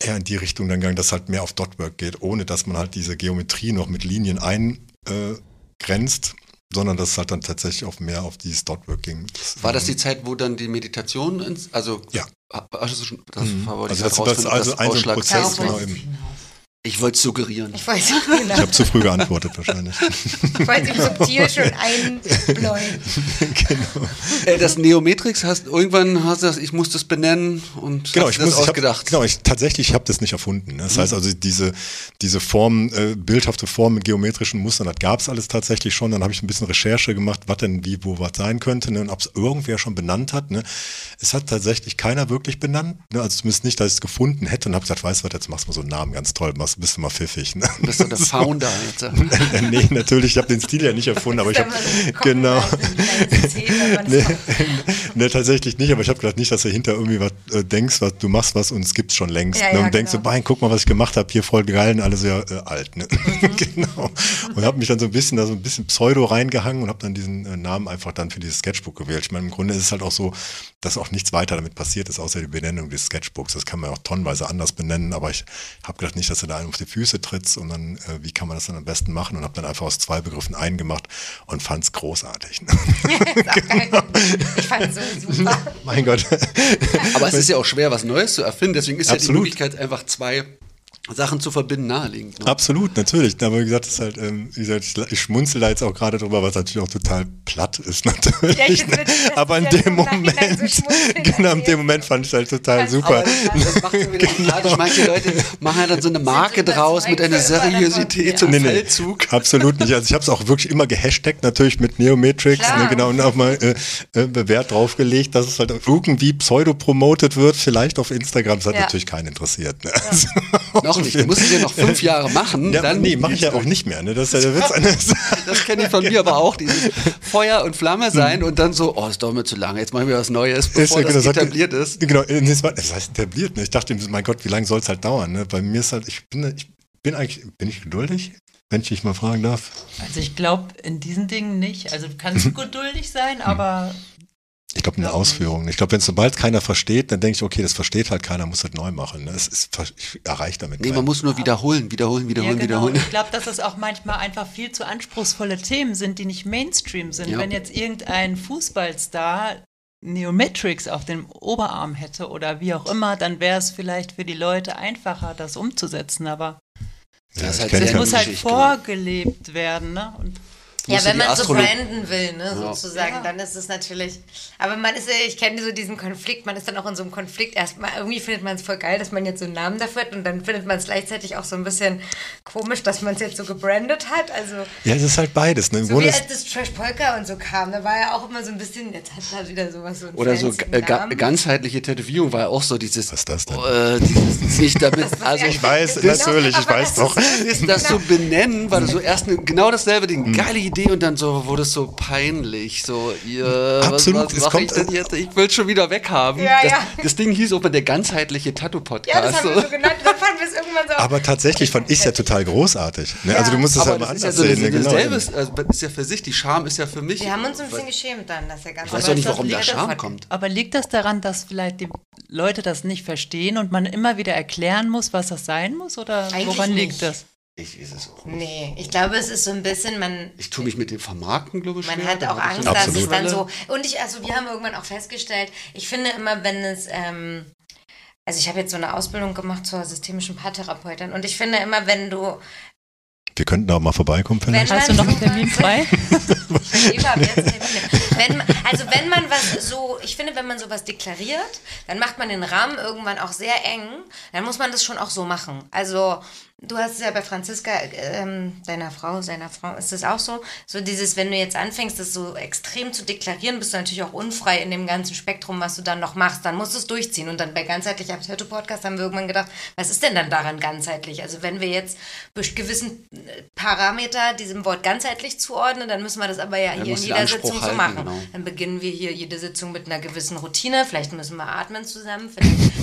eher in die Richtung dann gegangen, dass halt mehr auf Dotwork geht, ohne dass man halt diese Geometrie noch mit Linien eingrenzt, sondern dass es halt dann tatsächlich auch mehr auf dieses Dotwork ging. War das die Zeit, wo dann die Meditation, ins, also Ja. Also, das war wohl Also die das- das ist rausfinden, also ein Prozess, genau, eben. Ich wollte es suggerieren. Ich weiß, Ich genau. habe zu früh geantwortet wahrscheinlich. Ich wollte mich subtil schon einbläuen. Äh, das Neometrix hast irgendwann hast du das, ich muss das benennen und Genau, hast ich das muss, ich hab, ausgedacht. genau, ich tatsächlich habe das nicht erfunden. Das heißt also diese diese Form, äh, bildhafte Form mit geometrischen Mustern, das gab es alles tatsächlich schon. Dann habe ich ein bisschen Recherche gemacht, was denn wie wo was sein könnte ne? und ob es irgendwer schon benannt hat. Ne? Es hat tatsächlich keiner wirklich benannt. Ne? Also zumindest nicht, dass ich es gefunden hätte und habe gesagt, weißt du was, jetzt machst du mal so einen Namen, ganz toll, machst, bist du mal pfiffig. Ne? Du bist doch der Founder. Äh, nee, natürlich, ich habe den Stil ja nicht erfunden, aber ich habe genau. Nee, nee, tatsächlich nicht, aber ich habe gedacht, nicht, dass du hinter irgendwie was äh, denkst, was du machst was und es gibt's schon längst. Ja, ne? ja, und denkst genau. so, Bein, guck mal, was ich gemacht habe, hier voll geil und alle sehr äh, alt. Ne? Mhm. genau. Und habe mich dann so ein bisschen da so ein bisschen Pseudo reingehangen und habe dann diesen äh, Namen einfach dann für dieses Sketchbook gewählt. Ich meine, im Grunde ist es halt auch so, dass auch nichts weiter damit passiert ist, außer die Benennung des Sketchbooks. Das kann man ja auch tonnenweise anders benennen, aber ich habe gedacht, nicht, dass du da einem auf die Füße trittst und dann, äh, wie kann man das dann am besten machen und habe dann einfach aus zwei Begriffen einen gemacht und fand es großartig. Ne? Ich fand es so super. mein Gott. Aber es ist ja auch schwer, was Neues zu erfinden. Deswegen ist ja die Absolut. Möglichkeit, einfach zwei Sachen zu verbinden, naheliegend. Ne? Absolut, natürlich. Aber wie gesagt, ist halt, ähm, wie gesagt, ich, ich schmunzel da jetzt auch gerade drüber, was natürlich auch total platt ist, natürlich. Ja, ich ne? Aber in dem so Moment, so genau, in dem Moment fand ich halt total Aber super. Aber das macht ja wieder sympathisch. Manche Leute machen ja dann so eine Marke so draus mit einer Seriosität, so Ja. einem Nee, nee, Feldzug. absolut nicht. Also ich habe es auch wirklich immer gehashtagt, natürlich mit Neomatrix, Klar. ne, genau, und auch mal äh, äh, Wert draufgelegt, dass es halt irgendwie pseudo-promotet wird, vielleicht auf Instagram. Das hat Ja. natürlich keinen interessiert. Ne? Also, Noch nicht. Du musst es ja noch fünf Jahre machen. ja, dann nee, mache ich ja auch nicht mehr. Ne? Das ist ja der Witz eines. Das kenne ich von mir aber auch, dieses Feuer und Flamme sein und dann so, oh, das dauert mir zu lange, jetzt machen wir was Neues, bevor ja das hat- etabliert ist. Genau, nee, es das heißt etabliert. Ne? Ich dachte, mein Gott, wie lange soll es halt dauern? Ne? Bei mir ist halt, ich bin, ich bin eigentlich, bin ich geduldig, wenn ich dich mal fragen darf? Also ich glaube in diesen Dingen nicht. Also du kannst geduldig sein, aber Ich glaube, Glaub nicht. Ausführung. Ich glaube, wenn sobald keiner versteht, dann denke ich, okay, das versteht halt keiner, muss halt neu machen. Ne? Es ist, ich erreiche damit Nee, keinen. man muss nur wiederholen, wiederholen, ja, wiederholen, genau. wiederholen. Ich glaube, dass es auch manchmal einfach viel zu anspruchsvolle Themen sind, die nicht Mainstream sind. Ja. Wenn jetzt irgendein Fußballstar Neometrix auf dem Oberarm hätte oder wie auch immer, dann wäre es vielleicht für die Leute einfacher, das umzusetzen. Aber ja, das halt keinen- muss halt Geschichte. vorgelebt werden. Ne? Und Ja, wenn man so branden will, ne, Ja. sozusagen, Ja. dann ist es natürlich. Aber man ist ich kenne so diesen Konflikt, man ist dann auch in so einem Konflikt. Erstmal, irgendwie findet man es voll geil, dass man jetzt so einen Namen dafür hat und dann findet man es gleichzeitig auch so ein bisschen komisch, dass man es jetzt so gebrandet hat. Also, Ja, es ist halt beides. Ne? Im so Grunde wie als das Trash Polka und so kam, da war ja auch immer so ein bisschen, jetzt hat er wieder sowas so Oder so äh, ganzheitliche Tätowierung war ja auch so dieses. Was ist das denn? Äh, dieses nicht damit. Also ich weiß, Genau, natürlich, ich weiß das doch. ist- ist das so benennen, weil du so erst eine, genau dasselbe, die geile Idee und dann so wurde es so peinlich. So, ihr, Absolut, was, es was kommt- ich denn jetzt? Ich will es schon wieder weghaben. Ja, das, ja. das Ding hieß auch mal der ganzheitliche Tattoo-Podcast. Ja, das haben wir so genannt. Dann fanden wir es irgendwann so. Aber tatsächlich fand ich es ja total großartig. Ne? Also du musst es halt mal das ist ja anders so sehen. Ne? Genau. dasselbe, ist, also, das ist ja für sich, die Scham ist ja für mich. wir haben uns ein bisschen geschämt dann, dass der ganze ich weiß doch nicht, ist das warum der liegt Scham kommt. Aber liegt das daran, dass vielleicht die Leute das nicht verstehen und man immer wieder erklären muss, was das sein muss? Oder Eigentlich woran nicht. liegt das? Ich ist es auch. Nee, ich glaube, es ist so ein bisschen, man, Ich tue mich mit dem Vermarkten, glaube ich, Man schwer. hat auch ich Angst, dass es dann so. Und ich, also wir haben irgendwann auch festgestellt, ich finde immer, wenn es, ähm, also ich habe jetzt so eine Ausbildung gemacht zur systemischen Paartherapeutin und ich finde immer, wenn du, Wir könnten da auch mal vorbeikommen wenn vielleicht. Hast du noch einen Termin frei? Wer ist denn hier? wenn, also wenn man was so, ich finde, wenn man sowas deklariert, dann macht man den Rahmen irgendwann auch sehr eng. Dann muss man das schon auch so machen. Also du hast es ja bei Franziska, ähm, deiner Frau, seiner Frau, ist das auch so? So dieses, wenn du jetzt anfängst, das so extrem zu deklarieren, bist du natürlich auch unfrei in dem ganzen Spektrum, was du dann noch machst. Dann musst du es durchziehen. Und dann bei ganzheitlich am Podcast haben wir irgendwann gedacht, was ist denn dann daran ganzheitlich? Also wenn wir jetzt gewissen äh, Parameter diesem Wort ganzheitlich zuordnen, dann müssen wir das aber ja Dann hier in jeder Anspruch Sitzung so halten, machen. genau. Dann beginnen wir hier jede Sitzung mit einer gewissen Routine. Vielleicht müssen wir atmen zusammen,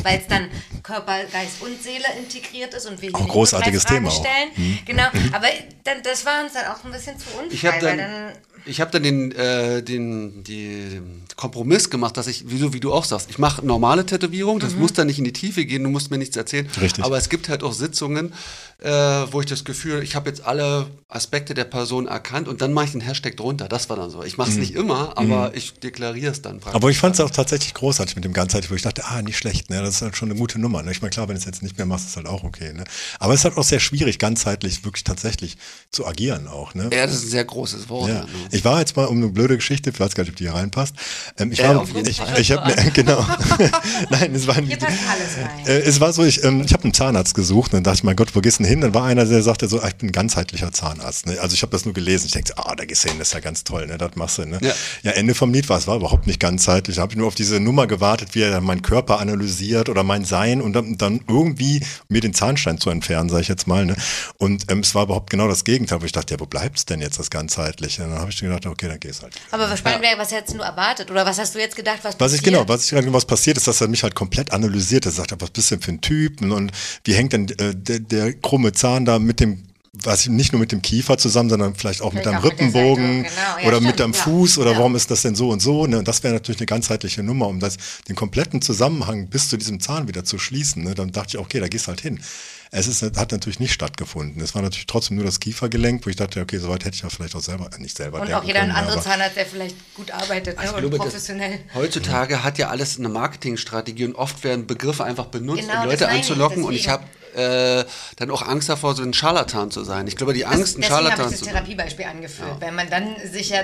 weil es dann Körper, Geist und Seele integriert ist und wir hier Auch nicht Fragen Thema auch. stellen. Mhm. Genau, aber dann, das war uns dann auch ein bisschen zu unfrei, Ich habe weil dann, dann ich hab dann den, äh, den, die Kompromiss gemacht, dass ich, wie, so wie du auch sagst, ich mache normale Tätowierung, das muss dann nicht in die Tiefe gehen, du musst mir nichts erzählen. Richtig. Aber es gibt halt auch Sitzungen, äh, wo ich das Gefühl, ich habe jetzt alle Aspekte der Person erkannt und dann mache ich den Hashtag drunter. Das war dann so. Ich mache es nicht immer, aber ich deklariere es dann praktisch. Aber ich fand es auch tatsächlich großartig mit dem Ganzheitlich, wo ich dachte, ah, nicht schlecht, ne? das ist halt schon eine gute Nummer. Ne? Ich meine, klar, wenn du es jetzt nicht mehr machst, ist halt auch okay. Ne? Aber es ist halt auch sehr schwierig, ganzheitlich wirklich tatsächlich zu agieren auch. Ne? ja, das ist ein sehr großes Wort. Ja. ne? Ich war jetzt mal um eine blöde Geschichte, ich weiß gar nicht, ob die hier reinpasst. Ähm, ich Ja, war, auf jeden ich, Fall. ich habe mir, genau. Nein, es war rein. Äh, es war so, ich, ähm, ich habe einen Zahnarzt gesucht und dann dachte ich, mein Gott, wo gehst du denn hin? Dann war einer, der sagte so, ah, ich bin ein ganzheitlicher Zahnarzt. Ne? Also ich habe das nur gelesen. Ich denke, ah, da gehst du hin, das ist ja ganz toll, ne? das machst du. Ne? Ja. Ja. Ende vom Lied war, es war überhaupt nicht ganzheitlich. Da habe ich nur auf diese Nummer gewartet, wie er dann meinen Körper analysiert oder mein Sein und dann, dann irgendwie mir den Zahnstein zu entfernen, sage ich jetzt mal. Ne? Und ähm, es war überhaupt genau das Gegenteil, wo ich dachte, ja, wo bleibt's denn jetzt das Ganzheitliche? Und dann habe ich gedacht, okay, dann gehst halt. Aber was wäre, was hättest du erwartet? Oder was hast du jetzt gedacht, was Was ich passiert? genau, was ich gerade was passiert ist, dass er mich halt komplett analysiert. Er sagt, was bist du denn für ein Typ und wie hängt denn äh, der, der krumme Zahn da mit dem was ich, nicht nur mit dem Kiefer zusammen, sondern vielleicht auch mit Vielleicht deinem auch mit Rippenbogen Seite, genau. Ja, oder stimmt, mit deinem ja. Fuß oder Ja. warum ist das denn so und so? Ne? Und das wäre natürlich eine ganzheitliche Nummer, um das, den kompletten Zusammenhang bis zu diesem Zahn wieder zu schließen. Ne? Dann dachte ich, okay, da gehst halt hin. Es ist, hat natürlich nicht stattgefunden. Es war natürlich trotzdem nur das Kiefergelenk, wo ich dachte, okay, soweit hätte ich ja vielleicht auch selber, äh, nicht selber Und auch jeder können, andere Zahnarzt, der vielleicht gut arbeitet ne? Ich und glaube, das- professionell. Heutzutage hat ja alles eine Marketingstrategie und oft werden Begriffe einfach benutzt, Genau, um das Leute anzulocken. Und ich habe deswegen. äh, dann auch Angst davor, so ein Scharlatan zu sein. Ich glaube, die Angst, ein Deswegen habe Scharlatan ich das zu sein. Therapiebeil angeführt, weil man dann sich ja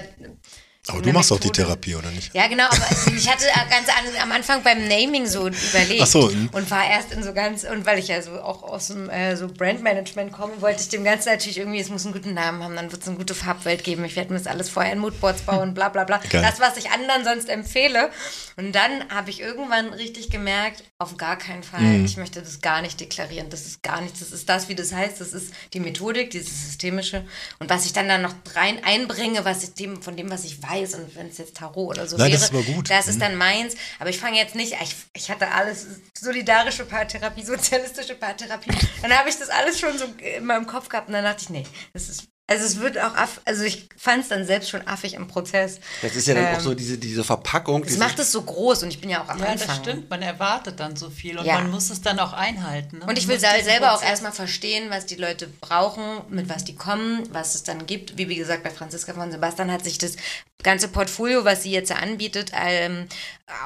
Aber du machst doch die Methode- Therapie, oder nicht? Ja, genau, aber ich hatte ganz an, am Anfang beim Naming so überlegt Ach so, und war erst in so ganz, und weil ich ja so auch aus dem äh, so Brandmanagement komme, wollte ich dem Ganzen natürlich irgendwie, es muss einen guten Namen haben, dann wird es eine gute Farbwelt geben, ich werde mir das alles vorher in Moodboards bauen, bla bla bla. Geil. Das, was ich anderen sonst empfehle. Und dann habe ich irgendwann richtig gemerkt, auf gar keinen Fall, Mhm. ich möchte das gar nicht deklarieren, das ist gar nichts, das ist das, wie das heißt, das ist die Methodik, dieses systemische und was ich dann da noch rein einbringe, was ich dem, von dem, was ich weiß und wenn es jetzt Tarot oder so Nein, wäre, das ist gut. das Mhm. ist dann meins. Aber ich fange jetzt nicht, ich, ich hatte alles, solidarische Paartherapie, sozialistische Paartherapie. Dann habe ich das alles schon so in meinem Kopf gehabt und dann dachte ich, nee, das ist, also es wird auch, aff, also ich fand es dann selbst schon affig im Prozess. Das ist ja dann Ähm, auch so diese, diese Verpackung. Das macht es so groß und ich bin ja auch am Ja, Anfang. das stimmt. Man erwartet dann so viel und Ja. man muss es dann auch einhalten. Ne? Und ich will selber auch Prozess- erstmal verstehen, was die Leute brauchen, mit was die kommen, was es dann gibt. Wie, wie gesagt, bei Franziska von Sebastian hat sich das ganze Portfolio, was sie jetzt anbietet, ähm,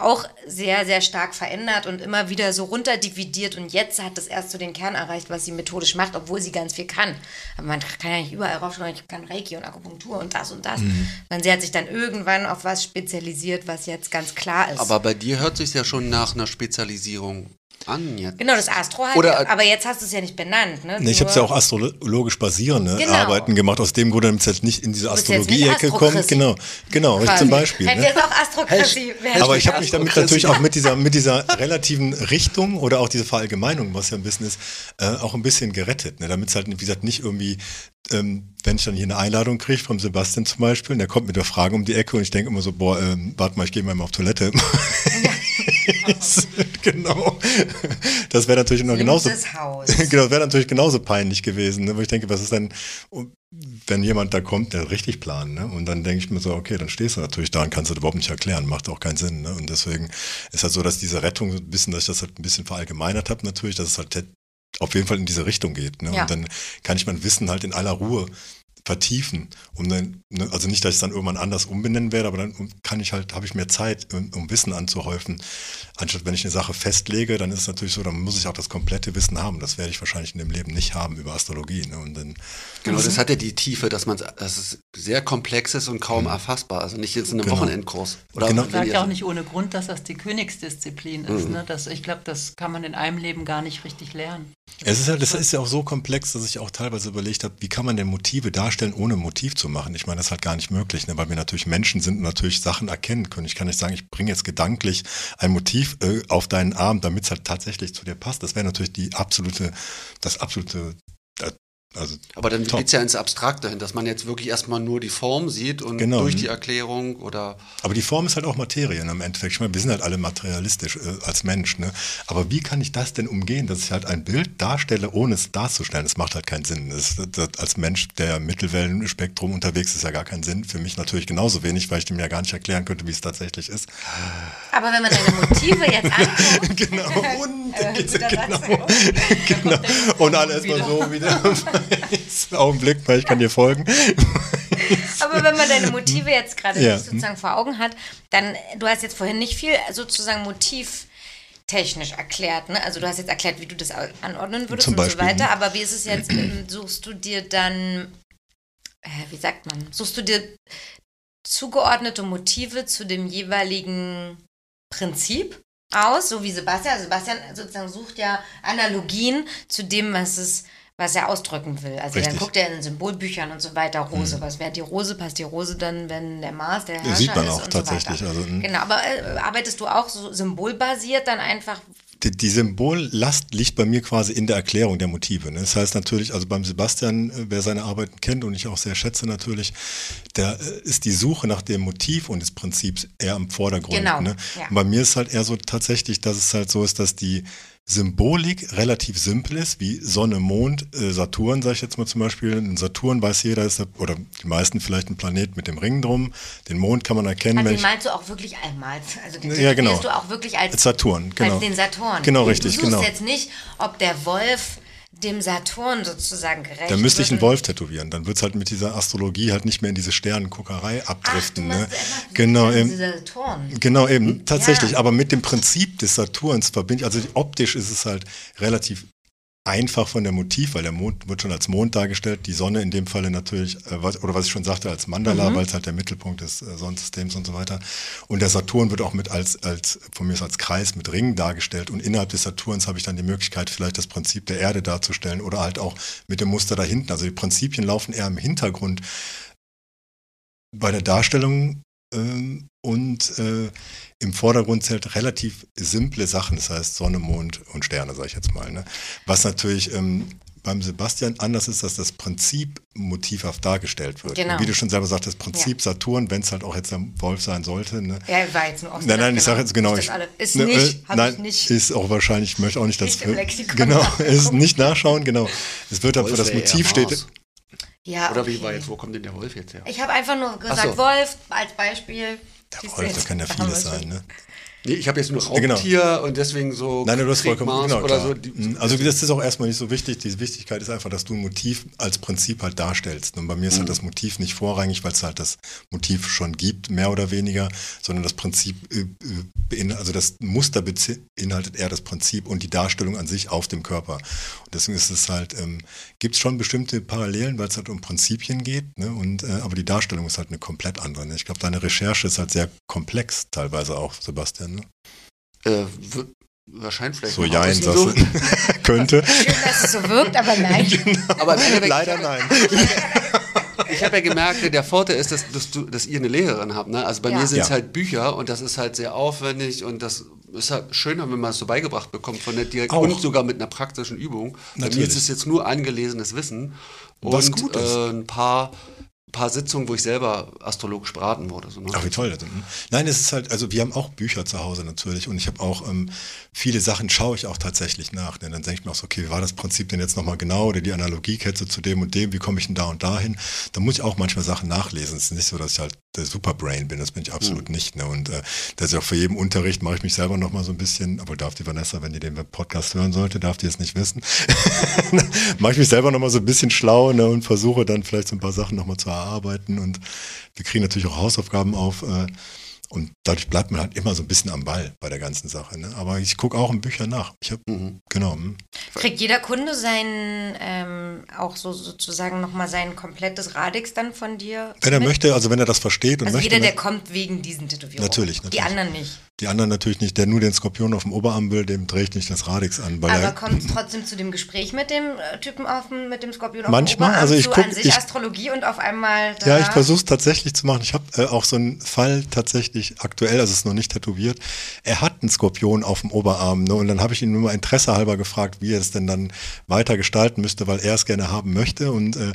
auch sehr, sehr stark verändert und immer wieder so runterdividiert. Und jetzt hat das erst so den Kern erreicht, was sie methodisch macht, obwohl sie ganz viel kann. Aber man kann ja nicht überall raufschauen, ich kann Reiki und Akupunktur und das und das. Und sie hat sich dann irgendwann auf was spezialisiert, was jetzt ganz klar ist. Aber bei dir hört sich ja schon nach einer Spezialisierung Anja. Genau, das Astro halt. Oder- aber jetzt hast du es ja nicht benannt, ne? Nee, ich habe Nur- ja auch astrologisch basierende Genau. Arbeiten gemacht, aus dem Grunde, damit es jetzt nicht in diese jetzt Astrologie-Ecke kommt. Genau, genau, quasi. zum Beispiel. Hätte Ne? jetzt auch Astrokratie werden. Aber ich habe mich damit natürlich auch mit dieser, mit dieser relativen Richtung oder auch diese Verallgemeinung, was ja ein bisschen ist, äh, auch ein bisschen gerettet. Ne? Damit es halt, wie gesagt, nicht irgendwie, ähm, wenn ich dann hier eine Einladung kriege vom Sebastian zum Beispiel, und der kommt mit der Frage um die Ecke und ich denke immer so, boah, ähm, warte mal, ich gehe mal auf Toilette. genau. Das wäre natürlich noch genauso. Haus. Genau, wäre natürlich genauso peinlich gewesen, ne? wo ich denke, was ist denn, wenn jemand da kommt, der richtig plant, ne? Und dann denke ich mir so, okay, dann stehst du natürlich da und kannst das überhaupt nicht erklären, macht auch keinen Sinn, ne? Und deswegen ist halt so, dass diese Rettung ein bisschen, dass ich das halt ein bisschen verallgemeinert habe, natürlich, dass es halt auf jeden Fall in diese Richtung geht, ne? Ja. Und dann kann ich mein Wissen halt in aller Ruhe vertiefen, um dann, ne, also nicht, dass ich es dann irgendwann anders umbenennen werde, aber dann kann ich halt, habe ich mehr Zeit, um, um Wissen anzuhäufen. Anstatt wenn ich eine Sache festlege, dann ist es natürlich so, dann muss ich auch das komplette Wissen haben. Das werde ich wahrscheinlich in dem Leben nicht haben über Astrologie. Ne? Und dann, Genau, das hat ja die Tiefe, dass man, dass es sehr komplex ist und kaum erfassbar. Also nicht jetzt in einem Genau. Wochenendkurs. Oder Genau. wenn sagt ja auch nicht ohne Grund, dass das die Königsdisziplin ist. Mhm. Ne? Das, ich glaube, das kann man in einem Leben gar nicht richtig lernen. es ist halt, das ist ja auch so komplex, dass ich auch teilweise überlegt habe, wie kann man denn Motive darstellen, ohne Motiv zu machen? Ich meine, das ist halt gar nicht möglich, ne? weil wir natürlich Menschen sind und natürlich Sachen erkennen können. Ich kann nicht sagen, ich bringe jetzt gedanklich ein Motiv äh, auf deinen Arm, damit es halt tatsächlich zu dir passt. Das wäre natürlich die absolute, das absolute, äh, also Aber dann geht es ja ins Abstrakte hin, dass man jetzt wirklich erstmal nur die Form sieht und Genau. durch die Erklärung oder Aber die Form ist halt auch Materie im Endeffekt. Ich meine, wir sind halt alle materialistisch äh, als Mensch. Ne? Aber wie kann ich das denn umgehen, dass ich halt ein Bild darstelle, ohne es darzustellen? Das macht halt keinen Sinn. Das, das, als Mensch, der im Mittelwellenspektrum unterwegs ist, ja gar keinen Sinn. Für mich natürlich genauso wenig, weil ich dem ja gar nicht erklären könnte, wie es tatsächlich ist. Aber wenn man deine Motive jetzt anguckt, Genau. Und, Äh, genau, genau. Und alle erstmal so wieder. Augenblick, weil ich kann dir folgen. aber wenn man deine Motive jetzt gerade Ja. sozusagen vor Augen hat, dann, du hast jetzt vorhin nicht viel sozusagen motivtechnisch erklärt, ne? Also du hast jetzt erklärt, wie du das anordnen würdest Zum und so Beispiel, weiter, aber wie ist es jetzt, ähm, suchst du dir dann, äh, wie sagt man, suchst du dir zugeordnete Motive zu dem jeweiligen Prinzip aus, so wie Sebastian. Sebastian sozusagen sucht ja Analogien zu dem, was es was er ausdrücken will. Also dann Richtig. Mhm. guckt er in Symbolbüchern und so weiter, Rose, was wäre die Rose, passt die Rose dann, wenn der Mars, der Herrscher sieht man ist auch und tatsächlich, So also, mhm. genau, aber äh, arbeitest du auch so symbolbasiert dann einfach Die, die Symbollast liegt bei mir quasi in der Erklärung der Motive. Ne? Das heißt natürlich, also beim Sebastian, äh, wer seine Arbeiten kennt und ich auch sehr schätze natürlich, da äh, ist die Suche nach dem Motiv und des Prinzips eher im Vordergrund. Genau, Ne? ja. Und bei mir ist halt eher so tatsächlich, dass es halt so ist, dass die Symbolik relativ simpel ist, wie Sonne, Mond, äh, Saturn, sage ich jetzt mal zum Beispiel. Ein Saturn weiß jeder, ist der, oder die meisten vielleicht ein Planet mit dem Ring drum. Den Mond kann man erkennen, Also wenn den malst du auch wirklich einmal. Also den Ja, genau. du auch wirklich als, Saturn, genau. als den Saturn. Genau, Du richtig, suchst genau. jetzt nicht, ob der Wolf dem Saturn sozusagen gerecht Da müsste ich einen. Wolf tätowieren. Dann wird es halt mit dieser Astrologie halt nicht mehr in diese Sternenguckerei Ach, du abdriften. ne? Genau, eben, Saturn. genau eben, tatsächlich. Ja. Aber mit dem Prinzip des Saturns verbinde ich, also optisch ist es halt relativ einfach von der Motiv, weil der Mond wird schon als Mond dargestellt, die Sonne in dem Falle natürlich, äh, was, oder was ich schon sagte, als Mandala, weil es halt der Mittelpunkt des äh, Sonnensystems und so weiter. Und der Saturn wird auch mit als, als, von mir aus als Kreis mit Ringen dargestellt. Und innerhalb des Saturns habe ich dann die Möglichkeit, vielleicht das Prinzip der Erde darzustellen oder halt auch mit dem Muster dahinten. Also die Prinzipien laufen eher im Hintergrund bei der Darstellung ähm, und äh, im Vordergrund zählt relativ simple Sachen, das heißt Sonne, Mond und Sterne, sage ich jetzt mal. Ne? Was natürlich ähm, beim Sebastian anders ist, dass das Prinzip motivhaft dargestellt wird. Genau. Und wie du schon selber sagst, das Prinzip Saturn, wenn es halt auch jetzt ein Wolf sein sollte. Ne? Ja, war jetzt ein Osten. Nein, nein, ich sage jetzt genau. Ist, Ich, das ist ne, nicht, äh, nein, ich nicht. ist auch wahrscheinlich, ich möchte auch nicht, dass Nicht im Lexikon genau, ist nicht nachschauen, genau. Es wird aber Wolf das wäre Motiv steht. Ja, Oder wie okay. war jetzt, wo kommt denn der Wolf jetzt her? Ich habe einfach nur gesagt, so. Wolf als Beispiel. Der jetzt? da kann ja vieles sein, ne? Nee, ich habe jetzt nur genau. Raubtier und deswegen so Nein, du hast vollkommen genau, oder klar. so. Die, Mhm. Also das ist auch erstmal nicht so wichtig. Die Wichtigkeit ist einfach, dass du ein Motiv als Prinzip halt darstellst. Und bei mir Mhm. ist halt das Motiv nicht vorrangig, weil es halt das Motiv schon gibt, mehr oder weniger, sondern das Prinzip, äh, äh, also das Muster beinhaltet eher das Prinzip und die Darstellung an sich auf dem Körper. Und deswegen ist es halt, ähm, gibt es schon bestimmte Parallelen, weil es halt um Prinzipien geht, ne? Und äh, aber die Darstellung ist halt eine komplett andere. Ne? Ich glaube, deine Recherche ist halt sehr komplex teilweise auch, Sebastian. Ne? Äh, w- Wahrscheinlich vielleicht So Jein, außen sagst so. Könnte. Schön, dass es so wirkt, aber nein. Aber im Endeffekt, Leider nein. ich habe ja gemerkt, der Vorteil ist, dass, dass, du, dass ihr eine Lehrerin habt. Ne? Also bei Ja. mir sind es Ja. halt Bücher und das ist halt sehr aufwendig und das ist halt schöner, wenn man es so beigebracht bekommt von der direkt Auch. und sogar mit einer praktischen Übung. Bei mir Natürlich. ist es jetzt nur angelesenes Wissen und Was gut ist. Äh, ein paar, paar Sitzungen, wo ich selber astrologisch beraten wurde. So, ne? Ach, wie toll. das ist. Nein, es ist halt, also wir haben auch Bücher zu Hause natürlich und ich habe auch ähm, viele Sachen schaue ich auch tatsächlich nach. Denn dann denke ich mir auch so, okay, wie war das Prinzip denn jetzt nochmal genau oder die Analogiekette zu dem und dem, wie komme ich denn da und dahin? Da muss ich auch manchmal Sachen nachlesen. Es ist nicht so, dass ich halt der Superbrain bin, das bin ich absolut nicht. Ne? Und äh, das ist auch für jeden Unterricht mache ich mich selber nochmal so ein bisschen, aber darf die Vanessa, wenn die den Podcast hören sollte, darf die es nicht wissen. mache ich mich selber nochmal so ein bisschen schlau ne? und versuche dann vielleicht so ein paar Sachen nochmal zu erarbeiten. Und wir kriegen natürlich auch Hausaufgaben auf. Äh, und dadurch bleibt man halt immer so ein bisschen am Ball bei der ganzen Sache. Ne? Aber ich gucke auch in Büchern nach. Ich habe, Mhm. genau. hm. Kriegt jeder Kunde sein, ähm, auch so sozusagen nochmal sein komplettes Radix dann von dir? Wenn er mit? möchte, also wenn er das versteht und Also möchte. jeder, der ne? kommt wegen diesen Tätowierungen. Natürlich, Die natürlich. anderen nicht. Die anderen natürlich nicht, der nur den Skorpion auf dem Oberarm will, dem drehe ich nicht das Radix an. Weil Aber er, kommt es trotzdem zu dem Gespräch mit dem äh, Typen auf dem, mit dem Skorpion auf Manchmal, dem Oberarm also ich zu guck- an sich ich- Astrologie und auf einmal. Ja, ich versuche es tatsächlich zu machen. Ich habe äh, auch so einen Fall tatsächlich aktuell, also es ist noch nicht tätowiert. Er hat einen Skorpion auf dem Oberarm ne? und dann habe ich ihn nur mal Interesse halber gefragt, wie er es denn dann weiter gestalten müsste, weil er es gerne haben möchte und äh,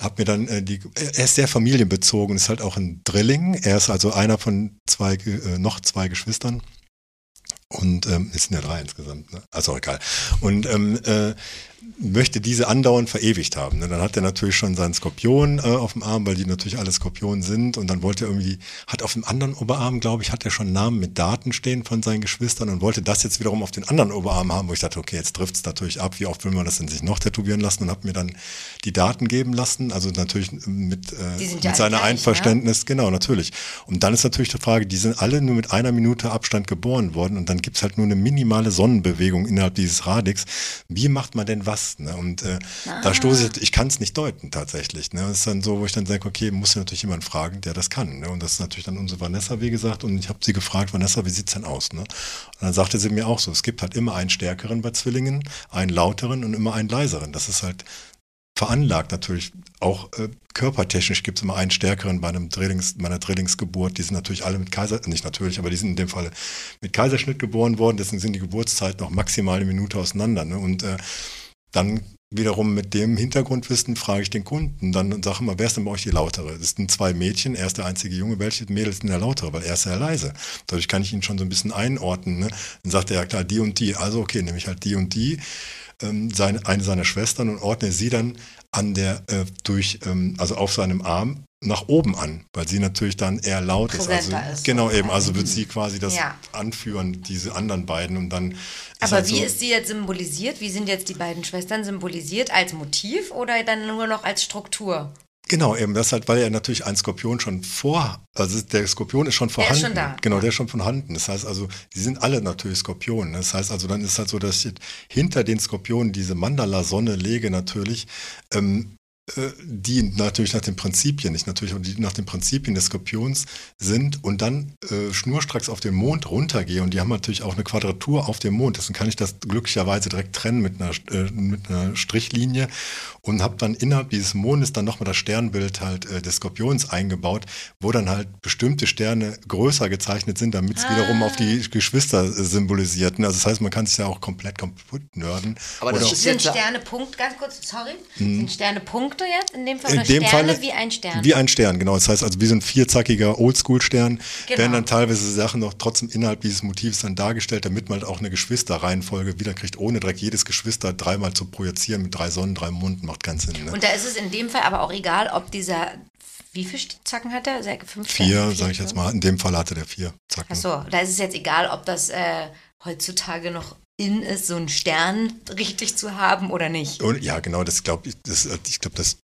hab mir dann äh, die, er ist sehr familienbezogen, ist halt auch ein Drilling. Er ist also einer von zwei, äh, noch zwei Geschwistern. Und ähm, es sind ja drei insgesamt, ne? also egal. Und ähm, äh, möchte diese andauernd verewigt haben. Ne? Dann hat er natürlich schon seinen Skorpion äh, auf dem Arm, weil die natürlich alle Skorpionen sind. Und dann wollte er irgendwie, hat auf dem anderen Oberarm, glaube ich, hat er schon Namen mit Daten stehen von seinen Geschwistern und wollte das jetzt wiederum auf den anderen Oberarm haben, wo ich dachte, okay, jetzt trifft es natürlich ab, wie oft will man das denn sich noch tätowieren lassen und habe mir dann die Daten geben lassen, also natürlich mit, äh, mit ja seiner gleich, Einverständnis, genau, natürlich. Und dann ist natürlich die Frage, die sind alle nur mit einer Minute Abstand geboren worden und dann gibt's halt nur eine minimale Sonnenbewegung innerhalb dieses Radix. Wie macht man denn was? Ne? Und äh, da stoße ich, ich kann es nicht deuten tatsächlich. Ne? Das ist dann so, wo ich dann denke, okay, muss ja natürlich jemand fragen, der das kann. Ne? Und das ist natürlich dann unsere Vanessa, wie gesagt, und ich habe sie gefragt, Vanessa, wie sieht's denn aus? Ne? Und dann sagte sie mir auch so, es gibt halt immer einen stärkeren bei Zwillingen, einen lauteren und immer einen leiseren. Das ist halt veranlagt natürlich. Auch äh, körpertechnisch gibt es immer einen stärkeren bei einem Drillings, bei einer Drillingsgeburt. Die sind natürlich alle mit Kaiser, nicht natürlich, aber die sind in dem Fall mit Kaiserschnitt geboren worden. Deswegen sind die Geburtszeiten noch maximal eine Minute auseinander. Ne? Und äh, dann wiederum mit dem Hintergrundwissen frage ich den Kunden dann und sage immer, wer ist denn bei euch die lautere? Das sind zwei Mädchen, er ist der einzige Junge, welche Mädels sind der lautere? Weil er ist sehr leise. Dadurch kann ich ihn schon so ein bisschen einordnen. Ne? Dann sagt er, ja klar, die und die. Also okay, nehme ich halt die und die ähm, seine, eine seiner Schwestern und ordne sie dann an der, äh, durch, ähm, also auf seinem Arm nach oben an, weil sie natürlich dann eher laut ist. Also, ist, genau eben, also wird sie quasi das Ja. anführen, diese anderen beiden und dann. ist Aber halt wie so, ist sie jetzt symbolisiert? Wie sind jetzt die beiden Schwestern symbolisiert? Als Motiv oder dann nur noch als Struktur? Genau, eben das halt, weil er natürlich ein Skorpion schon vor, also der Skorpion ist schon Der vorhanden. ist schon da. Genau, der ist schon vorhanden. Das heißt also, die sind alle natürlich Skorpionen. Das heißt also, dann ist halt so, dass ich hinter den Skorpionen diese Mandala-Sonne lege natürlich, ähm, äh, die natürlich nach den Prinzipien, nicht natürlich, aber die nach den Prinzipien des Skorpions sind und dann äh, schnurstracks auf den Mond runtergehe und die haben natürlich auch eine Quadratur auf dem Mond. Deswegen kann ich das glücklicherweise direkt trennen mit einer, äh, mit einer Strichlinie und habe dann innerhalb dieses Mondes dann nochmal das Sternbild halt äh, des Skorpions eingebaut, wo dann halt bestimmte Sterne größer gezeichnet sind, damit es wiederum auf die Geschwister äh, symbolisiert. ne? Also das heißt, man kann sich ja auch komplett kaputt nörden. Aber das Oder- ist Sind jetzt- Sterne Punkt, ganz kurz, sorry, sind Sterne Punkte jetzt in dem Fall in dem Sterne Fall wie ein Stern? Wie ein Stern, genau. Das heißt also wie so ein vierzackiger Oldschool-Stern Genau. werden dann teilweise Sachen noch trotzdem innerhalb dieses Motivs dann dargestellt, damit man halt auch eine Geschwisterreihenfolge wieder kriegt, ohne direkt jedes Geschwister dreimal zu projizieren mit drei Sonnen, drei Monden, macht keinen Sinn. Ne? Und da ist es in dem Fall aber auch egal, ob dieser, wie viele Zacken hat er? Fünf Vier, sage ich jetzt mal. In dem Fall hatte der vier. Zacken. Ach so, da ist es jetzt egal, ob das äh, heutzutage noch in ist, so einen Stern richtig zu haben oder nicht. Und, ja, genau, das glaube ich, das, ich glaube, das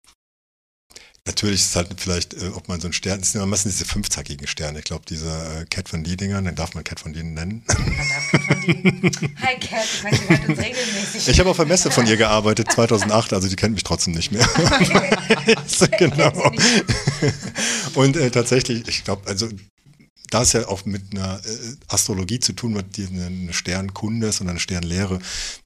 Natürlich ist es halt vielleicht, äh, ob man so ein Stern, das sind ja meistens diese fünfzackigen Sterne. Ich glaube, diese äh, Cat von D Dinger, den darf man Cat von D nennen. Man darf von die- Hi Cat, ich meine, sie hört uns regelmäßig. Ich habe auf der Messe von ihr gearbeitet, 2008, also die kennt mich trotzdem nicht mehr. so, genau. Und äh, tatsächlich, ich glaube, also da es ja auch mit einer äh, Astrologie zu tun hat, die eine, Sternkunde ist und eine Sternlehre,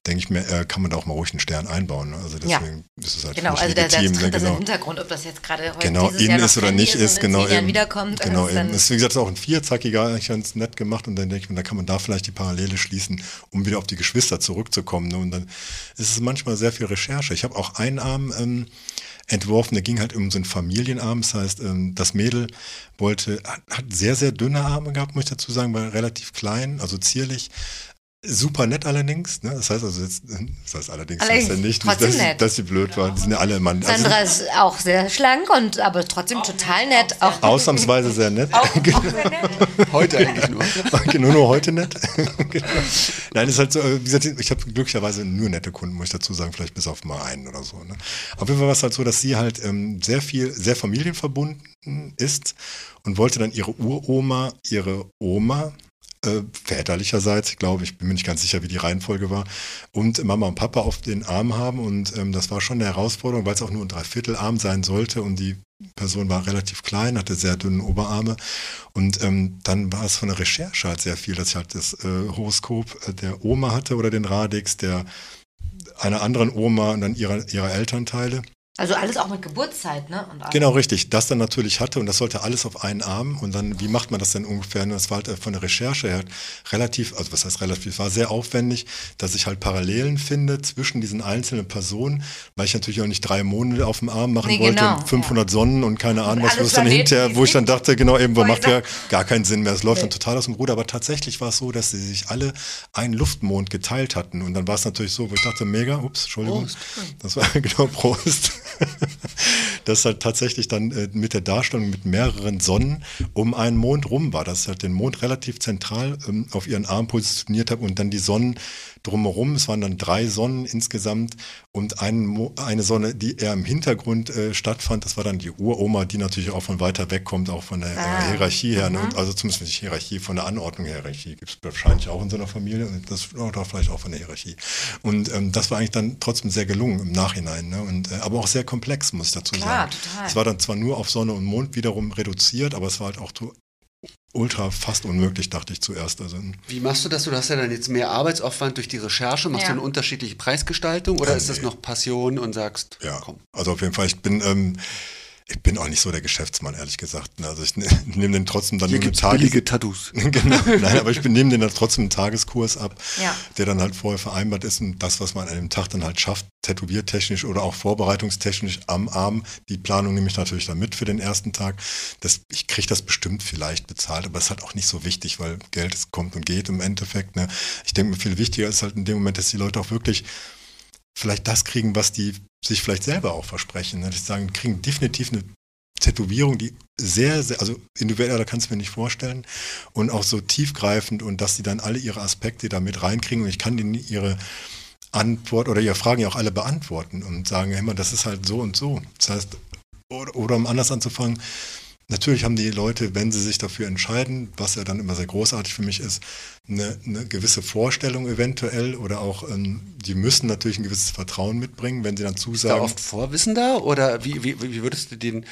denke ich mir, äh, kann man da auch mal ruhig einen Stern einbauen. Ne? Also Ja. deswegen ist es halt Genau, also der, der legitim. tritt ne? das im genau. Hintergrund, ob das jetzt gerade heute Genau, dieses Jahr ist oder nicht ist, ist, genau eben. wiederkommt. Genau ist eben. ist, wie gesagt, auch ein vierzackiger, eigentlich ganz nett gemacht und dann denke ich mir, da kann man da vielleicht die Parallele schließen, um wieder auf die Geschwister zurückzukommen. Ne? Und dann ist es manchmal sehr viel Recherche. Ich habe auch einen Arm ähm, entworfen, der ging halt um so einen Familienarm. Das heißt, ähm, das Mädel wollte, hat, sehr, sehr dünne Arme gehabt, muss ich dazu sagen, war relativ klein, also zierlich. Super nett allerdings, ne? Das heißt also jetzt, das heißt allerdings, Allerdings, das heißt ja nicht, dass, nett. dass sie blöd waren. Die sind ja alle Mann. also- Sandra ist auch sehr schlank und aber trotzdem total nett. Auch, Ausnahmsweise sehr nett. Heute eigentlich nur. genau, nur heute nett. genau. Nein, ist halt so, äh, wie gesagt, ich habe glücklicherweise nur nette Kunden, muss ich dazu sagen, vielleicht bis auf mal einen oder so. Ne? Auf jeden Fall war es halt so, dass sie halt ähm, sehr viel, sehr familienverbunden ist und wollte dann ihre Uroma, ihre Oma, äh, väterlicherseits, ich glaube, ich bin mir nicht ganz sicher, wie die Reihenfolge war, und Mama und Papa auf den Arm haben. Und ähm, das war schon eine Herausforderung, weil es auch nur ein Dreiviertelarm sein sollte und die Person war relativ klein, hatte sehr dünne Oberarme. Und ähm, dann war es von der Recherche halt sehr viel, dass ich halt das äh, Horoskop äh, der Oma hatte oder den Radix, der einer anderen Oma und dann ihrer, ihrer Elternteile. Also alles auch mit Geburtszeit, ne? Genau, richtig. Das dann natürlich hatte und das sollte alles auf einen Arm. Und dann, wie macht man das denn ungefähr? Und Das war halt äh, von der Recherche her relativ, also was heißt relativ, war sehr aufwendig, dass ich halt Parallelen finde zwischen diesen einzelnen Personen, weil ich natürlich auch nicht drei Monate auf dem Arm machen Nee, wollte, genau, und 500 Sonnen und keine Ahnung, was, was dann hinterher, wo ich dann dachte, genau, eben, macht ja gar keinen Sinn mehr. Es läuft dann total aus dem Ruder. Aber tatsächlich war es so, dass sie sich alle einen Luftmond geteilt hatten. Und dann war es natürlich so, wo ich dachte, mega, ups, Entschuldigung. Prost. Das war genau Prost. das halt tatsächlich dann äh, mit der Darstellung mit mehreren Sonnen um einen Mond rum war, dass ich halt den Mond relativ zentral ähm, auf ihren Arm positioniert habe und dann die Sonnen drumherum. Es waren dann drei Sonnen insgesamt und ein, eine Sonne, die eher im Hintergrund äh, stattfand. Das war dann die Uroma, die natürlich auch von weiter weg kommt, auch von der äh, Hierarchie her. Ne? Und also zumindest nicht Hierarchie, von der Anordnung her. Hierarchie gibt es wahrscheinlich auch in so einer Familie und das oder vielleicht auch von der Hierarchie. Und ähm, das war eigentlich dann trotzdem sehr gelungen im Nachhinein. Ne? Und, äh, aber auch sehr komplex, muss ich dazu Klar, sagen. total. Es war dann zwar nur auf Sonne und Mond wiederum reduziert, aber es war halt auch ultra fast unmöglich, dachte ich zuerst. Also, Wie machst du das? Du hast ja dann jetzt mehr Arbeitsaufwand durch die Recherche. Machst Ja. du eine unterschiedliche Preisgestaltung oder Ja, ist das nee. noch Passion und sagst, Ja, komm. also auf jeden Fall, ich bin, ähm, ich bin auch nicht so der Geschäftsmann, ehrlich gesagt. ne. Also ich ne- nehme den trotzdem dann Hier gibt's Tages billige Tattoos. genau, nein, aber ich nehme den dann trotzdem einen Tageskurs ab, Ja. der dann halt vorher vereinbart ist und das, was man an dem Tag dann halt schafft, tätowiertechnisch oder auch vorbereitungstechnisch am Arm. Die Planung nehme ich natürlich dann mit für den ersten Tag. Das, ich kriege das bestimmt vielleicht bezahlt, aber es ist halt auch nicht so wichtig, weil Geld es kommt und geht im Endeffekt. Ne? Ich denke mir, viel wichtiger ist halt in dem Moment, dass die Leute auch wirklich vielleicht das kriegen, was die sich vielleicht selber auch versprechen. Ne? Dass sie sagen, kriegen definitiv eine Tätowierung, die sehr, sehr, also individueller kannst du mir nicht vorstellen und auch so tiefgreifend und dass sie dann alle ihre Aspekte da mit reinkriegen und ich kann ihnen ihre Antwort oder ihre Fragen ja auch alle beantworten und sagen immer, das ist halt so und so. Das heißt, oder, oder um anders anzufangen, natürlich haben die Leute, wenn sie sich dafür entscheiden, was ja dann immer sehr großartig für mich ist, eine, eine gewisse Vorstellung eventuell oder auch, ähm, die müssen natürlich ein gewisses Vertrauen mitbringen, wenn sie dann Ist da zusagen. oft Vorwissen da? Oder wie, wie, wie würdest du den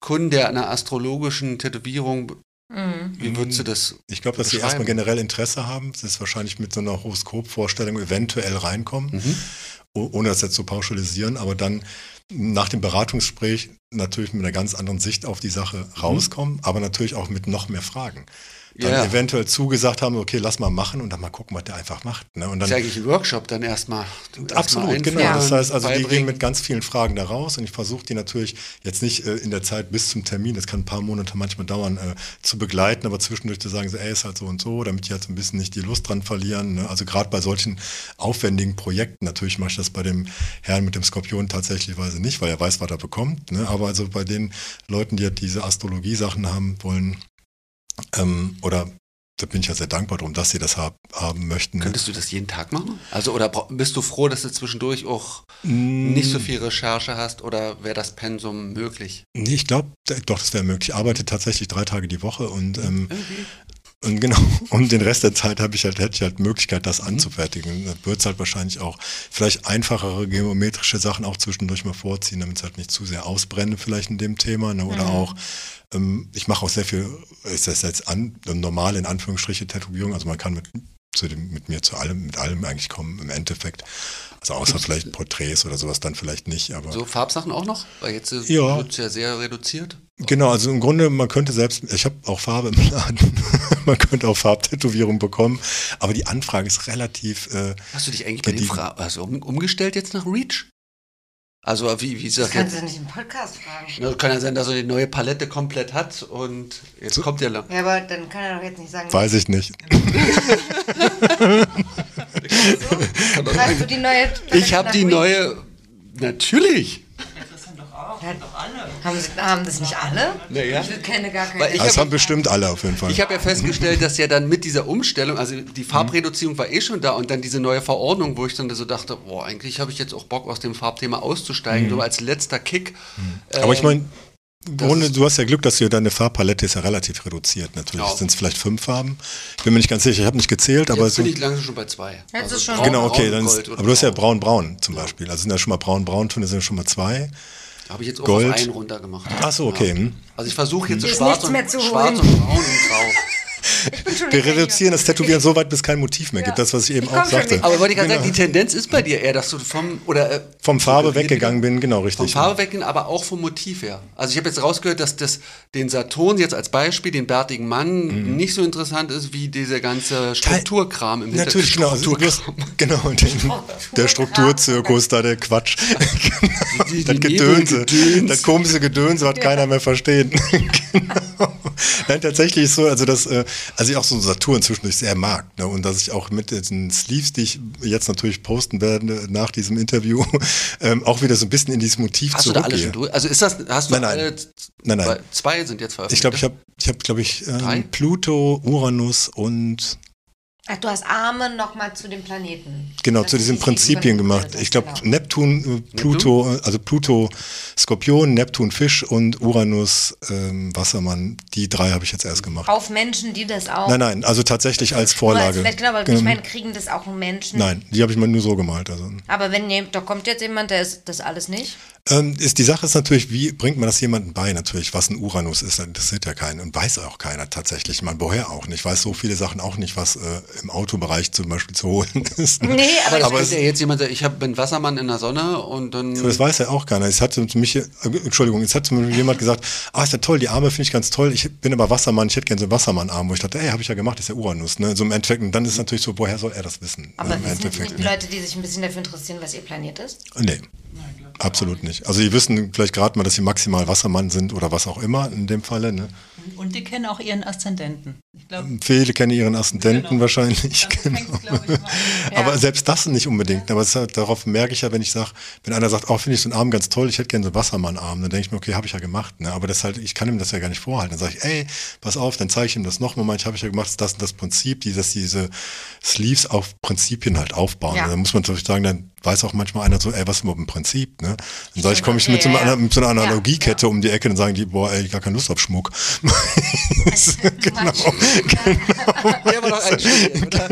Kunden, der einer astrologischen Tätowierung, Mhm. wie würdest du das Ich glaube, dass sie erstmal generell Interesse haben. Das ist wahrscheinlich mit so einer Horoskopvorstellung eventuell reinkommen, Mhm. oh- ohne das jetzt zu pauschalisieren, aber dann nach dem Beratungsgespräch natürlich mit einer ganz anderen Sicht auf die Sache rauskommen, aber natürlich auch mit noch mehr Fragen. Dann Ja. eventuell zugesagt haben, okay, lass mal machen und dann mal gucken, was der einfach macht. Ne? Und dann, eigentlich ein Workshop dann erstmal. Absolut, genau. Das heißt, also die beibringen. gehen mit ganz vielen Fragen da raus und ich versuche die natürlich jetzt nicht äh, in der Zeit bis zum Termin, das kann ein paar Monate manchmal dauern, äh, zu begleiten, aber zwischendurch zu sagen, so, ey, ist halt so und so, damit die halt so ein bisschen nicht die Lust dran verlieren. Ne? Also gerade bei solchen aufwendigen Projekten, natürlich mache ich das bei dem Herrn mit dem Skorpion tatsächlich nicht, weil er weiß, was er bekommt. Ne? Aber also bei den Leuten, die halt diese Astrologie-Sachen haben wollen, ähm, oder da bin ich ja sehr dankbar drum, dass sie das hab, haben möchten. Könntest du das jeden Tag machen? Also, oder bist du froh, dass du zwischendurch auch Mm. nicht so viel Recherche hast oder wäre das Pensum möglich? Nee, ich glaube, doch, das wäre möglich. Ich arbeite tatsächlich drei Tage die Woche und ähm, Irgendwie. Und genau, und den Rest der Zeit habe ich halt, hätte ich halt Möglichkeit, das anzufertigen. Da wird es halt wahrscheinlich auch vielleicht einfachere geometrische Sachen auch zwischendurch mal vorziehen, damit es halt nicht zu sehr ausbrenne, vielleicht in dem Thema. Ne? Oder auch, ähm, ich mache auch sehr viel, ist das jetzt an, normal in Anführungsstriche Tätowierung, also man kann mit zu dem, mit mir zu allem, mit allem eigentlich kommen im Endeffekt. Also außer vielleicht Porträts oder sowas dann vielleicht nicht, aber. So Farbsachen auch noch? Weil jetzt Ja. wird es ja sehr reduziert. Genau, also im Grunde, man könnte selbst, ich habe auch Farbe im Laden, man könnte auch Farbtätowierung bekommen, aber die Anfrage ist relativ, äh, Hast du dich eigentlich bei den. Fra also um, umgestellt jetzt nach Reach? Also wie, wie ist Das kannst jetzt? du nicht im Podcast fragen. Na, Kann ja sein, dass er die neue Palette komplett hat und jetzt kommt der lang. Ja, aber dann kann er doch jetzt nicht sagen, weiß ich nicht. weißt du die neue... Ich habe die neue. Natürlich. Auch. Haben, sie, haben das nicht alle? Naja. Ich kenne gar keine. Das hab- haben bestimmt alle auf jeden Fall. Ich habe ja festgestellt, dass ja dann mit dieser Umstellung, also die Farbreduzierung war eh schon da und dann diese neue Verordnung, wo ich dann so dachte, boah, eigentlich habe ich jetzt auch Bock aus dem Farbthema auszusteigen, so als letzter Kick. aber ich meine, ist- du hast ja Glück, dass du deine Farbpalette ist ja relativ reduziert. Natürlich Ja. sind es vielleicht fünf Farben. Ich bin mir nicht ganz sicher, ich habe nicht gezählt, aber Jetzt so, bin ich langsam schon bei zwei. Jetzt ist schon- braun, genau, okay, braun, dann ist, aber du hast ja braun. braun-braun zum Beispiel. Also sind ja schon mal braun-braun-Töne, sind ja schon mal zwei. Habe ich jetzt auch Gold. auf einen runter gemacht. Ach so, okay, hm. Also ich versuche jetzt so schwarz und, mehr zu schwarz und braun und grau. Wir reduzieren das Tätowieren so weit, bis kein Motiv mehr gibt. Das, was ich eben Ich auch sagte. Aber wollte ich gerade sagen, Genau. die Tendenz ist bei dir eher, dass du vom oder äh, Vom Farbe weggegangen bin, genau, Vom richtig. Farbe weggehen, aber auch vom Motiv her. Also ich habe jetzt rausgehört, dass das den Saturn jetzt als Beispiel, den bärtigen Mann, Mhm. nicht so interessant ist wie dieser ganze Strukturkram im Natürlich, genau. Hast, genau, den, der Strukturzirkus, da der Quatsch. Die- die das Gedönse, Nebelgedöns. das komische Gedönse, was keiner mehr versteht. genau. Nein, tatsächlich ist so, also das, äh, also ich auch so Saturn zwischendurch sehr mag. Ne? Und dass ich auch mit den Sleeves, die ich jetzt natürlich posten werde nach diesem Interview, ähm, auch wieder so ein bisschen in dieses Motiv Hast du da alle zurückgehe. schon durch? Also ist das, hast du Nein, nein. alle, Nein, nein. zwei- sind jetzt veröffentlicht? Ich glaube, ich habe, ich habe, glaube ich, ähm, Pluto, Uranus und Ach, du hast Arme nochmal zu den Planeten. Genau, Das zu diesen die Prinzipien gemacht. Ich glaube, genau. Neptun, äh, Pluto, äh, also Pluto Skorpion, Neptun Fisch und Uranus ähm, Wassermann. Die drei habe ich jetzt erst gemacht. Auf Menschen, die das auch. Nein, nein, also tatsächlich als als Vorlage. Vielleicht, genau, aber Ähm, ich meine, kriegen das auch Menschen. Nein, die habe ich mal nur so gemalt. Also. Aber wenn jem- da kommt jetzt jemand, der ist das alles nicht. Ähm, ist, die Sache ist natürlich, wie bringt man das jemandem bei? Natürlich, was ein Uranus ist, das interessiert ja keinen und weiß auch keiner tatsächlich. Man woher auch nicht. Weiß so viele Sachen auch nicht, was äh, im Autobereich zum Beispiel zu holen ist. Nee, aber, aber das ist ja jetzt jemand, ich hab, bin Wassermann in der Sonne und dann. Aber das weiß ja auch keiner. Es hat mich, Entschuldigung, es hat zu mir jemand gesagt, ah, ist ja toll, die Arme finde ich ganz toll. Ich bin aber Wassermann, ich hätte gerne so einen Wassermann-Arm. Wo ich dachte, ey, habe ich ja gemacht, ist ja Uranus. Ne? So im Endeffekt, und dann ist natürlich so, woher soll er das wissen? aber Im wissen Endeffekt. die Leute, die sich ein bisschen dafür interessieren, was ihr Planet ist? Nee. Absolut nicht. Also die wissen vielleicht gerade mal, dass sie maximal Wassermann sind oder was auch immer in dem Falle. Ne? Und die kennen auch ihren Aszendenten. Ich glaube, Viele kennen ihren Aszendenten Genau. wahrscheinlich. Genau. ich, an. Aber selbst das nicht unbedingt. Aber es ist halt, darauf merke ich ja, wenn ich sage, wenn einer sagt, oh, finde ich so einen Arm ganz toll, ich hätte gerne so einen Wassermann-Arm, dann denke ich mir, okay, habe ich ja gemacht. Ne? Aber das halt, ich kann ihm das ja gar nicht vorhalten. Dann sage ich, ey, pass auf, dann zeige ich ihm das nochmal. Manchmal habe ich ja gemacht, das ist das und das Prinzip, die, dass diese Sleeves auf Prinzipien halt aufbauen. Ja. Und dann muss man natürlich sagen, dann weiß auch manchmal einer so, ey, was ist überhaupt ein Prinzip? Ne? Dann sage ich, komme ich mit so, einer, ja, ja. mit so einer Ja, Analogiekette um die Ecke, dann sagen die, boah, ey, gar keine Lust auf Schmuck. genau. Schwede, oder?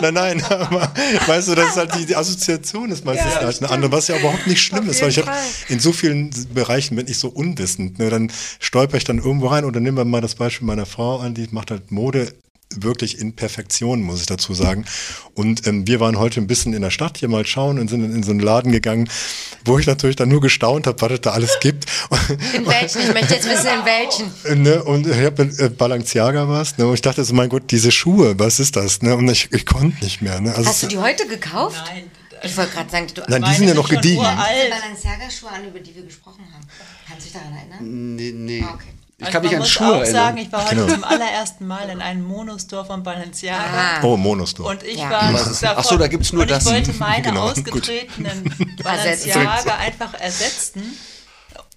nein, nein, aber weißt du, das ist halt die, die Assoziation ist meistens Ja, halt eine andere, was ja überhaupt nicht schlimm Auf ist, weil ich habe in so vielen Bereichen bin ich so unwissend, ne, dann stolper ich dann irgendwo rein oder nehmen wir mal das Beispiel meiner Frau an, die macht halt Mode wirklich in Perfektion, muss ich dazu sagen. Und ähm, wir waren heute ein bisschen in der Stadt hier mal schauen und sind in, in so einen Laden gegangen, wo ich natürlich dann nur gestaunt habe, was es da alles gibt. In welchen? Ich möchte jetzt wissen, in welchen. ne, und ich habe äh, Balenciaga was, ne, und ich dachte so, mein Gott, diese Schuhe, was ist das? Ne, und ich, ich konnte nicht mehr. Ne, also Hast du die heute gekauft? Nein. Ich wollte gerade sagen, du Nein, die sind ja noch gediegen. uralt. Balenciaga-Schuhe an, über die wir gesprochen haben. Kannst du dich daran erinnern? Nee, nee. Ah, okay. Ich Also kann mich man an muss Schuhe auch erinnern. sagen, ich war heute Genau. zum allerersten Mal in einem Monostore von Balenciaga. Ah. Oh, Monostor. Und ich Ja. war davon, ach so, da gibt's nur und das. ich wollte meine Genau, ausgetretenen Balenciaga einfach ersetzen.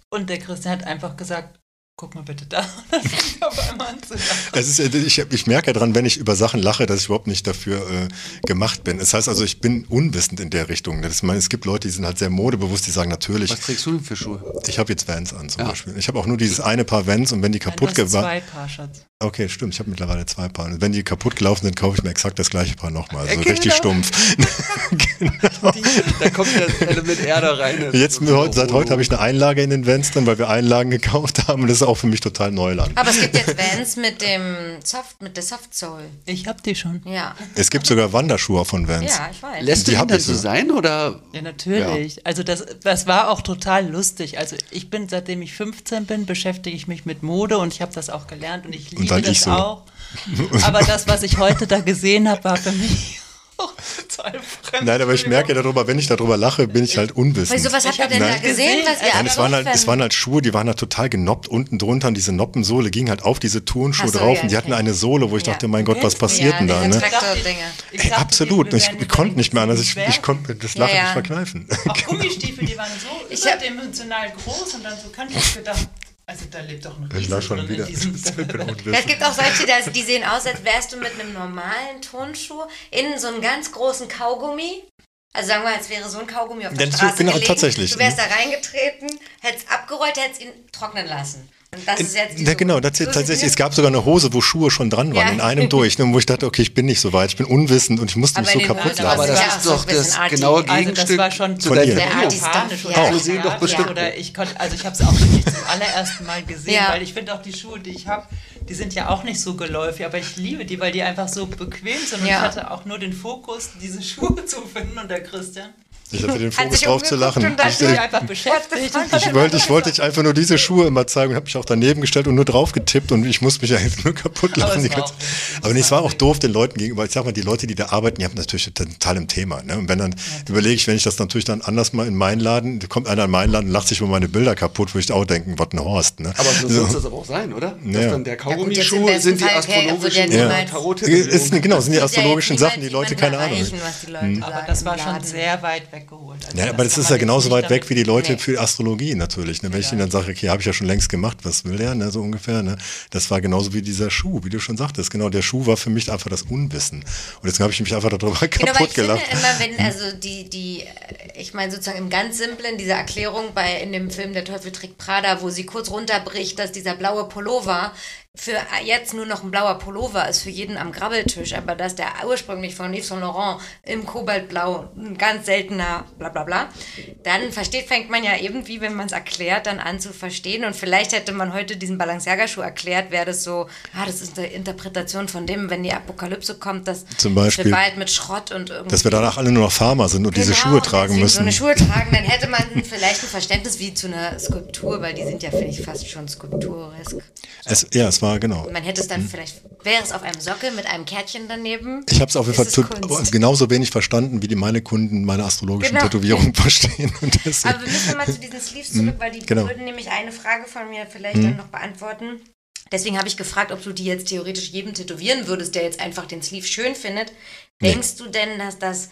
Und der Christian hat einfach gesagt, guck mal bitte da. Das ist auf einmal anzusagen. Es ist, äh, ich, ich merke ja dran, wenn ich über Sachen lache, dass ich überhaupt nicht dafür äh, gemacht bin. Das heißt also, ich bin unwissend in der Richtung. Das, meine, es gibt Leute, die sind halt sehr modebewusst, die sagen natürlich, Was trägst du denn für Schuhe? ich habe jetzt Vans an zum Ja. Beispiel. Ich habe auch nur dieses eine Paar Vans und wenn die kaputt Nein, du hast geworden zwei Paar, Schatz. Okay, stimmt. Ich habe mittlerweile zwei Paar. Und wenn die kaputt gelaufen sind, kaufe ich mir exakt das gleiche Paar nochmal. Also Äh, genau. richtig stumpf. Die, da kommt das Element Erde rein. Jetzt heute, seit heute habe ich eine Einlage in den Vans drin, weil wir Einlagen gekauft haben. Und das ist auch für mich total Neuland. Aber es gibt jetzt Vans mit dem Soft, mit der Soft Soul. Ich hab die schon. Ja. Es gibt sogar Wanderschuhe von Vans. Ja, ich weiß. Lässt du Die dann ich so sein oder? Ja, natürlich. Also das, das war auch total lustig. Also ich bin, seitdem ich 15 bin, beschäftige ich mich mit Mode und ich habe das auch gelernt und ich liebe dann das ich so. auch. Aber das, was ich heute da gesehen habe, war für mich auch total fremd. Nein, aber ich merke darüber, wenn ich darüber lache, bin ich halt unwissend. Wieso, was habt ihr denn da nicht gesehen, was ihr Nein, es waren, halt, es waren halt Schuhe, die waren halt total genoppt unten drunter und diese Noppensohle ging halt auf diese Turnschuhe so, drauf ja, und die hatten okay. eine Sohle, wo ich Ja. dachte, mein Gott, was passiert Ja, denn da? Ne? Ich Ey, dachte, absolut. Ich, ich konnte nicht mehr anders. Ich, ich konnte das Lachen Ja, nicht verkneifen. Auch Gummistiefel, die waren so Ich überdimensional groß und dann so kann ich gedacht, also da lebt doch ein Ich Riese lach schon wieder. Ja, es gibt auch solche, die- die sehen aus, als wärst du mit einem normalen Turnschuh in so einen ganz großen Kaugummi. Also sagen wir, als wäre so ein Kaugummi auf der Ja, so- Straße genau, gelegen. tatsächlich. Du wärst da reingetreten, hättest abgerollt, hättest ihn trocknen lassen. Und das ist jetzt die Ja, genau, das tatsächlich. Es gab sogar eine Hose, wo Schuhe schon dran waren, Ja. in einem durch, ne, wo ich dachte, okay, ich bin nicht so weit, ich bin unwissend und ich musste Aber mich so kaputt lachen. Aber Das ist ja doch das arty. genaue Also das Gegenstück war schon zu Von ja. oder Auch. So sehen doch bestimmt- Oder ich konnte, also ich habe es auch wirklich zum allerersten Mal gesehen, Ja. weil ich finde auch die Schuhe, die ich habe, die sind ja auch nicht so geläufig, aber ich liebe die, weil die einfach so bequem sind. Und Ja. ich hatte auch nur den Fokus, diese Schuhe zu finden und der Christian Ich hatte den Fokus drauf zu lachen. und Ich, einfach beschäftigt. ich wollte, ich wollte dich einfach nur diese Schuhe immer zeigen und habe mich auch daneben gestellt und nur drauf getippt und ich musste mich ja jetzt nur kaputt Aber lachen. es die war. Aber nee, es war auch doof den Leuten gegenüber. Ich sag mal, die Leute, die da arbeiten, die haben natürlich total im Thema. Ne? Und wenn dann überlege ich, wenn ich das natürlich dann anders mal in meinen Laden, da kommt einer in meinen Laden und lacht sich über meine Bilder kaputt, wo ich auch denken, was ein Horst. Ne? Aber so So. soll es aber auch sein, oder? Ja. Dass dann der Kaugummischuh besten sind die okay, astrologischen wird ja ja. Tarot-Tätowierungen. genau, sind die Das ja astrologischen Sachen, die Leute keine Ahnung. Leute Aber das war schon sehr weit weggeholt. Also Ja, aber das kann ist ja genauso jetzt weit weg wie die Leute Nee. für Astrologie natürlich. Ne? Wenn ich ihnen dann sage, okay, habe ich ja schon längst gemacht, was will der, ne? so ungefähr. Ne? Das war genauso wie dieser Schuh, wie du schon sagtest. Genau, der Schuh war für mich einfach das Unwissen. Und deswegen habe ich mich einfach darüber Genau, kaputt ich gelacht. finde immer, wenn, also die, die, äh, ich meine sozusagen im ganz simplen, diese Erklärung bei in dem Film Der Teufel trägt Prada, wo sie kurz runterbricht, dass dieser blaue Pullover für jetzt nur noch ein blauer Pullover ist für jeden am Grabbeltisch, aber dass der ursprünglich von Yves Saint Laurent im Kobaltblau ein ganz seltener bla bla bla, dann versteht, fängt man ja irgendwie, wenn man es erklärt, dann an zu verstehen und vielleicht hätte man heute diesen Balenciaga-Schuh erklärt, wäre das so, ah, das ist eine Interpretation von dem, wenn die Apokalypse kommt, dass Zum Beispiel. wird bald mit Schrott und irgendwie Dass wir danach alle nur noch Farmer sind und diese Genau, Schuhe tragen deswegen So eine müssen. Schuhe tragen, dann hätte man vielleicht ein Verständnis wie zu einer Skulptur, weil die sind ja, finde ich, fast schon skulpturesk. Es, ja, es war genau. Man hätte es dann vielleicht, wäre es auf einem Sockel mit einem Kärtchen daneben. Ich habe es auf jeden Fall genauso wenig verstanden, wie die meine Kunden meine astrologischen Genau. Tätowierungen verstehen. Aber wir müssen mal zu diesen Sleeves zurück, weil die genau. würden nämlich eine Frage von mir vielleicht dann noch beantworten. Deswegen habe ich gefragt, ob du die jetzt theoretisch jedem tätowieren würdest, der jetzt einfach den Sleeve schön findet. Nee. Denkst du denn, dass das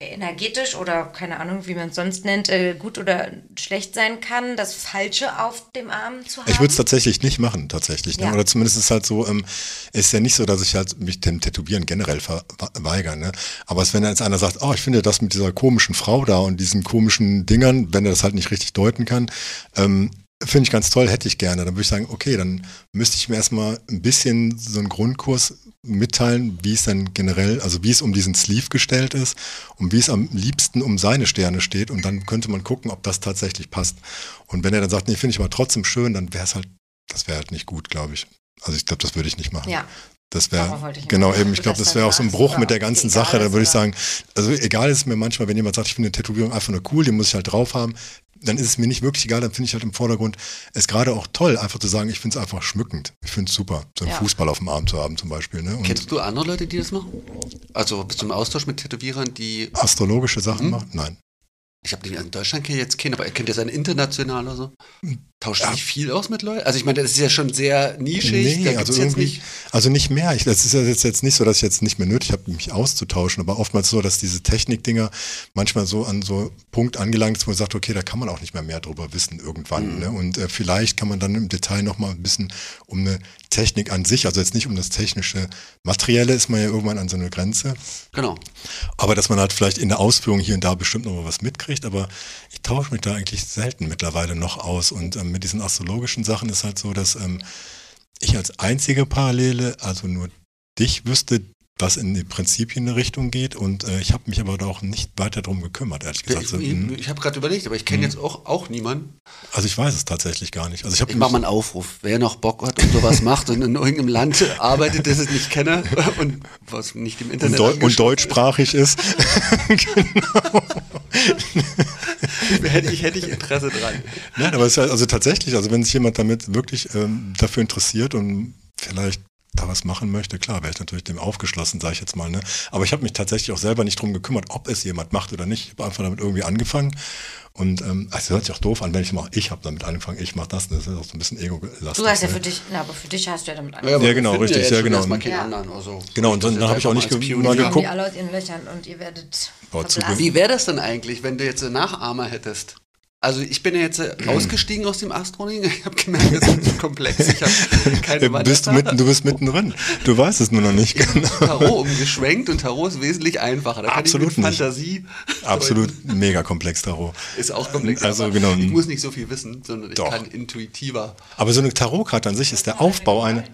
energetisch oder keine Ahnung, wie man es sonst nennt, äh, gut oder schlecht sein kann, das Falsche auf dem Arm zu haben? Ich würde es tatsächlich nicht machen, tatsächlich. Ne? Ja. Oder zumindest ist es halt so, ähm, es ist ja nicht so, dass ich halt mich dem Tätowieren generell verweigere. Ne? Aber es, wenn jetzt einer sagt, oh, ich finde das mit dieser komischen Frau da und diesen komischen Dingern, wenn er das halt nicht richtig deuten kann, ähm, finde ich ganz toll, hätte ich gerne. Dann würde ich sagen, okay, dann müsste ich mir erstmal ein bisschen so einen Grundkurs mitteilen, wie es dann generell, also wie es um diesen Sleeve gestellt ist und wie es am liebsten um seine Sterne steht und dann könnte man gucken, ob das tatsächlich passt. Und wenn er dann sagt, nee, finde ich aber trotzdem schön, dann wäre es halt, das wäre halt nicht gut, glaube ich. Also ich glaube, das würde ich nicht machen. Ja. Das wäre, genau, eben, ich glaube, das wäre auch so ein Bruch mit der ganzen Sache. Da würde ich sagen, also egal ist mir manchmal, wenn jemand sagt, ich finde eine Tätowierung einfach nur cool, die muss ich halt drauf haben, dann ist es mir nicht wirklich egal, dann finde ich halt im Vordergrund es gerade auch toll, einfach zu sagen, ich finde es einfach schmückend. Ich finde es super, so einen Ja. Fußball auf dem Arm zu haben zum Beispiel. Ne? Und Kennst du andere Leute, die das machen? Also bist du im Austausch mit Tätowierern, die. astrologische Mhm. Sachen machen? Nein. Ich habe in Deutschland kenne ich jetzt keinen, aber kennt ihr seinen international oder so? Tauscht sich viel aus mit Leuten? Also ich meine, das ist ja schon sehr nischig. Nee, also irgendwie, nicht. also nicht mehr. Ich, das ist ja jetzt, jetzt nicht so, dass ich jetzt nicht mehr nötig habe, mich auszutauschen, aber oftmals so, dass diese Technikdinger manchmal so an so Punkt angelangt ist, wo man sagt, okay, da kann man auch nicht mehr mehr drüber wissen irgendwann. Ne? Und äh, vielleicht kann man dann im Detail nochmal ein bisschen um eine Technik an sich, also jetzt nicht um das technische Materielle, ist man ja irgendwann an so eine Grenze. Genau. Aber dass man halt vielleicht in der Ausführung hier und da bestimmt noch mal was mitkriegt, aber ich tausche mich da eigentlich selten mittlerweile noch aus. Und ähm, mit diesen astrologischen Sachen ist halt so, dass ähm, ich als einzige Parallele, also nur dich wüsste, was in die Prinzipien eine Richtung geht und äh, ich habe mich aber auch nicht weiter darum gekümmert, ehrlich gesagt. Ich, ich, hm. ich habe gerade überlegt, aber ich kenne jetzt auch, auch niemanden. Also ich weiß es tatsächlich gar nicht. Also ich Ich mache mal einen Aufruf. Wer noch Bock hat und sowas macht und in irgendeinem Land arbeitet, das ich nicht kenne und was nicht im und, Internet Deu und deutschsprachig ist. ist, hätte ich, hätte ich Interesse dran. Nein, aber es ist ja, also tatsächlich, also wenn sich jemand damit wirklich ähm, dafür interessiert und vielleicht da was machen möchte, klar, wäre ich natürlich dem aufgeschlossen, sage ich jetzt mal. Ne? Aber ich habe mich tatsächlich auch selber nicht drum gekümmert, ob es jemand macht oder nicht. Ich habe einfach damit irgendwie angefangen. Und ähm, also das hört sich auch doof an, wenn ich mache, ich habe damit angefangen, ich mache das, das ist auch so ein bisschen ego-lastig. Du hast ja ne? für dich, na, aber für dich hast du ja damit Ja, angefangen. wir genau, finden richtig, jetzt ja, genau. erstmal keinen Ja. anderen, also Genau, und dann das habe ich auch nicht ge- mal geguckt. die alle aus ihren Löchern und ihr werdet Boah. Wie wäre das denn eigentlich, wenn du jetzt einen Nachahmer hättest? Also ich bin ja jetzt äh, ausgestiegen aus dem Astronomie. Ich habe gemerkt, das ist zu komplex. Ich habe keine Du bist, mitten, du bist mittendrin. Du weißt es nur noch nicht. Genau. Tarot umgeschwenkt und Tarot ist wesentlich einfacher. Da kann Absolut ich mit nicht. Fantasie. Absolut mega komplex, Tarot. Ist auch komplex. Also, aber genau. Ich muss nicht so viel wissen, sondern ich Doch. kann intuitiver. Aber so eine Tarotkarte an sich ist der Aufbau eine.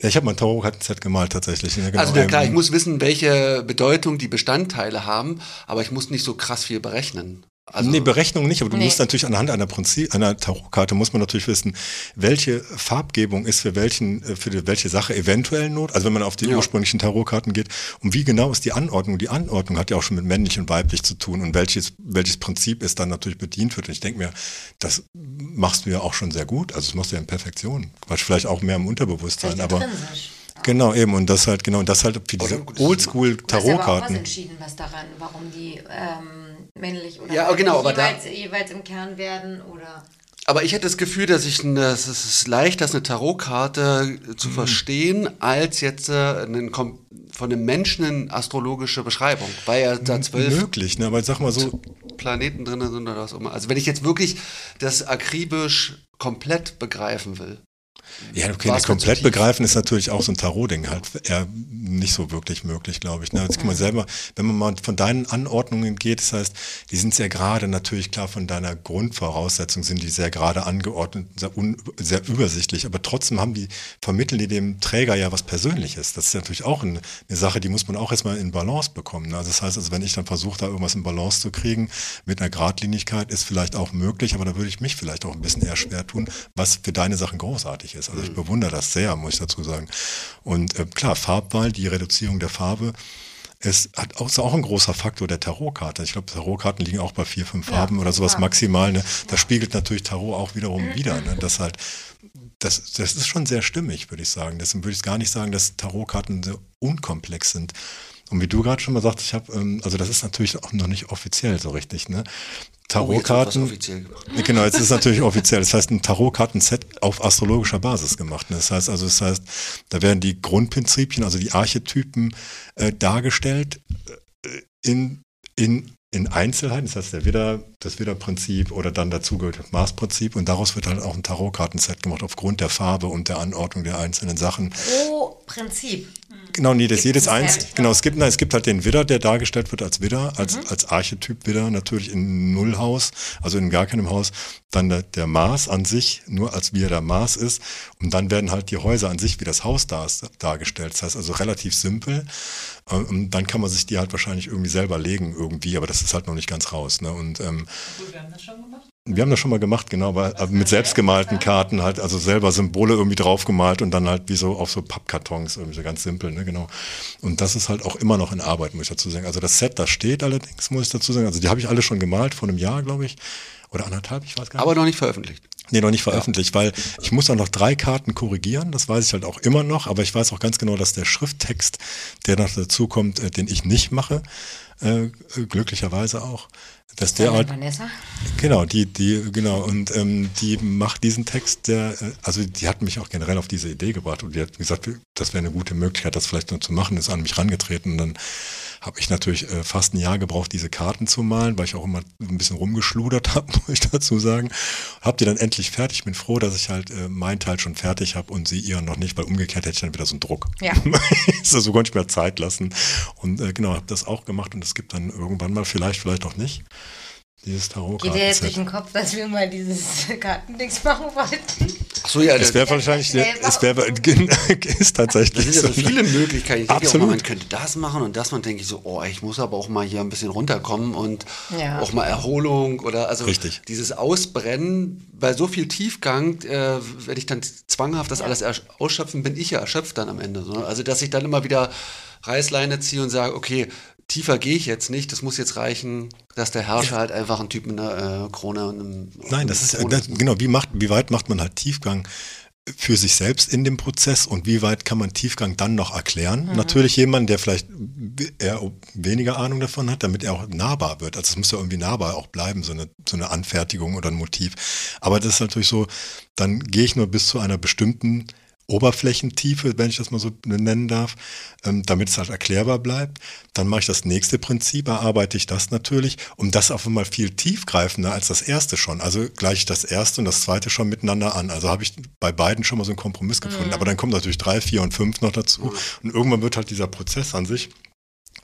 Ja, ich habe mal ein Tarotkartenset gemalt tatsächlich. Ja, genau. Also na klar, ich muss wissen, welche Bedeutung die Bestandteile haben, aber ich muss nicht so krass viel berechnen. Also, nee, Berechnung nicht, aber du Nee. musst natürlich anhand einer Prinzip, einer Tarotkarte muss man natürlich wissen, welche Farbgebung ist für welchen, äh, für die, welche Sache eventuell not, also wenn man auf die Ja. ursprünglichen Tarotkarten geht, und wie genau ist die Anordnung? Die Anordnung hat ja auch schon mit männlich und weiblich zu tun und welches, welches Prinzip ist dann natürlich bedient wird. Und ich denke mir, das machst du ja auch schon sehr gut, also das machst du ja in Perfektion. Quatsch, vielleicht auch mehr im Unterbewusstsein, aber intrinsisch. Genau eben und das halt, genau, und das halt für diese gut, das ist- Oldschool Du hast ja entschieden, was daran, warum die ähm, männlich oder Ja, genau, weiblich aber da- jeweils, jeweils im Kern werden oder Aber ich hätte das Gefühl, dass ich eine, es ist leichter, ist eine Tarotkarte Mhm. zu verstehen, als jetzt äh, einen, Kom- von einem Menschen eine astrologische Beschreibung, weil ja da zwölf Möglich, ne? aber sag mal so, Planeten drin sind oder was auch immer. Also wenn ich jetzt wirklich das akribisch komplett begreifen will. Ja, okay, das komplett begreifen ist natürlich auch so ein Tarot-Ding halt eher nicht so wirklich möglich, glaube ich. Ne? Jetzt kann man selber, wenn man mal von deinen Anordnungen geht, das heißt, die sind sehr gerade, natürlich klar von deiner Grundvoraussetzung sind die sehr gerade angeordnet, sehr, un, sehr übersichtlich, aber trotzdem haben die, vermitteln die dem Träger ja was Persönliches. Das ist natürlich auch eine, eine Sache, die muss man auch erstmal in Balance bekommen. Ne? Also das heißt, also wenn ich dann versuche, da irgendwas in Balance zu kriegen, mit einer Gradlinigkeit, ist vielleicht auch möglich, aber da würde ich mich vielleicht auch ein bisschen eher schwer tun, was für deine Sachen großartig ist. Also ich bewundere das sehr, muss ich dazu sagen. Und äh, klar, Farbwahl, die Reduzierung der Farbe, ist, hat auch, ist auch ein großer Faktor der Tarotkarte. Ich glaube, Tarotkarten liegen auch bei vier, fünf Farben oder sowas maximal. Ne? Das spiegelt natürlich Tarot auch wiederum wieder. Ne? Das halt, das, das ist schon sehr stimmig, würde ich sagen. Deswegen würde ich gar nicht sagen, dass Tarotkarten so unkomplex sind. Und wie du gerade schon mal sagst, ich habe, ähm, also das ist natürlich auch noch nicht offiziell so richtig, ne? Oh, jetzt Tarotkarten. offiziell gemacht. Ja, Genau, jetzt ist es natürlich offiziell. Das heißt, ein Tarotkartenset auf astrologischer Basis gemacht. Das heißt also, das heißt, da werden die Grundprinzipien, also die Archetypen äh, dargestellt äh, in, in, in Einzelheiten. Das heißt, der Widder, das Widderprinzip oder dann dazu gehört das Marsprinzip und daraus wird halt auch ein Tarotkartenset gemacht aufgrund der Farbe und der Anordnung der einzelnen Sachen. pro Prinzip. Genau, nee, das jedes ein eins. Set? Genau, es gibt, nein, es gibt halt den Widder, der dargestellt wird als Widder, als, als Archetyp Widder, natürlich in Nullhaus, also in gar keinem Haus. Dann der, der Mars an sich, nur als wie er der Mars ist. Und dann werden halt die Häuser an sich wie das Haus dar, dargestellt. Das heißt also relativ simpel. Ähm, Und dann kann man sich die halt wahrscheinlich irgendwie selber legen irgendwie, aber das ist halt noch nicht ganz raus. Ne? Und ähm, Gut, wir haben das schon gemacht. wir haben das schon mal gemacht, genau, aber aber mit selbstgemalten Karten halt, also selber Symbole irgendwie draufgemalt und dann halt wie so auf so Pappkartons, irgendwie so ganz simpel, ne, genau. Und das ist halt auch immer noch in Arbeit, muss ich dazu sagen. Also das Set, das steht allerdings, muss ich dazu sagen. Also die habe ich alle schon gemalt, vor einem Jahr, glaube ich. Oder anderthalb, ich weiß gar nicht. Aber noch nicht veröffentlicht. Nee, noch nicht veröffentlicht, weil ich muss auch noch drei Karten korrigieren, das weiß ich halt auch immer noch, aber ich weiß auch ganz genau, dass der Schrifttext, der noch dazu kommt, äh, den ich nicht mache, äh, glücklicherweise auch, dass der halt, Vanessa? Genau, die, die, genau, und ähm, die macht diesen Text, der, äh, also die hat mich auch generell auf diese Idee gebracht und die hat gesagt, das wäre eine gute Möglichkeit, das vielleicht noch zu machen, ist an mich rangetreten und dann habe ich natürlich äh, fast ein Jahr gebraucht, diese Karten zu malen, weil ich auch immer ein bisschen rumgeschludert habe, muss ich dazu sagen. Hab die dann endlich fertig, bin froh, dass ich halt äh, meinen Teil schon fertig habe und sie ihren noch nicht, weil umgekehrt hätte ich dann wieder so einen Druck. Ja. so, so konnte ich mir Zeit lassen und äh, genau, habe das auch gemacht und es gibt dann irgendwann mal, vielleicht, vielleicht auch nicht, dieses Geht dir jetzt durch den Kopf, dass wir mal dieses Kartendings machen wollten? Ach so, ja, Es wäre wahrscheinlich, es wäre, ist Da tatsächlich sind ja so ne? viele Möglichkeiten. Ich denke auch mal, Absolut. man könnte das machen und das. Man denke ich so, oh, ich muss aber auch mal hier ein bisschen runterkommen und Ja. auch mal Erholung oder also Richtig. dieses Ausbrennen bei so viel Tiefgang, äh, wenn ich dann zwanghaft das alles ersch- ausschöpfen, bin ich ja erschöpft dann am Ende. So. Also dass ich dann immer wieder Reißleine ziehe und sage, okay, tiefer gehe ich jetzt nicht. Das muss jetzt reichen, dass der Herrscher halt einfach ein Typ mit einer äh, Krone und einem Nein, das ist äh, das, genau. Wie macht, wie weit macht man halt Tiefgang für sich selbst in dem Prozess und wie weit kann man Tiefgang dann noch erklären? Natürlich jemand, der vielleicht eher weniger Ahnung davon hat, damit er auch nahbar wird. Also es muss ja irgendwie nahbar auch bleiben, so eine, so eine Anfertigung oder ein Motiv. Aber das ist natürlich so, dann gehe ich nur bis zu einer bestimmten Oberflächentiefe, wenn ich das mal so nennen darf, ähm, damit es halt erklärbar bleibt. Dann mache ich das nächste Prinzip, erarbeite ich das natürlich, um das auf einmal viel tiefgreifender als das erste schon. Also gleiche ich das erste und das zweite schon miteinander an. Also habe ich bei beiden schon mal so einen Kompromiss gefunden. Aber dann kommen natürlich drei, vier und fünf noch dazu. Und irgendwann wird halt dieser Prozess an sich,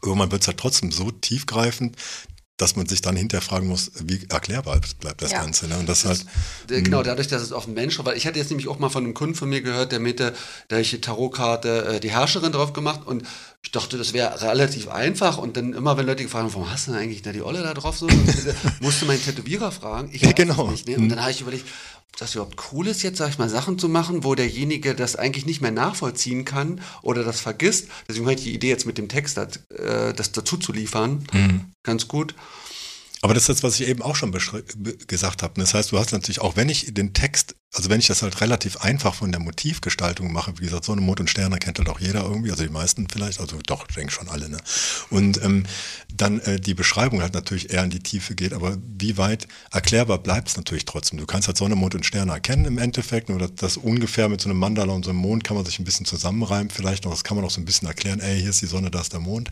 irgendwann wird es halt trotzdem so tiefgreifend, dass man sich dann hinterher fragen muss, wie erklärbar bleibt das Ja. Ganze. Ne? Und das halt, Der- Genau, dadurch, dass es auf den Menschen, weil ich hatte jetzt nämlich auch mal von einem Kunden von mir gehört, der mit der ich die Tarotkarte äh, die Herrscherin drauf gemacht und ich dachte, das wäre relativ einfach und dann immer, wenn Leute gefragt haben, warum hast du denn eigentlich da die Olle da drauf so, musste mein Tätowierer fragen. Ich weiß Genau. nicht. Ne? Und dann habe ich überlegt, das überhaupt cool ist, jetzt, sag ich mal, Sachen zu machen, wo derjenige das eigentlich nicht mehr nachvollziehen kann oder das vergisst. Deswegen habe ich die Idee jetzt mit dem Text, das, äh, das dazu zu liefern, ganz gut. Aber das ist das, was ich eben auch schon gesagt habe. Das heißt, du hast natürlich auch, wenn ich den Text, also wenn ich das halt relativ einfach von der Motivgestaltung mache, wie gesagt, Sonne, Mond und Sterne kennt halt auch jeder irgendwie, also die meisten vielleicht, also doch, ich denke schon alle, ne? Und ähm, dann äh, die Beschreibung halt natürlich eher in die Tiefe geht, aber wie weit erklärbar bleibt es natürlich trotzdem. Du kannst halt Sonne, Mond und Sterne erkennen im Endeffekt, nur das, das ungefähr mit so einem Mandala und so einem Mond kann man sich ein bisschen zusammenreimen, vielleicht noch, das kann man auch so ein bisschen erklären, ey, hier ist die Sonne, da ist der Mond.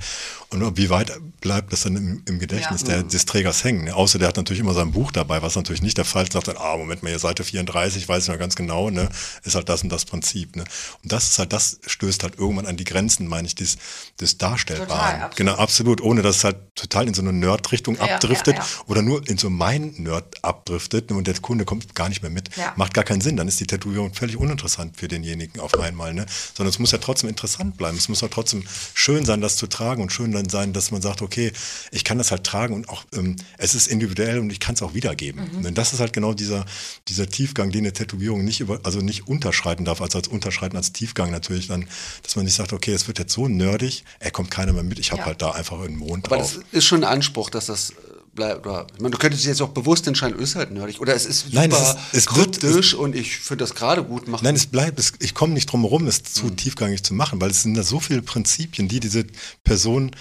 Und wie weit bleibt das dann im, im Gedächtnis der, des Trägers hängen? Ne? Außer der hat natürlich immer sein Buch dabei, was natürlich nicht der Fall ist. Sagt dann, ah, Moment mal, hier Seite 34, weiß ich noch ganz genau, ne? Ist halt das und das Prinzip, ne? Und das ist halt, das stößt halt irgendwann an die Grenzen, meine ich, des, des Darstellbaren. absolut. Genau, absolut. Ohne dass es halt total in so eine Nerd-Richtung Ja, abdriftet ja, ja. oder nur in so mein Nerd abdriftet und der Kunde kommt gar nicht mehr mit. Macht gar keinen Sinn. Dann ist die Tätowierung völlig uninteressant für denjenigen auf einmal, ne? Sondern es muss ja trotzdem interessant bleiben. Es muss ja trotzdem schön sein, das zu tragen und schön dann sein, dass man sagt, okay, ich kann das halt tragen und auch, ähm, es ist individuell und ich kann es auch wiedergeben. Mhm. Und das ist halt genau dieser, dieser Tiefgang, den eine Tätowierung nicht über, also nicht unterschreiten darf, also als unterschreiten als Tiefgang natürlich dann, dass man nicht sagt, okay, es wird jetzt so nerdig, er kommt keiner mehr mit, ich habe Ja. halt da einfach einen Mond Aber drauf. das ist schon ein Anspruch, dass das bleibt. Oder, ich meine, du könntest jetzt auch bewusst entscheiden, ist halt nerdig. Oder es ist super Nein, es ist- es wird- kryptisch und ich finde das gerade gut machen. Nein, es bleibt, es, ich komme nicht drum herum, es zu Mhm. tiefgängig zu machen, weil es sind da so viele Prinzipien, die diese Person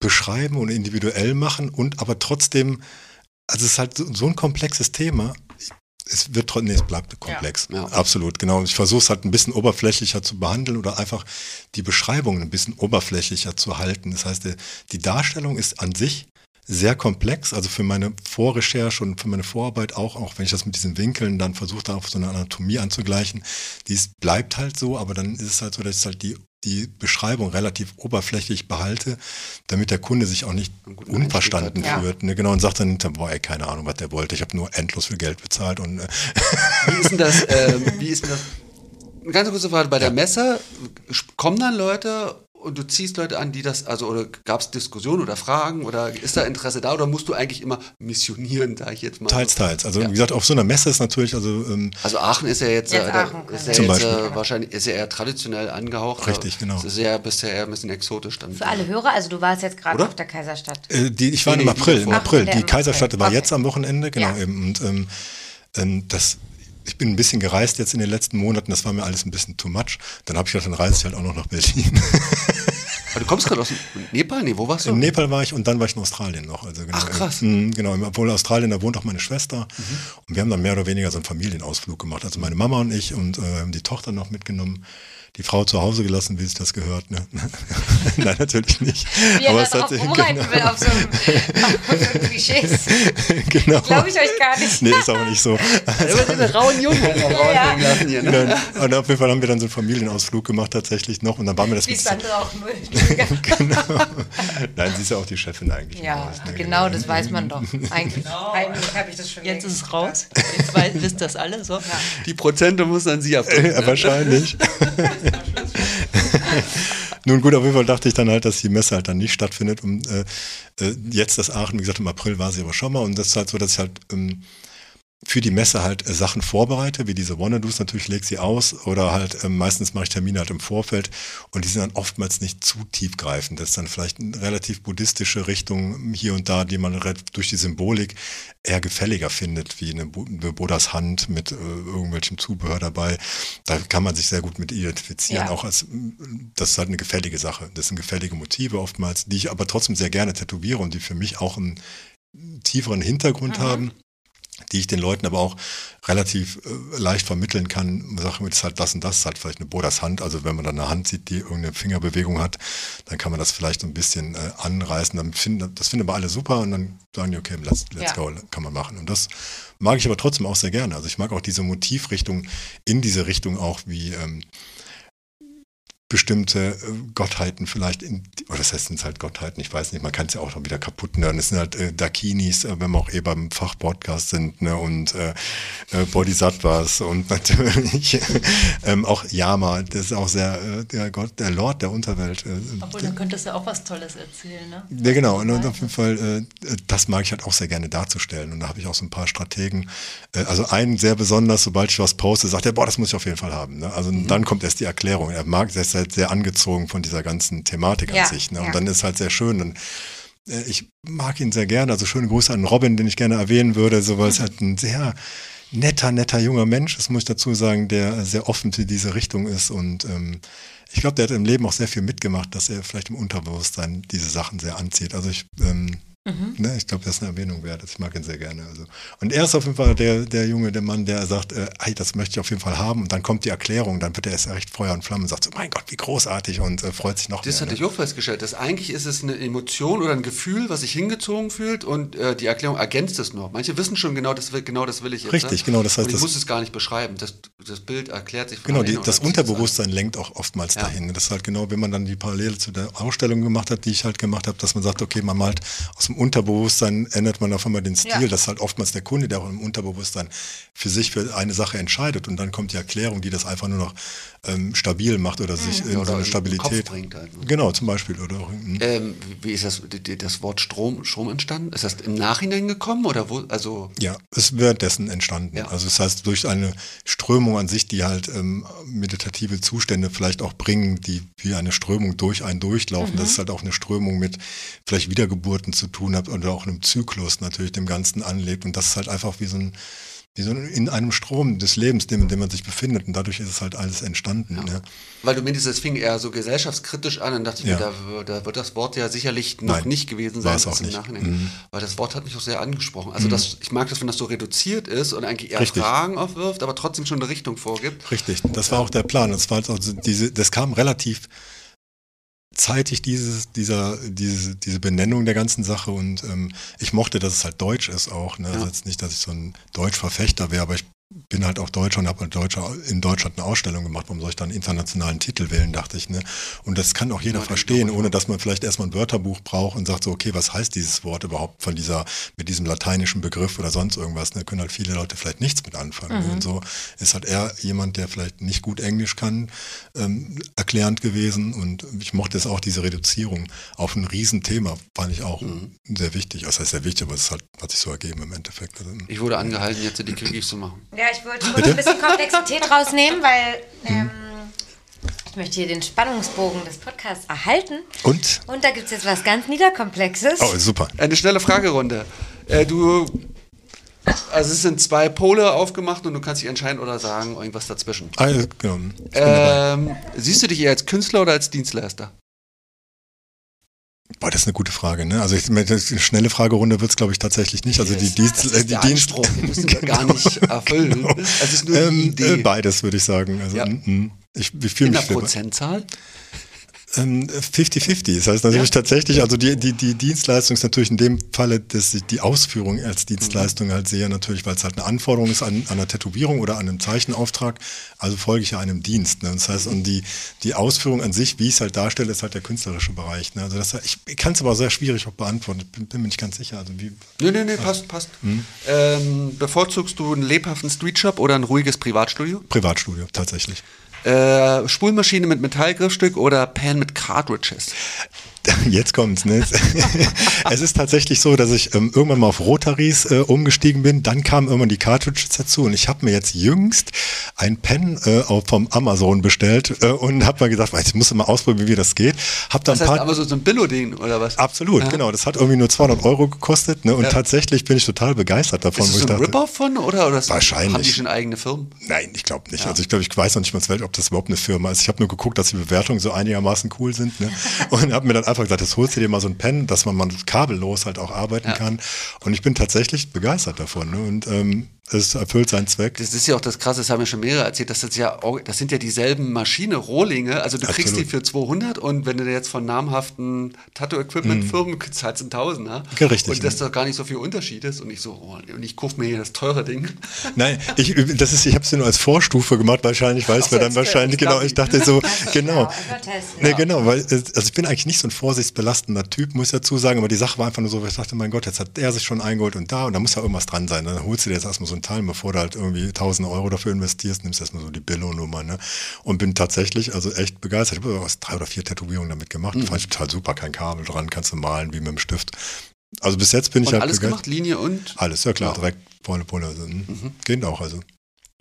beschreiben und individuell machen und aber trotzdem, also es ist halt so, so ein komplexes Thema. Es wird trotzdem, nee, es bleibt komplex. Ja. Absolut, genau. Ich versuche es halt ein bisschen oberflächlicher zu behandeln oder einfach die Beschreibungen ein bisschen oberflächlicher zu halten. Das heißt, die- die Darstellung ist an sich sehr komplex, also für meine Vorrecherche und für meine Vorarbeit auch, auch wenn ich das mit diesen Winkeln dann versuche, da auf so eine Anatomie anzugleichen, dies bleibt halt so, aber dann ist es halt so, dass ich halt die, die Beschreibung relativ oberflächlich behalte, damit der Kunde sich auch nicht unverstanden hat. fühlt. Ne? Genau, und sagt dann hinterher, boah, ey, keine Ahnung, was der wollte, ich habe nur endlos viel Geld bezahlt und äh, Wie ist denn das? ähm, wie ist denn das? Eine ganz kurze Frage. Bei der Messe kommen dann Leute und du ziehst Leute an, die das, also oder gab es Diskussionen oder Fragen oder ist da Interesse da oder musst du eigentlich immer missionieren, sag ich jetzt mal? teils, teils. Also Ja. wie gesagt, auf so einer Messe ist natürlich, also ähm, Also Aachen ist ja jetzt, Jetzt äh, Aachen, da, ist ja Zum jetzt Beispiel. äh, wahrscheinlich ist ja eher traditionell angehaucht. Richtig, genau. Das ist ja bisher eher ein bisschen exotisch dann. Für alle Hörer, also du warst jetzt gerade auf der Kaiserstadt. Äh, die, ich war Nee, im April, im April. Die Kaiserstadt April. war Okay. jetzt am Wochenende, genau. Ja. Eben. Und ähm, ähm, das, ich bin ein bisschen gereist jetzt in den letzten Monaten, das war mir alles ein bisschen too much. Dann habe ich gedacht, dann reise ich halt auch noch nach Berlin. Aber du kommst gerade aus Nepal? Nee, wo warst du? In Nepal war ich und dann war ich in Australien noch. Also genau, Ach, krass. Mhm, genau, obwohl Australien, da wohnt auch meine Schwester. Und wir haben dann mehr oder weniger so einen Familienausflug gemacht. Also meine Mama und ich und äh, haben die Tochter noch mitgenommen. Die Frau zu Hause gelassen, wie sich das gehört. Ne? Nein, natürlich nicht. Wie er Aber es hat sich- genau. will auf so auf so einem Klischees. genau. Glaube ich euch gar nicht. Nee, ist auch nicht so. Wir sind eine rauen Jungen raushängen lassen hier, ne? Dann, und auf jeden Fall haben wir dann so einen Familienausflug gemacht tatsächlich noch und dann waren wir das Wie Sandra auch null. Nein, sie ist ja auch die Chefin eigentlich. Ja, Haus, ne? genau, das weiß man doch. Eigentlich, Genau. eigentlich habe ich das schon Jetzt ist es raus. Jetzt weiß, wisst das alle so. Die Prozente muss dann sie abdrücken. Ja, wahrscheinlich. Nun gut, auf jeden Fall dachte ich dann halt, dass die Messe halt dann nicht stattfindet. Und äh, äh, jetzt das Aachen, wie gesagt, im April war sie aber schon mal. Und das ist halt so, dass ich halt ähm, für die Messe halt äh, Sachen vorbereite, wie diese Wannadoos, natürlich leg sie aus oder halt ähm, meistens mache ich Termine halt im Vorfeld und die sind dann oftmals nicht zu tiefgreifend. Das ist dann vielleicht eine relativ buddhistische Richtung hier und da, die man re- durch die Symbolik eher gefälliger findet, wie eine, eine Buddhas Hand mit äh, irgendwelchem Zubehör dabei. Da kann man sich sehr gut mit identifizieren, Ja. auch als das ist halt eine gefällige Sache. Das sind gefällige Motive oftmals, die ich aber trotzdem sehr gerne tätowiere und die für mich auch einen tieferen Hintergrund haben die ich den Leuten aber auch relativ äh, leicht vermitteln kann. Sachen ist halt das und das, ist halt vielleicht eine Bodas Hand. Also wenn man dann eine Hand sieht, die irgendeine Fingerbewegung hat, dann kann man das vielleicht so ein bisschen äh, anreißen. Dann finden, das finden aber alle super und dann sagen die, okay, let's, let's Ja. go, kann man machen. Und das mag ich aber trotzdem auch sehr gerne. Also ich mag auch diese Motivrichtung in diese Richtung auch wie ähm, bestimmte äh, Gottheiten vielleicht, in, oder das heißt, sind es halt Gottheiten, ich weiß nicht, man kann es ja auch noch wieder kaputt nörden. Es sind halt äh, Dakinis, äh, wenn wir auch eh beim Fachpodcast sind, ne, und äh, äh, Bodhisattvas und natürlich ähm, auch Yama, das ist auch sehr äh, der Gott, der Lord der Unterwelt. Äh, Obwohl, dann könntest du auch was Tolles erzählen, ne? ja, genau. Und auf jeden Fall, das mag ich halt auch sehr gerne darzustellen. Und da habe ich auch so ein paar Strategen. Also einen sehr besonders, sobald ich was poste, sagt er, boah, das muss ich auf jeden Fall haben. Ne? Also dann kommt erst die Erklärung. Er mag, er ist halt sehr angezogen von dieser ganzen Thematik Ja, an sich. Ne? Und ja. dann ist halt sehr schön. Und, äh, ich mag ihn sehr gerne. Also schöne Grüße an Robin, den ich gerne erwähnen würde, so weil es halt ein sehr netter, netter junger Mensch ist, muss ich dazu sagen, der sehr offen für diese Richtung ist und ähm, ich glaube, der hat im Leben auch sehr viel mitgemacht, dass er vielleicht im Unterbewusstsein diese Sachen sehr anzieht. Also ich, ähm, ne, ich glaube, das ist eine Erwähnung wert. Ich mag ihn sehr gerne. Also. Und er ist auf jeden Fall der, der Junge, der Mann, der sagt, äh, hey, das möchte ich auf jeden Fall haben. Und dann kommt die Erklärung, dann wird er erst recht Feuer und Flamme und sagt so, mein Gott, wie großartig und äh, freut sich noch Das mehr. hatte ne? ich auch festgestellt, dass eigentlich ist es eine Emotion oder ein Gefühl, was sich hingezogen fühlt und äh, die Erklärung ergänzt es noch. Manche wissen schon genau, das will, genau das will ich jetzt. Richtig, ne? genau, das heißt, und ich das- muss es gar nicht beschreiben. Das, das Bild erklärt sich von Genau, die, das Unterbewusstsein lenkt auch oftmals Ja. dahin. Das ist halt genau, wenn man dann die Parallele zu der Ausstellung gemacht hat, die ich halt gemacht habe, dass man sagt, okay, man malt aus dem Unterbewusstsein, ändert man auf einmal den Stil. Ja. Das ist halt oftmals der Kunde, der auch im Unterbewusstsein für sich für eine Sache entscheidet. Und dann kommt die Erklärung, die das einfach nur noch ähm, stabil macht oder sich in oder so eine Stabilität. Bringt halt, ne? Genau, zum Beispiel. Oder auch, hm. Ähm, wie ist das, das Wort Strom, Strom entstanden? Ist das im Nachhinein gekommen oder wo, also Ja, es ist währenddessen entstanden. Ja. Also das heißt, durch eine Strömung an sich, die halt ähm, meditative Zustände vielleicht auch bringen, die wie eine Strömung durch einen durchlaufen. Das ist halt auch eine Strömung mit vielleicht Wiedergeburten zu tun hat oder auch einem Zyklus natürlich dem Ganzen anlebt. Und das ist halt einfach wie so ein wie so ein- in einem Strom des Lebens, in dem man sich befindet. Und dadurch ist es halt alles entstanden. Ne? Weil du meintest, es fing eher so gesellschaftskritisch an, dann dachte ich Ja. mir, da, da wird das Wort ja sicherlich noch Nein, nicht gewesen sein auch nicht. Mhm. Weil das Wort hat mich auch sehr angesprochen. Also das, ich mag das, wenn das so reduziert ist und eigentlich eher Richtig. Fragen aufwirft, aber trotzdem schon eine Richtung vorgibt. Richtig, das war auch der Plan. Das war also diese, das kam relativ zeitig dieses, dieser, diese, diese Benennung der ganzen Sache und ähm, ich mochte, dass es halt Deutsch ist auch. Ne? Also Ja. jetzt nicht, dass ich so ein Deutschverfechter wäre, aber ich bin halt auch Deutscher und habe halt Deutscher, in Deutschland eine Ausstellung gemacht. Warum soll ich dann einen internationalen Titel wählen, dachte ich. Ne? Und das kann auch jeder Ja, verstehen, ohne dass man vielleicht erstmal ein Wörterbuch braucht und sagt so, okay, was heißt dieses Wort überhaupt von dieser, mit diesem lateinischen Begriff oder sonst irgendwas. Ne? Können halt viele Leute vielleicht nichts mit anfangen. Und so ist halt eher jemand, der vielleicht nicht gut Englisch kann, ähm, erklärend gewesen. Und ich mochte es auch, diese Reduzierung auf ein Riesenthema, fand ich auch sehr wichtig. Das heißt sehr wichtig, aber es ist halt, hat sich so ergeben im Endeffekt. Also, Ich wurde angehalten, jetzt die Kriegis zu machen. Ja, ich wollte kurz ein bisschen Komplexität rausnehmen, weil ähm, ich möchte hier den Spannungsbogen des Podcasts erhalten. und? Und da gibt es jetzt was ganz Niederkomplexes. Oh, super. Eine schnelle Fragerunde. Äh, du, also es sind zwei Pole aufgemacht und du kannst dich entscheiden oder sagen, irgendwas dazwischen. Ja, genau. Ich. Ähm, siehst du dich eher als Künstler oder als Dienstleister? Boah, das ist eine gute Frage. Ne? Also ich, eine schnelle Fragerunde wird es, glaube ich, tatsächlich nicht. Also die Dienst, das äh, ist die der Dienst, Anspruch, den müssen wir gar nicht erfüllen. Es ist nur die ähm, Idee. äh, beides würde ich sagen. Also, Ja. mm, Ich, ich fühle In mich der schlimmer. Prozentzahl? Ähm, 50-50. Das heißt natürlich tatsächlich, also die, die, die Dienstleistung ist natürlich in dem Falle, dass ich die Ausführung als Dienstleistung halt sehe, natürlich, weil es halt eine Anforderung ist an, an einer Tätowierung oder an einem Zeichenauftrag. Also folge ich ja einem Dienst. Ne? Das heißt, und die, die Ausführung an sich, wie ich es halt darstelle, ist halt der künstlerische Bereich. Ne? Also das, ich kann es aber sehr schwierig auch beantworten. Ich bin, bin mir nicht ganz sicher. Also wie, Nee, nee, nee, passt, passt. Hm? Ähm, bevorzugst du einen lebhaften Streetshop oder ein ruhiges Privatstudio? Privatstudio, tatsächlich. Äh, Spulmaschine mit Metallgriffstück oder Pan mit Cartridges? Jetzt kommt's. Ne? es ist tatsächlich so, dass ich ähm, irgendwann mal auf Rotaries äh, umgestiegen bin. Dann kamen irgendwann die Cartridges dazu und ich habe mir jetzt jüngst ein Pen äh, vom Amazon bestellt äh, und habe mal gesagt, musst du mal ausprobieren, wie das geht. Hab dann Das ein heißt paar aber so, so ein Billo-Ding oder was? Absolut, genau. Das hat irgendwie nur 200 Euro gekostet ne? und Ja. tatsächlich bin ich total begeistert davon. Ist das ich so ein Rip-Off von oder, oder Wahrscheinlich. haben die schon eigene Firmen? Nein, ich glaube nicht. Also ich glaube, ich weiß noch nicht mal, ob das überhaupt eine Firma ist. Ich habe nur geguckt, dass die Bewertungen so einigermaßen cool sind. Ne? Und habe mir dann einfach gesagt, das holst du dir mal so ein Pen, dass man mal kabellos halt auch arbeiten kann. Und ich bin tatsächlich begeistert davon. Ne? Und ähm, es erfüllt seinen Zweck. Das ist ja auch das Krasse, das haben ja schon mehrere erzählt, das, ist ja, das sind ja dieselben Maschine, Rohlinge, also du kriegst die Absolut. für 200 und wenn du jetzt von namhaften Tattoo-Equipment-Firmen zahlst, ein Tausender. Ja, richtig, Und dass ne? da gar nicht so viel Unterschied ist und ich so, oh, und ich kaufe mir hier das teure Ding. Nein, ich, das ist, ich habe es nur als Vorstufe gemacht, wahrscheinlich, weil es mir dann als wahrscheinlich, genau, ich dachte so, genau. einfach testen. Ne, genau, weil, äh, also ich bin eigentlich nicht so ein vorsichtsbelastender Typ, muss ich dazu sagen, aber die Sache war einfach nur so, ich dachte, mein Gott, jetzt hat er sich schon eingeholt und da und da muss ja irgendwas dran sein. Dann holst du dir jetzt erstmal so ein Teil, bevor du halt irgendwie 1000 Euro dafür investierst, nimmst erstmal so die Billo-Nummer, ne? Und bin tatsächlich, also echt begeistert. Ich habe was drei oder vier Tätowierungen damit gemacht. Mhm. Fand ich total super, kein Kabel dran, kannst du malen wie mit dem Stift. Also bis jetzt bin ich Und halt alles begeistert. gemacht, Linie und? Alles, ja klar, Ja. direkt volle Pulle. Also, mhm. Geht auch, also.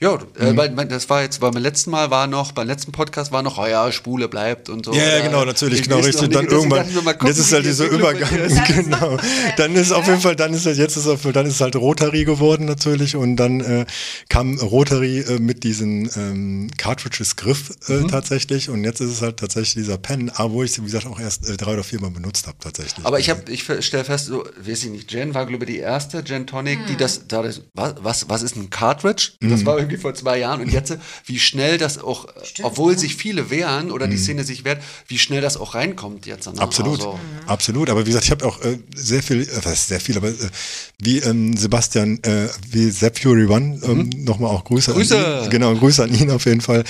Ja, äh, Mhm. das war jetzt, beim letzten Mal war noch, beim letzten Podcast war noch, oh ja, Spule bleibt und so. Ja, ja, genau, natürlich, ich genau, richtig. Dann irgendwann, gucken, jetzt ist halt die dieser Übergang, genau. Dann ist auf jeden Fall, dann ist es, jetzt ist auf, dann ist es halt Rotary geworden natürlich und dann äh, kam Rotary äh, mit diesen ähm, Cartridges Griff äh, Mhm. tatsächlich und jetzt ist es halt tatsächlich dieser Pen, aber wo ich wie gesagt auch erst äh, drei oder vier Mal benutzt habe tatsächlich. Aber ich habe, ich stelle fest, so, weiß ich nicht, Jen war glaube ich die erste Jen Tonic, Hm. die das, da das was, was, was ist ein Cartridge? Das Mhm. war irgendwie vor zwei Jahren und jetzt, wie schnell das auch, obwohl sich viele wehren oder die Szene sich wehrt, wie schnell das auch reinkommt jetzt. Ne? Mhm. Absolut, Also, absolut. Aber wie gesagt, ich habe auch äh, sehr viel, äh, was heißt sehr viel, aber äh, wie ähm, Sebastian, äh, wie Sepp Fury One, ähm, nochmal auch Grüße, Mhm. Grüße! an ihn. Genau, Grüße an ihn auf jeden Fall.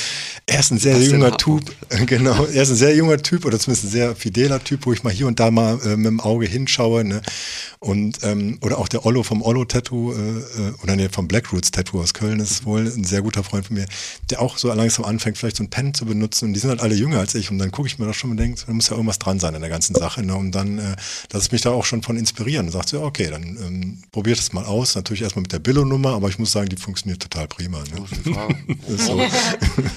Er ist ein sehr Sebastian junger. Typ, genau, er ist ein sehr junger Typ oder zumindest ein sehr fideler Typ, wo ich mal hier und da mal äh, mit dem Auge hinschaue. Ne? Und ähm, oder auch der Ollo vom Ollo Tattoo äh, äh, oder nee, vom Black Roots Tattoo aus Köln ist wohl ein sehr guter Freund von mir, der auch so langsam anfängt, vielleicht so ein Pen zu benutzen. Und die sind halt alle jünger als ich. Und dann gucke ich mir das schon und denke, da muss ja irgendwas dran sein in der ganzen Sache. Ne? Und dann äh, lasse ich mich da auch schon von inspirieren. Und sagt so, okay, dann ähm, probiert es mal aus. Natürlich erstmal mit der Billo-Nummer, aber ich muss sagen, die funktioniert total prima. Ne? Ist so.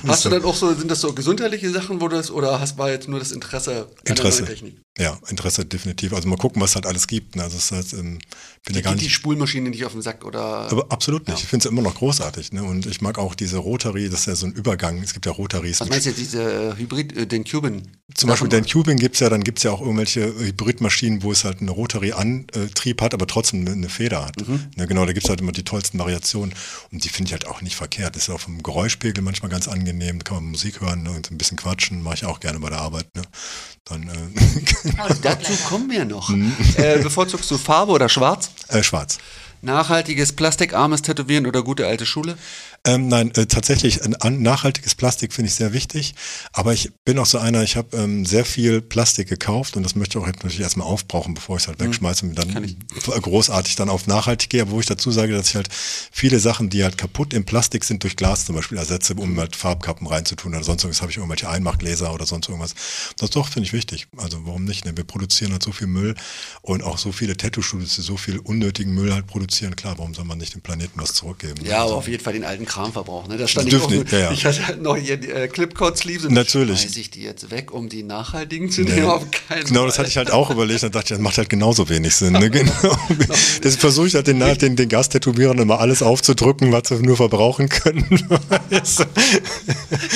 Hast du dann auch so, sind das so gesundheitliche Sachen, wo du das, oder hast war jetzt nur das Interesse an der Interesse. neuen Technik? Ja, Interesse definitiv. Also mal gucken, was halt alles gibt. Ne? Also es halt, ähm, bin ja gar Geht die nicht. Spulmaschine nicht auf den Sack oder? Aber absolut nicht. Ich finde es immer noch großartig. Ne? Und ich mag auch diese Rotary, das ist ja so ein Übergang. Es gibt ja Rotaries. was meinst du diese äh, Hybrid, äh, den Cuban? Zum Beispiel den Cubing gibt's ja, dann gibt's ja auch irgendwelche Hybridmaschinen, wo es halt einen Rotary-Antrieb hat, aber trotzdem eine- Feder hat. Ne, genau, da gibt's halt immer die tollsten Variationen und die finde ich halt auch nicht verkehrt. Das ist auch vom Geräuschpegel manchmal ganz angenehm, da kann man Musik hören ne, und ein bisschen quatschen, mache ich auch gerne bei der Arbeit. Ne? Dann äh, Dazu kommen wir noch. Mhm. Äh, bevorzugst du Farbe oder Schwarz? äh, schwarz. Nachhaltiges, plastikarmes Tätowieren oder gute alte Schule? Ähm, nein, äh, tatsächlich ein nachhaltiges Plastik finde ich sehr wichtig. Aber ich bin auch so einer, ich habe ähm, sehr viel Plastik gekauft und das möchte ich auch natürlich erstmal aufbrauchen, bevor ich es halt wegschmeiße und dann großartig dann auf nachhaltig gehe. Aber wo ich dazu sage, dass ich halt viele Sachen, die halt kaputt im Plastik sind, durch Glas zum Beispiel ersetze, um halt Farbkappen reinzutun oder sonst irgendwas, habe ich irgendwelche Einmachgläser oder sonst irgendwas. Das doch finde ich wichtig. Also warum nicht? Ne? Wir produzieren halt so viel Müll und auch so viele Tattoo-Studios, die so viel unnötigen Müll halt produzieren. Klar, warum soll man nicht dem Planeten was zurückgeben? ne? Ja, Also- aber auf jeden Fall den alten Kramverbrauch. Ne? Da stand ich, auch nicht, ja, ja. ich hatte halt noch hier die, äh, Clipcode-Sleeves und Natürlich. schmeiße ich die jetzt weg, um die nachhaltigen zu Nee. nehmen? Auf keinen Genau, das Fall. hatte ich halt auch überlegt. Dann dachte das macht halt genauso wenig Sinn. Ne? Genau. Deswegen versuche ich halt den, den, den Gasttätowierern immer alles aufzudrücken, was sie nur verbrauchen können.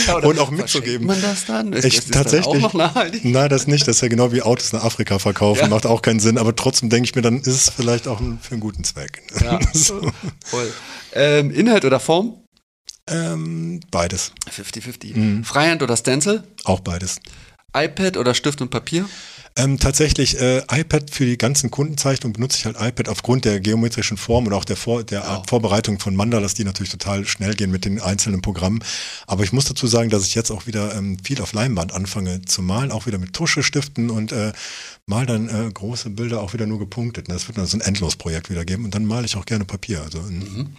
Ja, und auch mitzugeben. man das dann? Ist, Ich, das dann tatsächlich. auch noch nachhaltig? Nein, das nicht. Das ist ja genau wie Autos nach Afrika verkaufen. Macht auch keinen Sinn. Aber trotzdem denke ich mir, dann ist es vielleicht auch ein, für einen guten Zweck. Ja, so. voll. Ähm, Inhalt oder Form? Ähm, beides. 50-50. Freihand oder Stencil? Auch beides. iPad oder Stift und Papier? Ähm, tatsächlich, äh, iPad für die ganzen Kundenzeichnungen benutze ich halt iPad aufgrund der geometrischen Form und auch der, Vor der Art Vorbereitung von Mandalas, die natürlich total schnell gehen mit den einzelnen Programmen. Aber ich muss dazu sagen, dass ich jetzt auch wieder ähm, viel auf Leinwand anfange zu malen, auch wieder mit Tuschestiften und äh, mal dann äh, große Bilder auch wieder nur gepunktet. Das wird dann so ein Endlosprojekt wieder geben und dann male ich auch gerne Papier. Also in,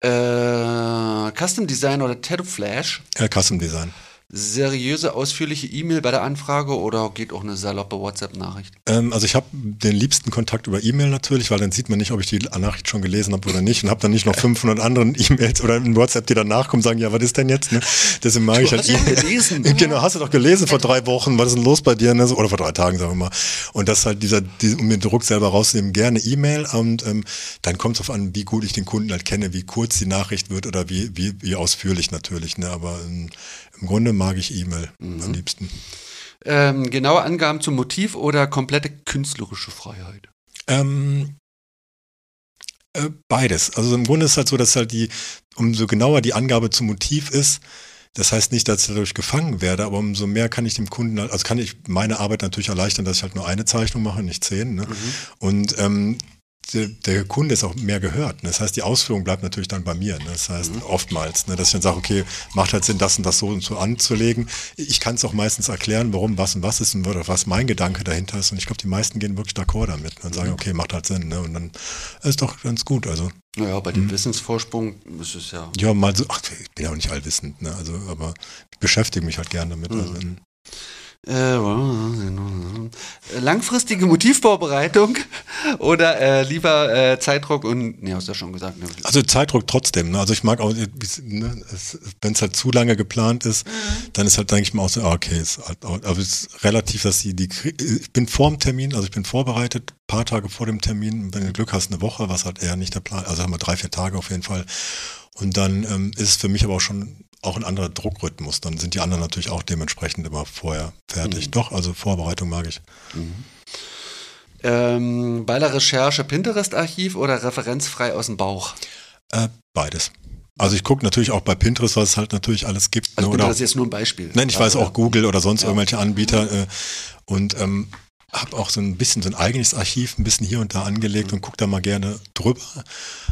Äh, Custom Design oder Tattoo Flash? äh, Custom Design. Seriöse, ausführliche E-Mail bei der Anfrage oder geht auch eine saloppe WhatsApp-Nachricht? Ähm, also ich habe den liebsten Kontakt über E-Mail natürlich, weil dann sieht man nicht, ob ich die Nachricht schon gelesen habe oder nicht und habe dann nicht noch 500 anderen E-Mails oder in WhatsApp, die danach kommen, sagen, ja, was ist denn jetzt? Ne? Deswegen mag ich halt hast doch E-Mail. gelesen. genau, hast du doch gelesen vor drei Wochen, was ist denn los bei dir? Ne? Oder vor drei Tagen, sagen wir mal. Und das ist halt dieser, die, um den Druck selber rauszunehmen, gerne E-Mail und ähm, dann kommt es auf an, wie gut ich den Kunden halt kenne, wie kurz die Nachricht wird oder wie, wie, wie ausführlich natürlich. Ne? Aber ähm, im Grunde mag ich E-Mail am liebsten. Ähm, genaue Angaben zum Motiv oder komplette künstlerische Freiheit? Ähm, äh, beides. Also im Grunde ist halt so, dass halt die, umso genauer die Angabe zum Motiv ist, das heißt nicht, dass ich dadurch gefangen werde, aber umso mehr kann ich dem Kunden, halt- also kann ich meine Arbeit natürlich erleichtern, dass ich halt nur eine Zeichnung mache, nicht zehn. Ne? Und ähm, der, der Kunde ist auch mehr gehört. Ne? Das heißt, die Ausführung bleibt natürlich dann bei mir. Ne? Das heißt, oftmals, ne? dass ich dann sage, okay, macht halt Sinn, das und das so und so anzulegen. Ich kann es auch meistens erklären, warum was und was ist und was mein Gedanke dahinter ist. Und ich glaube, die meisten gehen wirklich d'accord damit ne? und sagen, okay, macht halt Sinn. Ne? Und dann ist doch ganz gut. Also Naja, bei dem Wissensvorsprung ist es ja. ja, mal so, ach, ich bin ja auch nicht allwissend, ne? Also, aber ich beschäftige mich halt gern damit. Also, Äh, langfristige Motivvorbereitung oder äh, lieber äh, Zeitdruck und, ne, hast du ja schon gesagt. Ne? Also Zeitdruck trotzdem. Ne? Also ich mag auch, ne, wenn es halt zu lange geplant ist, dann ist halt, denke ich mal auch so, ah, okay, ist halt, aber es ist relativ, dass die, die, ich bin vor dem Termin, also ich bin vorbereitet, paar Tage vor dem Termin, wenn du Glück hast, eine Woche, was halt eher nicht der Plan, also haben wir drei, vier Tage auf jeden Fall. Und dann ähm, ist es für mich aber auch schon auch ein anderer Druckrhythmus. Dann sind die anderen natürlich auch dementsprechend immer vorher fertig. Doch, also Vorbereitung mag ich. Ähm, bei der Recherche Pinterest-Archiv oder referenzfrei aus dem Bauch? Äh, beides. Also ich gucke natürlich auch bei Pinterest, was es halt natürlich alles gibt. Also ne, oder Pinterest ist jetzt nur ein Beispiel. Nein, ich weiß Also, auch Google oder sonst irgendwelche Anbieter äh, und ähm, habe auch so ein bisschen so ein eigenes Archiv, ein bisschen hier und da angelegt und gucke da mal gerne drüber,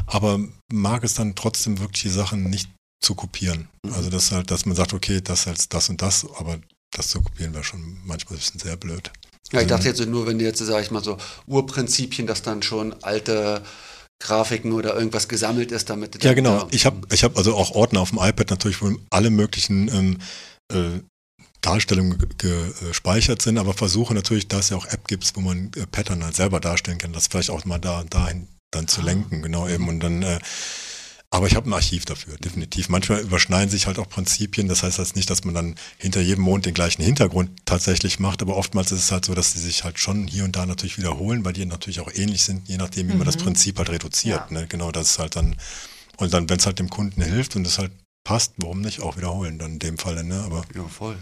aber mag es dann trotzdem wirklich die Sachen nicht zu kopieren. Also das halt, dass man sagt, okay, das als das und das, aber das zu kopieren wäre schon manchmal ein bisschen sehr blöd. Ja, ich dachte jetzt nur, wenn du jetzt, sag ich mal, so Urprinzipien, dass dann schon alte Grafiken oder irgendwas gesammelt ist, damit Ja, genau. da- Ich habe ich hab also auch Ordner auf dem iPad natürlich, wo alle möglichen ähm, äh, Darstellungen ge- gespeichert sind, aber versuche natürlich, da es ja auch App gibt, wo man äh, Pattern halt selber darstellen kann, das vielleicht auch mal da dahin dann zu lenken, genau eben. Und dann, äh, aber ich habe ein Archiv dafür, definitiv. Manchmal überschneiden sich halt auch Prinzipien. Das heißt jetzt nicht, dass man dann hinter jedem Mond den gleichen Hintergrund tatsächlich macht, aber oftmals ist es halt so, dass sie sich halt schon hier und da natürlich wiederholen, weil die natürlich auch ähnlich sind, je nachdem, wie man das Prinzip halt reduziert. Ne? Genau, das ist halt dann, und dann, wenn es halt dem Kunden hilft und es halt passt, warum nicht auch wiederholen, dann in dem Fall, ne? Aber Ja, voll.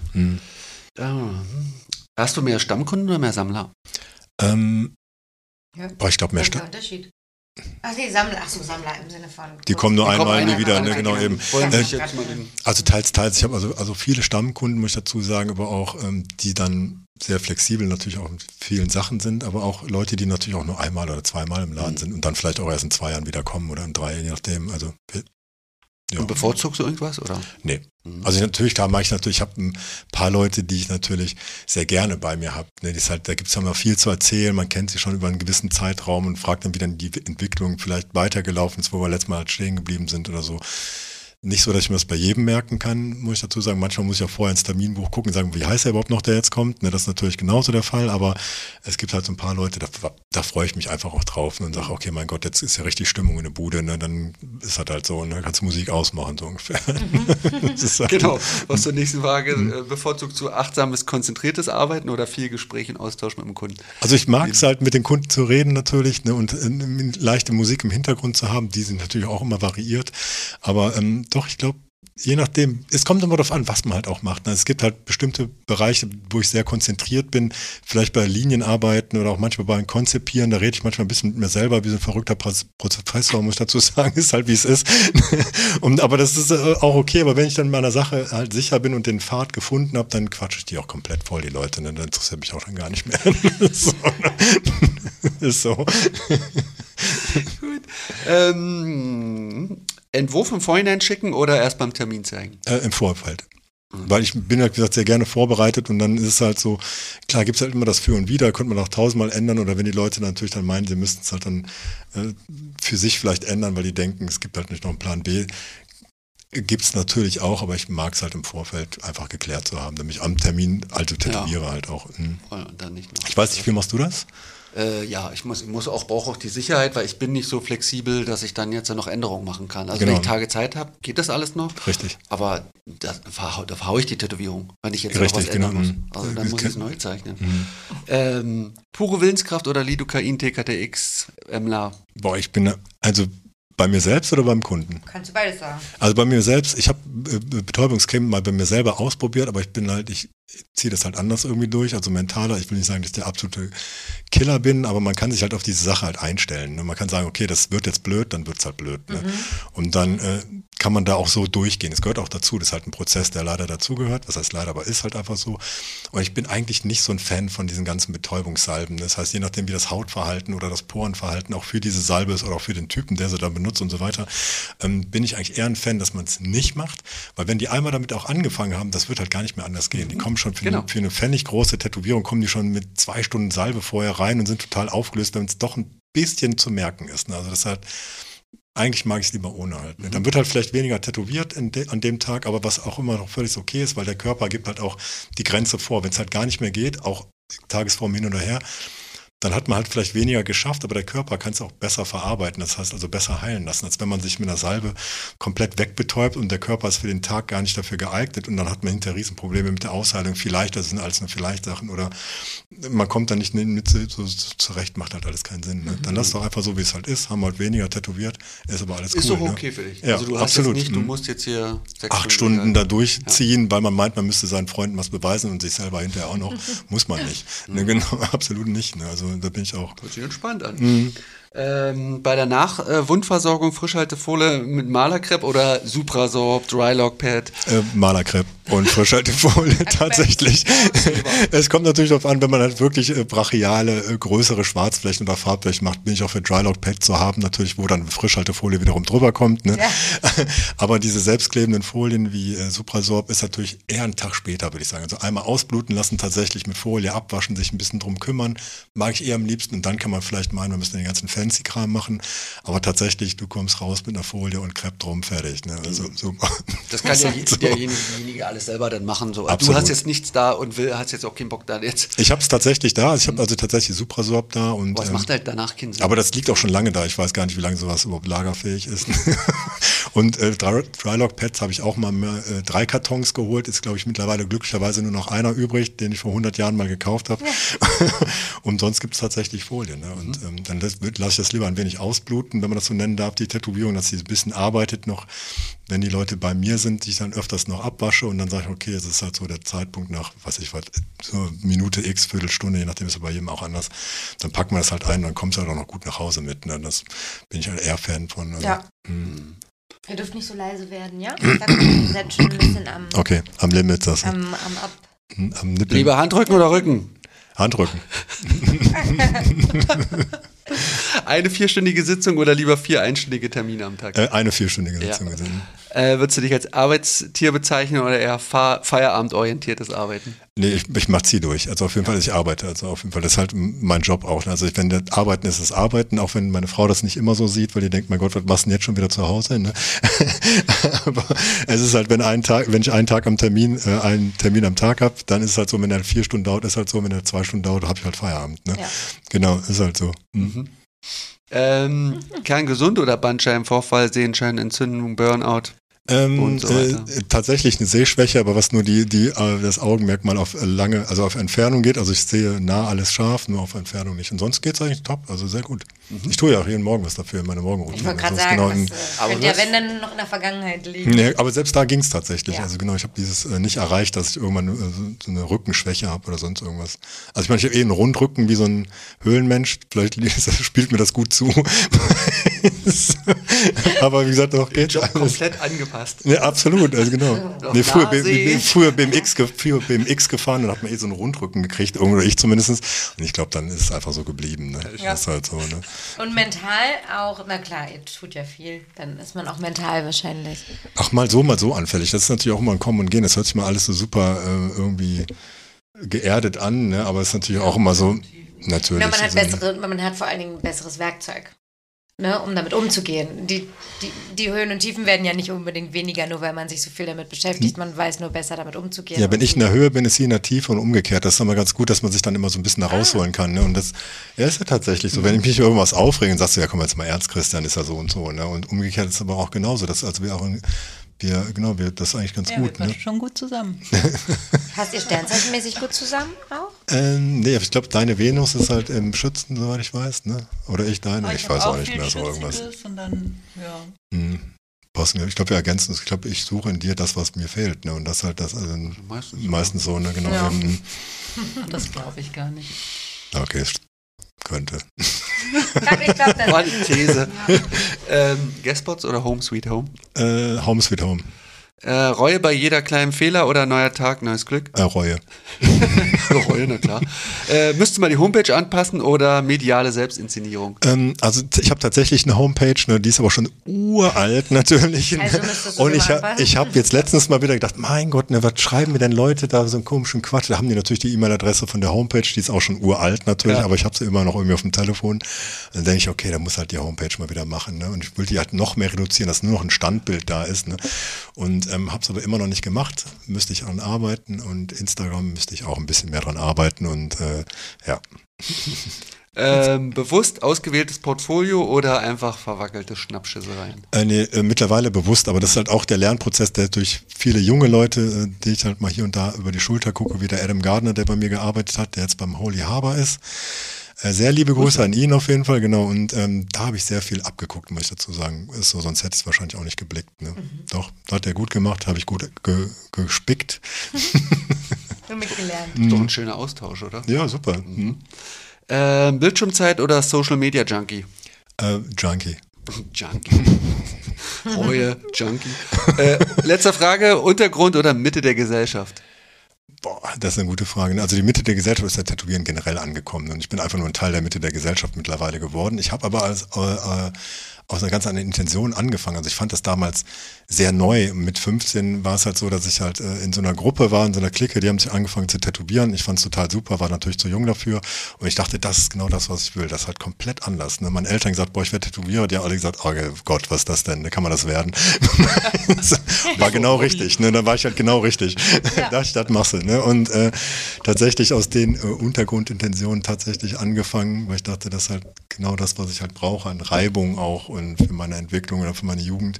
Ja, hm. Hast du mehr Stammkunden oder mehr Sammler? ähm, Ja. boah, ich glaube mehr Was Ach nee, Sammler, ach so, Sammler im Sinne von. Die kommen nur Die kommen einmal, nie einmal, wieder, ne, genau eben. Den. Also teils, teils. Ich habe also, also viele Stammkunden, muss ich dazu sagen, aber auch, ähm, die dann sehr flexibel natürlich auch mit vielen Sachen sind, aber auch Leute, die natürlich auch nur einmal oder zweimal im Laden sind und dann vielleicht auch erst in zwei Jahren wieder kommen oder in drei, je nachdem. Also, ja. Und bevorzugst du irgendwas, oder? Nee. Also ich natürlich, da mache ich natürlich, ich habe ein paar Leute, die ich natürlich sehr gerne bei mir habe. Ne, halt, da gibt es ja immer viel zu erzählen, man kennt sie schon über einen gewissen Zeitraum und fragt dann, wie dann die Entwicklung vielleicht weitergelaufen ist, wo wir letztes Mal halt stehen geblieben sind oder so. Nicht so, dass ich mir das bei jedem merken kann, muss ich dazu sagen. Manchmal muss ich ja vorher ins Terminbuch gucken und sagen, wie heißt er überhaupt noch, der jetzt kommt. Ne, das ist natürlich genauso der Fall, aber es gibt halt so ein paar Leute, da, da freue ich mich einfach auch drauf ne, und sage, okay, mein Gott, jetzt ist ja richtig Stimmung in der Bude, ne, dann ist halt halt so, ne, kannst du Musik ausmachen, so ungefähr. Das ist halt- Genau. Was zur nächsten Frage, äh, bevorzugst du achtsames, konzentriertes Arbeiten oder viel Gespräch und Austausch mit dem Kunden? Also ich mag es halt mit den Kunden zu reden natürlich ne, und äh, leichte Musik im Hintergrund zu haben, die sind natürlich auch immer variiert. Aber ähm, doch, ich glaube, je nachdem, es kommt immer darauf an, was man halt auch macht. ne? Es gibt halt bestimmte Bereiche, wo ich sehr konzentriert bin, vielleicht bei Linienarbeiten oder auch manchmal beim Konzipieren, da rede ich manchmal ein bisschen mit mir selber, wie so ein verrückter Professor, muss ich dazu sagen, ist halt wie es ist. Und, aber das ist äh, auch okay, aber wenn ich dann meiner Sache halt sicher bin und den Pfad gefunden habe, dann quatsche ich die auch komplett voll, die Leute, ne? dann interessiert mich auch dann gar nicht mehr. so, ne? ist so. Ähm, Entwurf im Vorhinein schicken oder erst beim Termin zeigen? Äh, Im Vorfeld. Weil ich bin ja, wie gesagt, sehr gerne vorbereitet und dann ist es halt so, klar gibt es halt immer das Für und Wider, könnte man auch tausendmal ändern oder wenn die Leute natürlich dann meinen, sie müssten es halt dann äh, für sich vielleicht ändern, weil die denken, es gibt halt nicht noch einen Plan B, gibt es natürlich auch, aber ich mag es halt im Vorfeld einfach geklärt zu haben, damit ich am Termin alte tätowiere halt auch. Noch. Ich weiß nicht, wie machst du das? Äh, ja, ich muss, ich muss auch, brauche auch die Sicherheit, weil ich bin nicht so flexibel, dass ich dann jetzt noch Änderungen machen kann. Also Genau. wenn ich Tage Zeit habe, geht das alles noch. Richtig. Aber da, verhau- da verhaue ich die Tätowierung, wenn ich jetzt Richtig, noch was ändern genau. muss. Mhm. Also dann Das muss ich es neu zeichnen. Ähm, pure Willenskraft oder Lidocain TKTX MLA? Boah, ich bin, also bei mir selbst oder beim Kunden? Kannst du beides sagen. Also bei mir selbst, ich habe äh, Betäubungscreme mal bei mir selber ausprobiert, aber ich bin halt, ich ziehe das halt anders irgendwie durch, also mentaler. Ich will nicht sagen, dass ich der absolute Killer bin, aber man kann sich halt auf diese Sache halt einstellen. Ne? Man kann sagen, okay, das wird jetzt blöd, dann wird's halt blöd. Ne? Und dann äh, kann man da auch so durchgehen. Es gehört auch dazu, das ist halt ein Prozess, der leider dazugehört. Was heißt leider, aber ist halt einfach so. Und ich bin eigentlich nicht so ein Fan von diesen ganzen Betäubungssalben. Das heißt, je nachdem, wie das Hautverhalten oder das Porenverhalten auch für diese Salbe ist oder auch für den Typen, der sie da benutzt und so weiter, ähm, bin ich eigentlich eher ein Fan, dass man es nicht macht. Weil wenn die einmal damit auch angefangen haben, das wird halt gar nicht mehr anders gehen. Die kommen schon für, Genau. eine, für eine pfennig große Tätowierung, kommen die schon mit zwei Stunden Salbe vorher rein und sind total aufgelöst, wenn es doch ein bisschen zu merken ist. Ne? Also das halt, eigentlich mag ich es lieber ohne halt. Ne? Dann wird halt vielleicht weniger tätowiert de, an dem Tag, aber was auch immer noch völlig okay ist, weil der Körper gibt halt auch die Grenze vor. Wenn es halt gar nicht mehr geht, auch Tagesform hin oder her, dann hat man halt vielleicht weniger geschafft, aber der Körper kann es auch besser verarbeiten. Das heißt also besser heilen lassen, als wenn man sich mit einer Salbe komplett wegbetäubt und der Körper ist für den Tag gar nicht dafür geeignet und dann hat man hinterher Riesenprobleme mit der Ausheilung. Viel leichter sind als nur vielleicht Sachen oder man kommt da nicht mit so, zurecht, macht halt alles keinen Sinn. Ne? Dann lass doch einfach so, wie es halt ist, haben halt weniger tätowiert, ist aber alles Ist cool. doch ne? okay für dich. Ja, also du hast absolut. jetzt nicht, du Mhm. musst jetzt hier sechs acht Stunden da begleiten. durchziehen, weil man meint, man müsste seinen Freunden was beweisen und sich selber hinterher auch noch. Muss man nicht. Ne, genau, absolut nicht. Ne? Also da bin ich auch. Hört sich entspannt an. Mhm. Ähm, bei der Nach-Wundversorgung Frischhaltefolie mit Malerkrepp oder Suprasorb, Drylock-Pad? Äh, Malerkrepp und Frischhaltefolie tatsächlich. es kommt natürlich darauf an, wenn man halt wirklich äh, brachiale, äh, größere Schwarzflächen oder Farbflächen macht, bin ich auch für Drylock-Pad zu haben, natürlich, wo dann Frischhaltefolie wiederum drüber kommt. Ne? Aber diese selbstklebenden Folien wie äh, Suprasorb ist natürlich eher einen Tag später, würde ich sagen. Also einmal ausbluten lassen, tatsächlich mit Folie abwaschen, sich ein bisschen drum kümmern, mag ich eher am liebsten. Und dann kann man vielleicht meinen, wir müssen den ganzen Fancy-Kram machen. Aber tatsächlich, du kommst raus mit einer Folie und Krepp drum, fertig. Ne? Also, so, Das kann ja so. derjenige, alles selber dann machen. So. Du Absolut. hast jetzt nichts da und will, hast jetzt auch keinen Bock da jetzt. Ich habe es tatsächlich da. Ich habe also tatsächlich Suprasorb da. Und, Was ähm, macht halt danach keinen Sinn? aber das liegt auch schon lange da. Ich weiß gar nicht, wie lange sowas überhaupt lagerfähig ist. und äh, Dry- Drylock-Pads habe ich auch mal mehr, äh, drei Kartons geholt. Ist, glaube ich, mittlerweile glücklicherweise nur noch einer übrig, den ich vor 100 Jahren mal gekauft habe. und sonst gibt es tatsächlich Folien. Ne? Und ähm, dann lasse lass ich das lieber ein wenig ausbluten, wenn man das so nennen darf, die Tätowierung, dass sie ein bisschen arbeitet noch. Wenn die Leute bei mir sind, die ich dann öfters noch abwasche und dann sage ich, okay, es ist halt so der Zeitpunkt nach, was ich was, so Minute X, Viertelstunde, je nachdem ist ja bei jedem auch anders, dann packen wir das halt ein und dann kommst du halt auch noch gut nach Hause mit. Ne? Das bin ich halt eher Fan von. Also, Ja. hm. Ihr dürft nicht so leise werden, ja? Da kommt ihr seid schon ein bisschen am, Okay, am Limit das. am, am Ab. am Nippel. Lieber Handrücken oder Rücken? Handrücken. Eine vierstündige Sitzung oder lieber vier einstündige Termine am Tag? Äh, eine vierstündige Ja. Sitzung gesehen. Äh, würdest du dich als Arbeitstier bezeichnen oder eher Feierabendorientiertes Arbeiten? Nee, ich, ich mach Zieh durch. Also auf jeden Fall, ich arbeite. Also auf jeden Fall, das ist halt mein Job auch. Also ich, wenn das Arbeiten ist, ist Arbeiten, auch wenn meine Frau das nicht immer so sieht, weil die denkt, mein Gott, was machst du denn jetzt schon wieder zu Hause? Ne? Aber es ist halt, wenn ein Tag, wenn ich einen Tag am Termin, äh, einen Termin am Tag habe, dann ist es halt so, wenn der vier Stunden dauert, ist halt so, wenn der zwei Stunden dauert, habe ich halt Feierabend. Ne? Ja. Genau, ist halt so. Mhm. Ähm, kerngesund oder Bandscheibenvorfall, Sehenschein, Entzündung, Burnout? Ähm, Und so äh, tatsächlich eine Sehschwäche, aber was nur die, die, äh, das Augenmerkmal auf äh, lange, also auf Entfernung geht. Also ich sehe nah alles scharf, nur auf Entfernung nicht. Und sonst geht's eigentlich top, also sehr gut. Ich tue ja auch jeden Morgen was dafür in meine Morgenroutine. Ich wollte gerade Also sagen, genau äh, Aber könnte ja, wenn dann noch in der Vergangenheit liegen. Nee, aber selbst da ging's tatsächlich. Ja. Also genau, ich habe dieses äh, nicht erreicht, dass ich irgendwann äh, so- so eine Rückenschwäche habe oder sonst irgendwas. Also ich meine, ich habe eh einen Rundrücken wie so ein Höhlenmensch. Vielleicht spielt mir das gut zu. Aber wie gesagt, doch geht Job alles. komplett angepasst. Ja, absolut, also genau. Nee, früher, B- früher BMX, früher BMX gefahren, dann hat man eh so einen Rundrücken gekriegt, irgendwo ich zumindest. Und ich glaube, dann ist es einfach so geblieben. Ne? Das ist halt so, ne? Und mental auch, na klar, ihr tut ja viel, dann ist man auch mental wahrscheinlich. Ach, mal so, mal so anfällig. Das ist natürlich auch immer ein Kommen und Gehen. Das hört sich mal alles so super äh, irgendwie geerdet an, ne? aber es ist natürlich auch immer so, natürlich. Ja, man hat also, bessere, man hat vor allen Dingen ein besseres Werkzeug, ne, um damit umzugehen. Die, die, die Höhen und Tiefen werden ja nicht unbedingt weniger, nur weil man sich so viel damit beschäftigt. Man weiß nur besser, damit umzugehen. Ja, wenn ich in der Höhe bin, ist sie in der Tiefe und umgekehrt. Das ist immer ganz gut, dass man sich dann immer so ein bisschen da Ah. rausholen kann. Ne? Und das ja, ist ja tatsächlich so. Wenn ich mich über irgendwas aufrege und sagst du, ja komm jetzt mal ernst, Christian, ist ja so und so. Ne? Und umgekehrt ist es aber auch genauso. Das, also wir auch, in- wir, genau, wir, das ist eigentlich ganz Ja, wir gut. Ne? passen schon gut zusammen. Passt ihr sternzeichenmäßig gut zusammen auch? Ähm, nee, ich glaube, deine Venus ist halt im Schützen, soweit ich weiß. Ne? Oder ich deine, ich, hab weiß auch nicht viel mehr so irgendwas. Und dann, ja. Hm. Passen, Ich glaube, wir ergänzen es. Ich glaube, ich suche in dir das, was mir fehlt. Ne? Und das halt das, also Meistens meistens, so. ne? Genau. Ja. Das glaube ich gar nicht. okay, es könnte. Ich glaube, das War die These. ähm, Guestspots oder Home Sweet Home? Äh, Home Sweet Home. Äh, Reue bei jeder kleinen Fehler oder neuer Tag, neues Glück? Äh, Reue. Reue, na klar. Äh, müsste man die Homepage anpassen oder mediale Selbstinszenierung? Ähm, also ich habe tatsächlich eine Homepage, ne, die ist aber schon uralt natürlich. Also und ich habe anpassen? ich hab jetzt letztens mal wieder gedacht, mein Gott, ne, was schreiben mir denn Leute da so einen komischen Quatsch? Da haben die natürlich die E-Mail-Adresse von der Homepage, die ist auch schon uralt natürlich, Ja. aber ich habe sie immer noch irgendwie auf dem Telefon. Dann denke ich, okay, da muss halt die Homepage mal wieder machen. Ne? Und ich will die halt noch mehr reduzieren, dass nur noch ein Standbild da ist. Ne? Und ähm, habe es aber immer noch nicht gemacht. Müsste ich dran arbeiten und Instagram müsste ich auch ein bisschen mehr dran arbeiten und äh, ja. Ähm, bewusst ausgewähltes Portfolio oder einfach verwackelte Schnappschissereien? Äh, nee, äh, mittlerweile bewusst, aber das ist halt auch der Lernprozess, der durch viele junge Leute, äh, die ich halt mal hier und da über die Schulter gucke, wie der Adam Gardner, der bei mir gearbeitet hat, der jetzt beim Holy Harbor ist. Äh, sehr liebe Grüße an ihn auf jeden Fall, genau. Und ähm, da habe ich sehr viel abgeguckt, muss ich dazu sagen. Ist so, sonst hätte ich es wahrscheinlich auch nicht geblickt. Ne? Doch, hat er gut gemacht, habe ich gut ge gespickt. nur mitgelernt. Mhm. Doch ein schöner Austausch, oder? Ja, super. Mhm. Ähm, Bildschirmzeit oder Social Media Junkie? Äh, Junkie. Junkie. Reue, Junkie. Äh, letzte Frage: Untergrund oder Mitte der Gesellschaft? Boah, das ist eine gute Frage. Also die Mitte der Gesellschaft ist ja Tätowieren generell angekommen und ich bin einfach nur ein Teil der Mitte der Gesellschaft mittlerweile geworden. Ich habe aber als, äh, äh, aus einer ganz anderen Intention angefangen. Also ich fand das damals sehr neu. Mit 15 war es halt so, dass ich halt äh, in so einer Gruppe war, in so einer Clique, die haben sich angefangen zu tätowieren. Ich fand es total super, war natürlich zu jung dafür und ich dachte, das ist genau das, was ich will. Das ist halt komplett anders. Ne? Meine Eltern gesagt, boah, ich werde Tätowierer. Die haben alle gesagt, oh Gott, was ist das denn? Kann man das werden? war genau richtig. Ne? Dann war ich halt genau richtig. Ja. dachte ich, das machst du. Ne? Und äh, tatsächlich aus den äh, Untergrundintentionen tatsächlich angefangen, weil ich dachte, das ist halt genau das, was ich halt brauche, an Reibung auch und für meine Entwicklung oder für meine Jugend.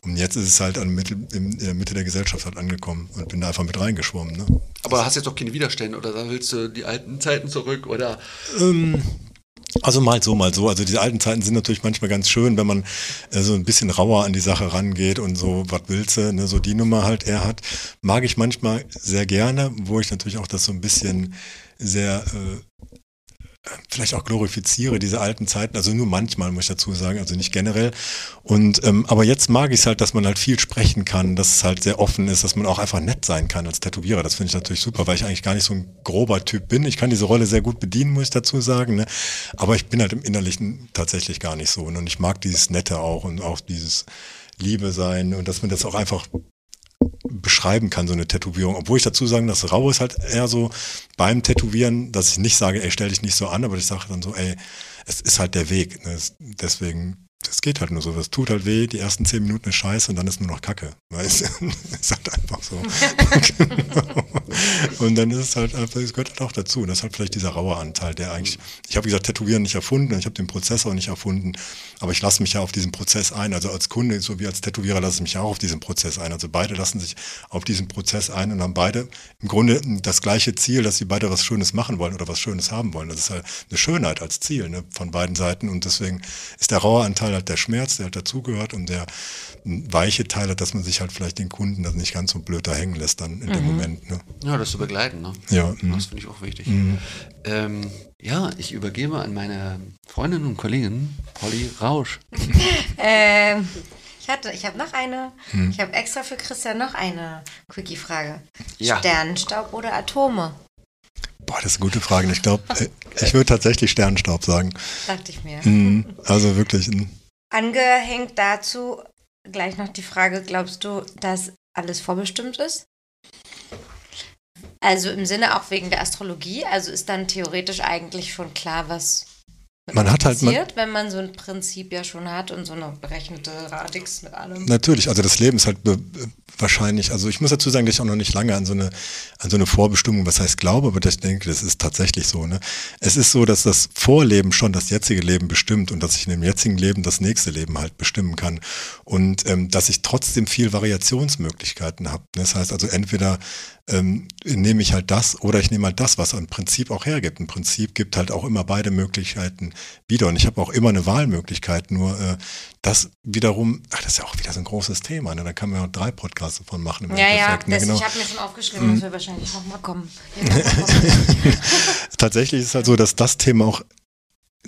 Und jetzt ist es halt an Mitte, in der Mitte der Gesellschaft halt angekommen und bin da einfach mit reingeschwommen. Ne? Aber hast jetzt doch keine Widerstände oder willst du die alten Zeiten zurück oder Also mal so, mal so. Also diese alten Zeiten sind natürlich manchmal ganz schön, wenn man äh, so ein bisschen rauer an die Sache rangeht und so, was willst du, ne, so die Nummer halt er hat, mag ich manchmal sehr gerne, wo ich natürlich auch das so ein bisschen sehr äh, vielleicht auch glorifiziere, diese alten Zeiten, also nur manchmal muss ich dazu sagen, also nicht generell. Und ähm, aber jetzt mag ich es halt, dass man halt viel sprechen kann, dass es halt sehr offen ist, dass man auch einfach nett sein kann als Tätowierer. Das finde ich natürlich super, weil ich eigentlich gar nicht so ein grober Typ bin. Ich kann diese Rolle sehr gut bedienen, muss ich dazu sagen. Ne? Aber ich bin halt im Innerlichen tatsächlich gar nicht so. Und ich mag dieses Nette auch und auch dieses Liebe sein und dass man das auch einfach beschreiben kann, so eine Tätowierung. Obwohl ich dazu sagen, das Rau ist halt eher so beim Tätowieren, dass ich nicht sage, ey, stell dich nicht so an, aber ich sage dann so, ey, es ist halt der Weg. Ne? Es, deswegen, das geht halt nur so. Es tut halt weh, die ersten zehn Minuten ist scheiße und dann ist nur noch Kacke. Weißt du? ist halt einfach so. genau. Und dann ist es halt einfach, es gehört halt auch dazu. Und das ist halt vielleicht dieser raue Anteil, der eigentlich, ich habe gesagt, Tätowieren nicht erfunden, ich habe den Prozess auch nicht erfunden, aber ich lasse mich ja auf diesen Prozess ein. Also als Kunde sowie als Tätowierer lasse ich mich auch auf diesen Prozess ein. Also beide lassen sich auf diesen Prozess ein und haben beide im Grunde das gleiche Ziel, dass sie beide was Schönes machen wollen oder was Schönes haben wollen. Das ist halt eine Schönheit als Ziel ne, von beiden Seiten. Und deswegen ist der raue Anteil halt der Schmerz, der halt dazugehört und der weiche Teil hat, dass man sich halt vielleicht den Kunden das nicht ganz so blöd da hängen lässt dann in dem Moment. Ne? Ja, das zu begleiten, ne? Ja, mhm. Das finde ich auch wichtig. Ähm, ja, ich übergebe an meine Freundin und Kollegin Polly Rausch. Ähm, ich hatte, ich habe noch eine. Hm. Ich habe extra für Christian noch eine Quickie-Frage. Ja. Sternenstaub oder Atome? Boah, das ist eine gute Frage. Ich glaube, ich würde tatsächlich Sternenstaub sagen. Dachte ich mir. Mhm. Also wirklich. mhm. Angehängt dazu gleich noch die Frage, glaubst du, dass alles vorbestimmt ist? Also im Sinne auch wegen der Astrologie, also ist dann theoretisch eigentlich schon klar, was Man hat halt- man- passiert, wenn man so ein Prinzip ja schon hat und so eine berechnete Radix mit allem. Natürlich, also das Leben ist halt wahrscheinlich, also ich muss dazu sagen, dass ich auch noch nicht lange an so eine, an so eine Vorbestimmung, was heißt glaube, aber ich denke, das ist tatsächlich so. Ne? Es ist so, dass das Vorleben schon das jetzige Leben bestimmt und dass ich in dem jetzigen Leben das nächste Leben halt bestimmen kann. Und ähm, dass ich trotzdem viel Variationsmöglichkeiten habe. Das heißt also entweder ähm, nehme ich halt das oder ich nehme halt das, was ein Prinzip auch hergibt. Ein Prinzip gibt halt auch immer beide Möglichkeiten wieder. Und ich habe auch immer eine Wahlmöglichkeit, nur äh, das wiederum, ach, das ist ja auch wieder so ein großes Thema. Ne? Da kann man ja auch drei Podcasts davon machen. Im Ja, ja, ne? das, genau. ich habe mir schon aufgeschrieben, dass wir wahrscheinlich nochmal kommen. Tatsächlich ist es halt so, dass das Thema auch,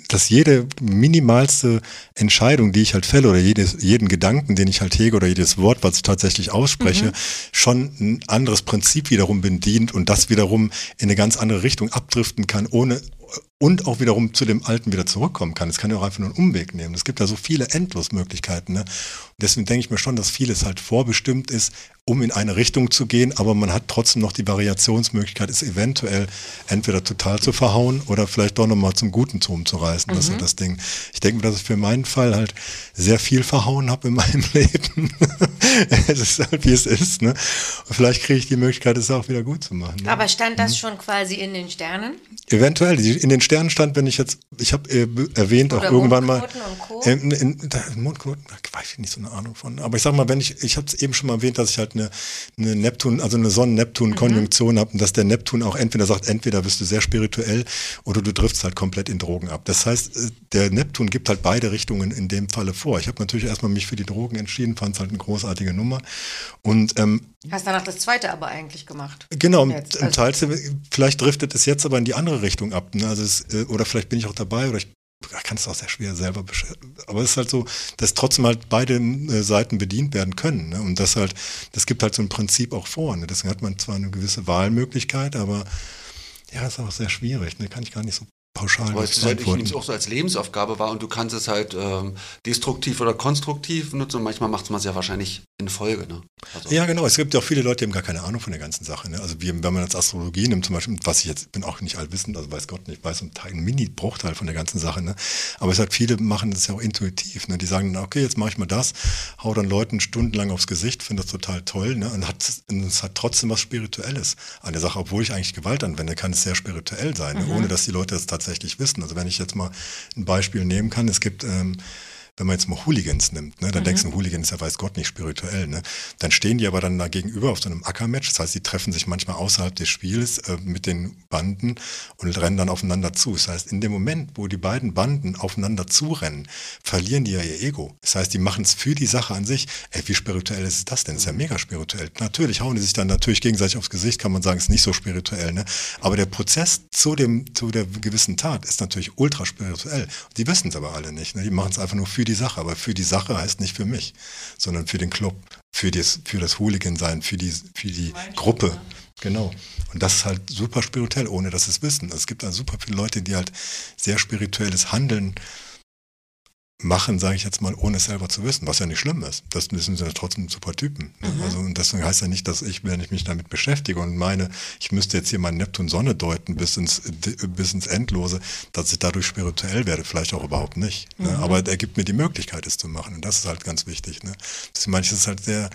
dass jede minimalste Entscheidung, die ich halt fälle oder jedes, jeden Gedanken, den ich halt hege oder jedes Wort, was ich tatsächlich ausspreche, schon ein anderes Prinzip wiederum bedient und das wiederum in eine ganz andere Richtung abdriften kann, ohne und auch wiederum zu dem Alten wieder zurückkommen kann. Es kann ja auch einfach nur einen Umweg nehmen. Es gibt ja so viele Endlosmöglichkeiten. Ne? Deswegen denke ich mir schon, dass vieles halt vorbestimmt ist, um in eine Richtung zu gehen, aber man hat trotzdem noch die Variationsmöglichkeit, es eventuell entweder total zu verhauen oder vielleicht doch nochmal zum Guten zu umzureißen. Das ist ja das Ding. Ich denke mir, dass ich für meinen Fall halt sehr viel verhauen habe in meinem Leben. es ist halt, wie es ist. Ne? Vielleicht kriege ich die Möglichkeit, es auch wieder gut zu machen. Ne? Aber stand das schon quasi in den Sternen? Eventuell, die- in den Sternen stand, wenn ich jetzt, ich habe äh, erwähnt auch Oder irgendwann mal. Mondknoten und Co. Ähm, in, da, Mondknoten, da weiß ich nicht so eine Ahnung von. Aber ich sag mal, wenn ich, ich habe es eben schon mal erwähnt, dass ich halt eine, eine Neptun, also eine Sonnen-Neptun-Konjunktion habe und dass der Neptun auch entweder sagt, entweder bist du sehr spirituell oder du driftst halt komplett in Drogen ab. Das heißt, äh, der Neptun gibt halt beide Richtungen in dem Falle vor. Ich habe natürlich erstmal mich für die Drogen entschieden, fand es halt eine großartige Nummer. Und ähm, Hast danach das zweite aber eigentlich gemacht. Genau, also- Teil, vielleicht driftet es jetzt aber in die andere Richtung ab. Ne? Also es, äh, oder vielleicht bin ich auch dabei oder ich kann es auch sehr schwer selber. Aber es ist halt so, dass trotzdem halt beide äh, Seiten bedient werden können. Ne? Und das halt, das gibt halt so ein Prinzip auch vor. Ne? Deswegen hat man zwar eine gewisse Wahlmöglichkeit, aber ja, ist auch sehr schwierig. Ne? Kann ich gar nicht so pauschal Aber was es ist halt, ich nehme es auch so als Lebensaufgabe wahr und du kannst es halt ähm, destruktiv oder konstruktiv nutzen und manchmal macht man es ja wahrscheinlich in Folge. Ne? Also, Ja, genau. Es gibt ja auch viele Leute, die haben gar keine Ahnung von der ganzen Sache. Ne? Also wie, wenn man jetzt Astrologie nimmt, zum Beispiel, was ich jetzt bin auch nicht allwissend, also weiß Gott nicht, weiß ein, Teil, ein Mini-Bruchteil von der ganzen Sache. Ne? Aber es hat viele machen das ja auch intuitiv. Ne? Die sagen dann, okay, jetzt mache ich mal das, hau dann Leuten stundenlang aufs Gesicht, finde das total toll. Ne? Und, hat, und es hat trotzdem was Spirituelles an der Sache. Obwohl ich eigentlich Gewalt anwende, kann es sehr spirituell sein, ne? ohne dass die Leute das tatsächlich wissen. Also wenn ich jetzt mal ein Beispiel nehmen kann, es gibt ähm, wenn man jetzt mal Hooligans nimmt, ne, dann denkst du, ein Hooligan ist ja weiß Gott nicht spirituell, ne? Dann stehen die aber dann da gegenüber auf so einem Ackermatch, das heißt, die treffen sich manchmal außerhalb des Spiels äh, mit den Banden und rennen dann aufeinander zu. Das heißt, in dem Moment, wo die beiden Banden aufeinander zurennen, verlieren die ja ihr Ego. Das heißt, die machen es für die Sache an sich. Ey, wie spirituell ist das denn? Das ist ja mega spirituell. Natürlich hauen die sich dann natürlich gegenseitig aufs Gesicht, kann man sagen, ist nicht so spirituell, ne? Aber der Prozess zu dem, zu der gewissen Tat ist natürlich ultra spirituell. Die wissen es aber alle nicht. Ne? Die machen es einfach nur für die Sache. Aber für die Sache heißt nicht für mich, sondern für den Club, für das, für das Hooligan-Sein, für die, für die Gruppe. Genau. Und das ist halt super spirituell, ohne dass sie es wissen. Es gibt also super viele Leute, die halt sehr spirituelles Handeln machen, sage ich jetzt mal, ohne es selber zu wissen, was ja nicht schlimm ist. Das müssen sie ja trotzdem super Typen. Ne? Mhm. Also und deswegen heißt ja nicht, dass ich, wenn ich mich damit beschäftige und meine, ich müsste jetzt hier mal Neptun-Sonne deuten bis ins, bis ins Endlose, dass ich dadurch spirituell werde, vielleicht auch überhaupt nicht. Ne? Mhm. Aber er gibt mir die Möglichkeit, es zu machen. Und das ist halt ganz wichtig. Ne? Manches ist halt sehr,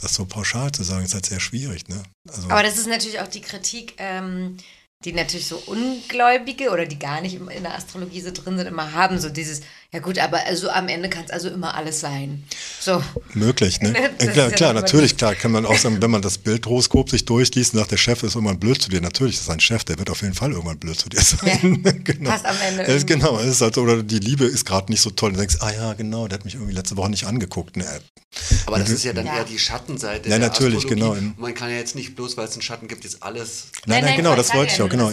das so pauschal zu sagen, ist halt sehr schwierig. Ne? Also, Aber das ist natürlich auch die Kritik, ähm, die natürlich so Ungläubige oder die gar nicht in der Astrologie so drin sind, immer haben. So dieses, ja gut, aber also am Ende kann es also immer alles sein. So. Möglich, ne? Ja, klar, ja klar natürlich, klar, kann man auch sagen, wenn man das Bildhoroskop sich durchliest und sagt, der Chef ist irgendwann blöd zu dir, natürlich ist ein Chef, der wird auf jeden Fall irgendwann blöd zu dir sein. genau. passt am Ende Es ist genau, es ist halt, so, oder die Liebe ist gerade nicht so toll, du denkst, ah ja, genau, der hat mich irgendwie letzte Woche nicht angeguckt. Ne? Aber das ist ja dann Ja. eher die Schattenseite. Ja, der natürlich, Astrologie. genau. Man kann ja jetzt nicht bloß, weil es einen Schatten gibt, jetzt alles. Nein, nein, genau, das wollte ich auch, genau.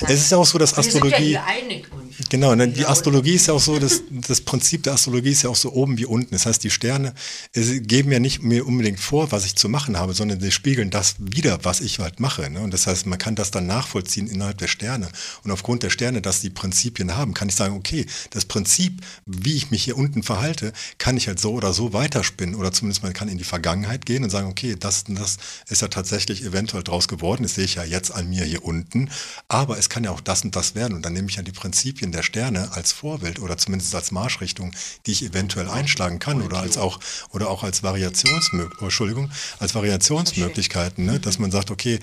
Es ist ja auch so, dass Wir sind ja Astrologie, hier einig. Genau, ne, die Astrologie ist ja auch so, das, Prinzip der Astrologie ist ja auch so oben wie unten. Das heißt, die Sterne äh, geben ja nicht mir unbedingt vor, was ich zu machen habe, sondern sie spiegeln das wieder, was ich halt mache. Ne? Und das heißt, man kann das dann nachvollziehen innerhalb der Sterne. Und aufgrund der Sterne, dass die Prinzipien haben, kann ich sagen, okay, das Prinzip, wie ich mich hier unten verhalte, kann ich halt so oder so weiterspinnen. Oder zumindest man kann in die Vergangenheit gehen und sagen, okay, das und das ist ja tatsächlich eventuell draus geworden. Das sehe ich ja jetzt an mir hier unten. Aber es kann ja auch das und das werden. Und dann nehme ich ja die Prinzipien der Sterne als Vorbild oder zumindest als Marschrichtung, die ich eventuell einschlagen kann oder als auch, oder auch als Variationsmög oh, Entschuldigung, als Variationsmöglichkeiten, ne? dass man sagt, okay,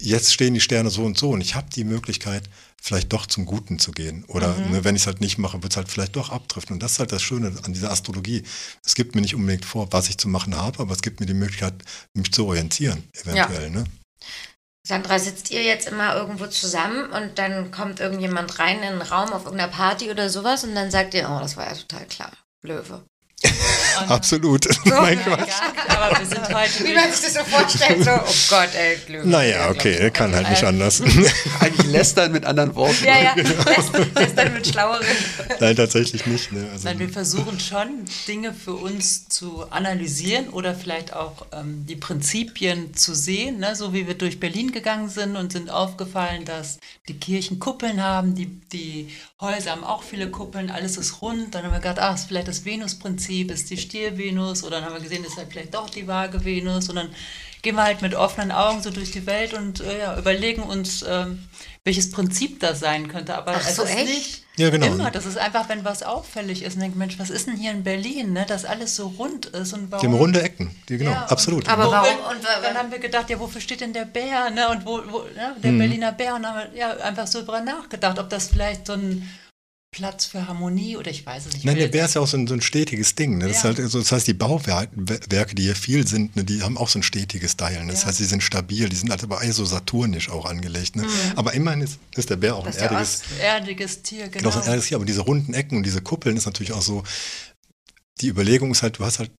jetzt stehen die Sterne so und so und ich habe die Möglichkeit, vielleicht doch zum Guten zu gehen. Oder ne, wenn ich es halt nicht mache, wird es halt vielleicht doch abdriften. Und das ist halt das Schöne an dieser Astrologie. Es gibt mir nicht unbedingt vor, was ich zu machen habe, aber es gibt mir die Möglichkeit, mich zu orientieren, eventuell. Ne? Sandra, sitzt ihr jetzt immer irgendwo zusammen und dann kommt irgendjemand rein in einen Raum auf irgendeiner Party oder sowas und dann sagt ihr, oh, das war ja total klar. Löwe. Absolut. mein Ja, Gott. gar aber wir sind heute Wie man sich das so vorstellt, so, oh Gott, ey, Löwe. Naja, okay, kann halt nicht anders. Eigentlich lästern mit anderen Worten. Ja, ja, das dann mit schlaueren. Nein, tatsächlich nicht. Ne? Also, Nein, wir versuchen schon, Dinge für uns zu analysieren oder vielleicht auch ähm, die Prinzipien zu sehen. Ne? So wie wir durch Berlin gegangen sind und sind aufgefallen, dass die Kirchen Kuppeln haben, die, die Häuser haben auch viele Kuppeln, alles ist rund. Dann haben wir gedacht, ach, ist vielleicht das Venusprinzip, ist die Stier-Venus. Oder dann haben wir gesehen, ist halt vielleicht doch die Waage-Venus. Und dann gehen wir halt mit offenen Augen so durch die Welt und äh, ja, überlegen uns, ähm, welches Prinzip das sein könnte. Aber Ach es so, ist echt? nicht Ja, genau. immer. Das ist einfach, wenn was auffällig ist und denkt, Mensch, was ist denn hier in Berlin, ne, dass alles so rund ist und warum... die haben runde Ecken, die, genau, Ja, und- absolut. Aber warum? Und wa- dann haben wir gedacht, ja, wofür steht denn der Bär, ne? Und wo, wo ne? der Berliner Bär und haben wir ja einfach so drüber nachgedacht, ob das vielleicht so ein Platz für Harmonie oder ich weiß es nicht. Nein, der Bär ist ja auch so ein, so ein stetiges Ding. Ne? Das, Ja. halt, also, das heißt, die Bauwerke, die hier viel sind, ne, die haben auch so ein stetiges Teilen. Das Ja. heißt, sie sind stabil, die sind halt aber eher so saturnisch auch angelegt. Ne? Aber immerhin ist, ist der Bär auch Das ein erdiges, jetzt erdiges Tier, genau. genau. ein erdiges Tier. Aber diese runden Ecken und diese Kuppeln ist natürlich auch so, die Überlegung ist halt, du hast halt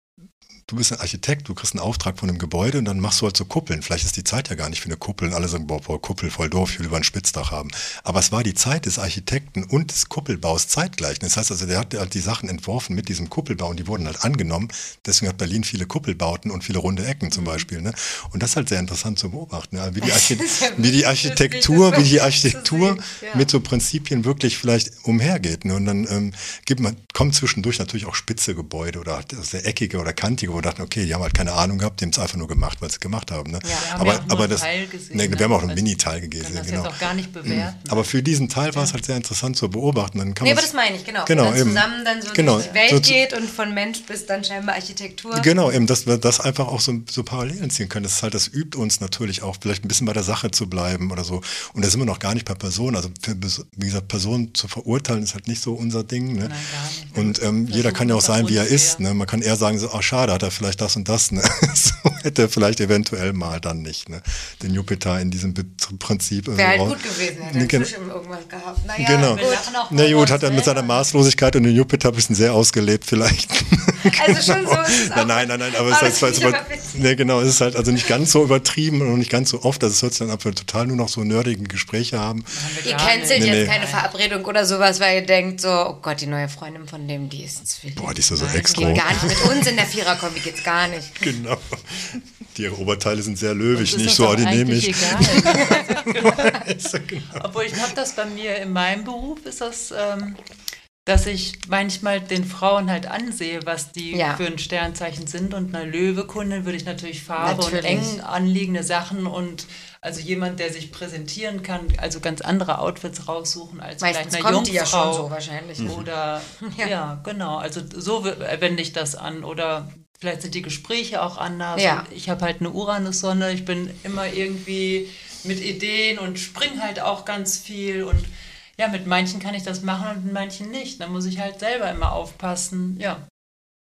du bist ein Architekt, du kriegst einen Auftrag von einem Gebäude und dann machst du halt so Kuppeln. Vielleicht ist die Zeit ja gar nicht für eine Kuppel und alle sagen, boah, boah Kuppel voll doof, ich will lieber ein Spitzdach haben. Aber es war die Zeit des Architekten und des Kuppelbaus zeitgleich. Das heißt also, der hat halt die Sachen entworfen mit diesem Kuppelbau und die wurden halt angenommen. Deswegen hat Berlin viele Kuppelbauten und viele runde Ecken zum Beispiel. Ne? Und das ist halt sehr interessant zu beobachten, ja? wie, die wie die Architektur, wie die Architektur ja. mit so Prinzipien wirklich vielleicht umhergeht. Ne? Und dann ähm, gibt man, kommt zwischendurch natürlich auch spitze Gebäude oder halt sehr eckige oder kantige, wo wir dachten, okay, die haben halt keine Ahnung gehabt, die haben es einfach nur gemacht, weil sie es gemacht haben. Ne? Ja. Wir haben aber, ja auch aber das, Teil gesehen, nee, ne? wir haben auch einen Mini-Teil gesehen. das Genau. jetzt auch gar nicht bewerten. Aber für diesen Teil war es halt sehr interessant zu beobachten. Dann kann Nee, aber das meine ich, genau. Genau, eben. zusammen dann so Genau. durch die Welt So- geht und von Mensch bis dann scheinbar Architektur. Genau, eben, dass wir das einfach auch so, so Parallelen ziehen können. Das ist halt, das übt uns natürlich auch, vielleicht ein bisschen bei der Sache zu bleiben oder so. Und da sind wir noch gar nicht bei Personen. Also, für, wie gesagt, Personen zu verurteilen ist halt nicht so unser Ding. Ne? Nein. Und ähm, jeder kann ja auch sein, wie er ist. Ne? Man kann eher sagen, so, ach schade, hat er vielleicht das und das. Ne? so hätte er vielleicht eventuell mal dann nicht. Ne? Den Jupiter in diesem Prinzip. Wäre halt also, gut gewesen, hätte Nee, er genau. irgendwas gehabt. Naja, Genau. Gut. Na gut, hat er mit selber. seiner Maßlosigkeit und den Jupiter ein bisschen sehr ausgelebt vielleicht. Also schon so ist es auch. Nein, nein, nein, nein, aber es ist halt, aber nee, genau, es ist halt also nicht ganz so übertrieben und nicht ganz so oft, dass es hört sich dann ab, wenn wir total nur noch so nerdige Gespräche haben. Ihr cancelt. Nee, jetzt nee. keine Verabredung oder sowas, weil ihr denkt so, oh Gott, die neue Freundin von dem, die ist Zwilling. Boah, die ist so, so Nein, extra. Geht gar nicht mit uns in der Viererkombi, geht's gar nicht. Genau. Die Oberteile sind sehr löwig, nicht so, die nehme ich. egal. Ja genau. Obwohl ich habe das bei mir in meinem Beruf ist das, ähm, dass ich manchmal den Frauen halt ansehe, was die Ja. für ein Sternzeichen sind. Und einer Löwekundin würde ich natürlich Farbe Natürlich. und eng anliegende Sachen und also jemand, der sich präsentieren kann, also ganz andere Outfits raussuchen als Meistens vielleicht eine kommt die ja schon Jungfrau. so wahrscheinlich. Oder Ja. ja. genau. Also so wende ich das an. Oder vielleicht sind die Gespräche auch anders. Ja. Ich habe halt eine Uranus-Sonne. Ich bin immer irgendwie mit Ideen und spring halt auch ganz viel. Und ja, mit manchen kann ich das machen und mit manchen nicht. Da muss ich halt selber immer aufpassen, ja,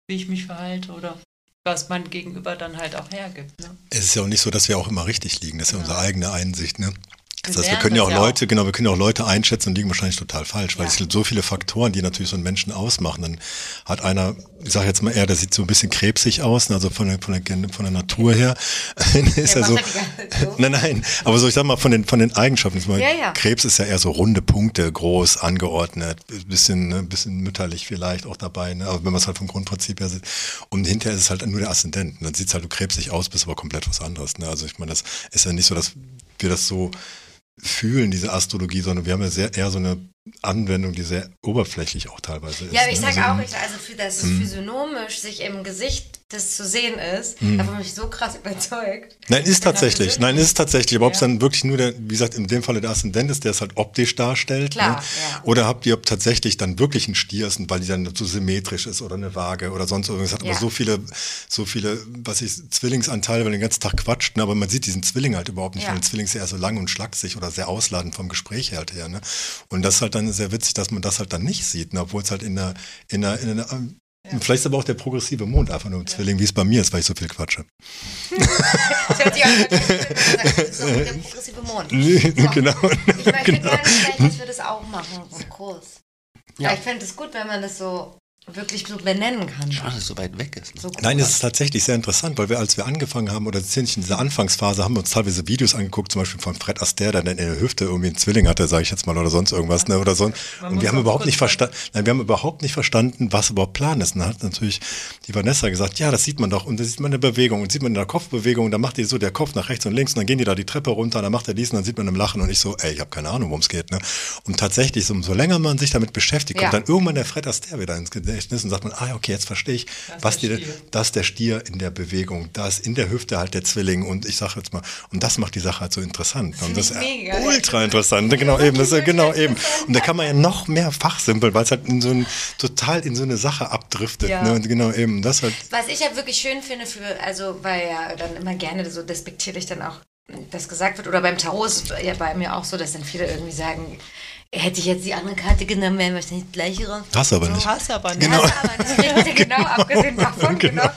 wie ich mich verhalte oder was mein Gegenüber dann halt auch hergibt. Ne? Es ist ja auch nicht so, dass wir auch immer richtig liegen. Das ist ja unsere eigene Einsicht, ne? Das heißt, wir können ja auch Leute, genau, wir können ja auch Leute einschätzen und liegen wahrscheinlich total falsch, weil Ja. es gibt so viele Faktoren, die natürlich so einen Menschen ausmachen. Dann hat einer, ich sage jetzt mal eher, der sieht so ein bisschen krebsig aus, ne, also von der, von der, von der Natur her. ist er so, nein, nein, aber so, ich sag mal, von den, von den Eigenschaften. Ist mal, Ja, ja. Krebs ist ja eher so runde Punkte, groß, angeordnet, bisschen, ne, bisschen mütterlich vielleicht auch dabei, ne, aber wenn man es halt vom Grundprinzip her sieht. Und hinterher ist es halt nur der Aszendent. Und dann sieht es halt du krebsig aus, bist aber komplett was anderes. Ne? Also ich meine, das ist ja nicht so, dass wir das so fühlen, diese Astrologie, sondern wir haben ja sehr eher so eine Anwendung, die sehr oberflächlich auch teilweise ist. Ja, aber ich ne? sag Also, auch, ich, also für das physiognomisch sich im Gesicht das zu sehen ist, davon bin ich so krass überzeugt. Nein, ist tatsächlich. Nein, ist tatsächlich. Aber ob es Ja. dann wirklich nur der, wie gesagt, in dem Falle der Aszendent ist, der es halt optisch darstellt. Klar, ne? ja. Oder habt ihr tatsächlich dann wirklich einen Stier ist, weil die dann so symmetrisch ist oder eine Waage oder sonst irgendwas. Hat Ja. aber so viele, so viele, was ich, Zwillingsanteile, weil den ganzen Tag quatscht, ne? aber man sieht diesen Zwilling halt überhaupt nicht, Ja. weil ein Zwilling ist ja eher so lang und schlaksig oder sehr ausladend vom Gespräch halt her. Ne? Und das ist halt dann sehr witzig, dass man das halt dann nicht sieht, ne? obwohl es halt in der, in der, in der Vielleicht ist aber auch der progressive Mond einfach nur ein Zwilling, wie es bei mir ist, weil ich so viel quatsche. Das hört sich an, so der progressive Mond. So. genau. Ich möchte genau. gerne vielleicht, dass wir das auch machen, so einen Kurs. Ja. Ich fände es gut, wenn man das so wirklich so benennen kann. Schade, dass es so weit weg ist. Ne? So Nein, es ist tatsächlich sehr interessant, weil wir, als wir angefangen haben, oder ziemlich in dieser Anfangsphase, haben wir uns teilweise Videos angeguckt, zum Beispiel von Fred Astaire, der in der Hüfte irgendwie einen Zwilling hatte, sage ich jetzt mal, oder sonst irgendwas, ne, oder so. Und wir haben überhaupt nicht verstanden, nein, wir haben überhaupt nicht verstanden, was überhaupt Plan ist. Und dann hat natürlich die Vanessa gesagt, ja, das sieht man doch, und das sieht man in der Bewegung, und sieht man in der Kopfbewegung, und dann macht die so der Kopf nach rechts und links, und dann gehen die da die Treppe runter, dann macht er dies, und dann sieht man im Lachen, und ich so, ey, ich habe keine Ahnung, worum es geht, ne. Und tatsächlich, so, umso länger man sich damit beschäftigt, Ja. kommt dann irgendwann der Fred Astaire wieder ins Gedächtnis und sagt man, ah, okay, jetzt verstehe ich, ist was der die, Stier. das ist der Stier in der Bewegung, da ist in der Hüfte halt der Zwilling und ich sage jetzt mal, und das macht die Sache halt so interessant. Und das ist mega. ultra interessant, genau eben, das ist genau eben. Und da kann man ja noch mehr fachsimpeln, weil es halt in so ein, total in so eine Sache abdriftet, Ja. ne? und genau eben, das halt, Was ich ja wirklich schön finde für, also weil ja dann immer gerne so despektierlich dann auch das gesagt wird, oder beim Tarot ist es ja bei mir auch so, dass dann viele irgendwie sagen, hätte ich jetzt die andere Karte genommen, wären wahrscheinlich das gleiche raus. hast du aber Du nicht. hast aber nicht. Genau. Das aber nicht richtig, genau, abgesehen davon, genau. Und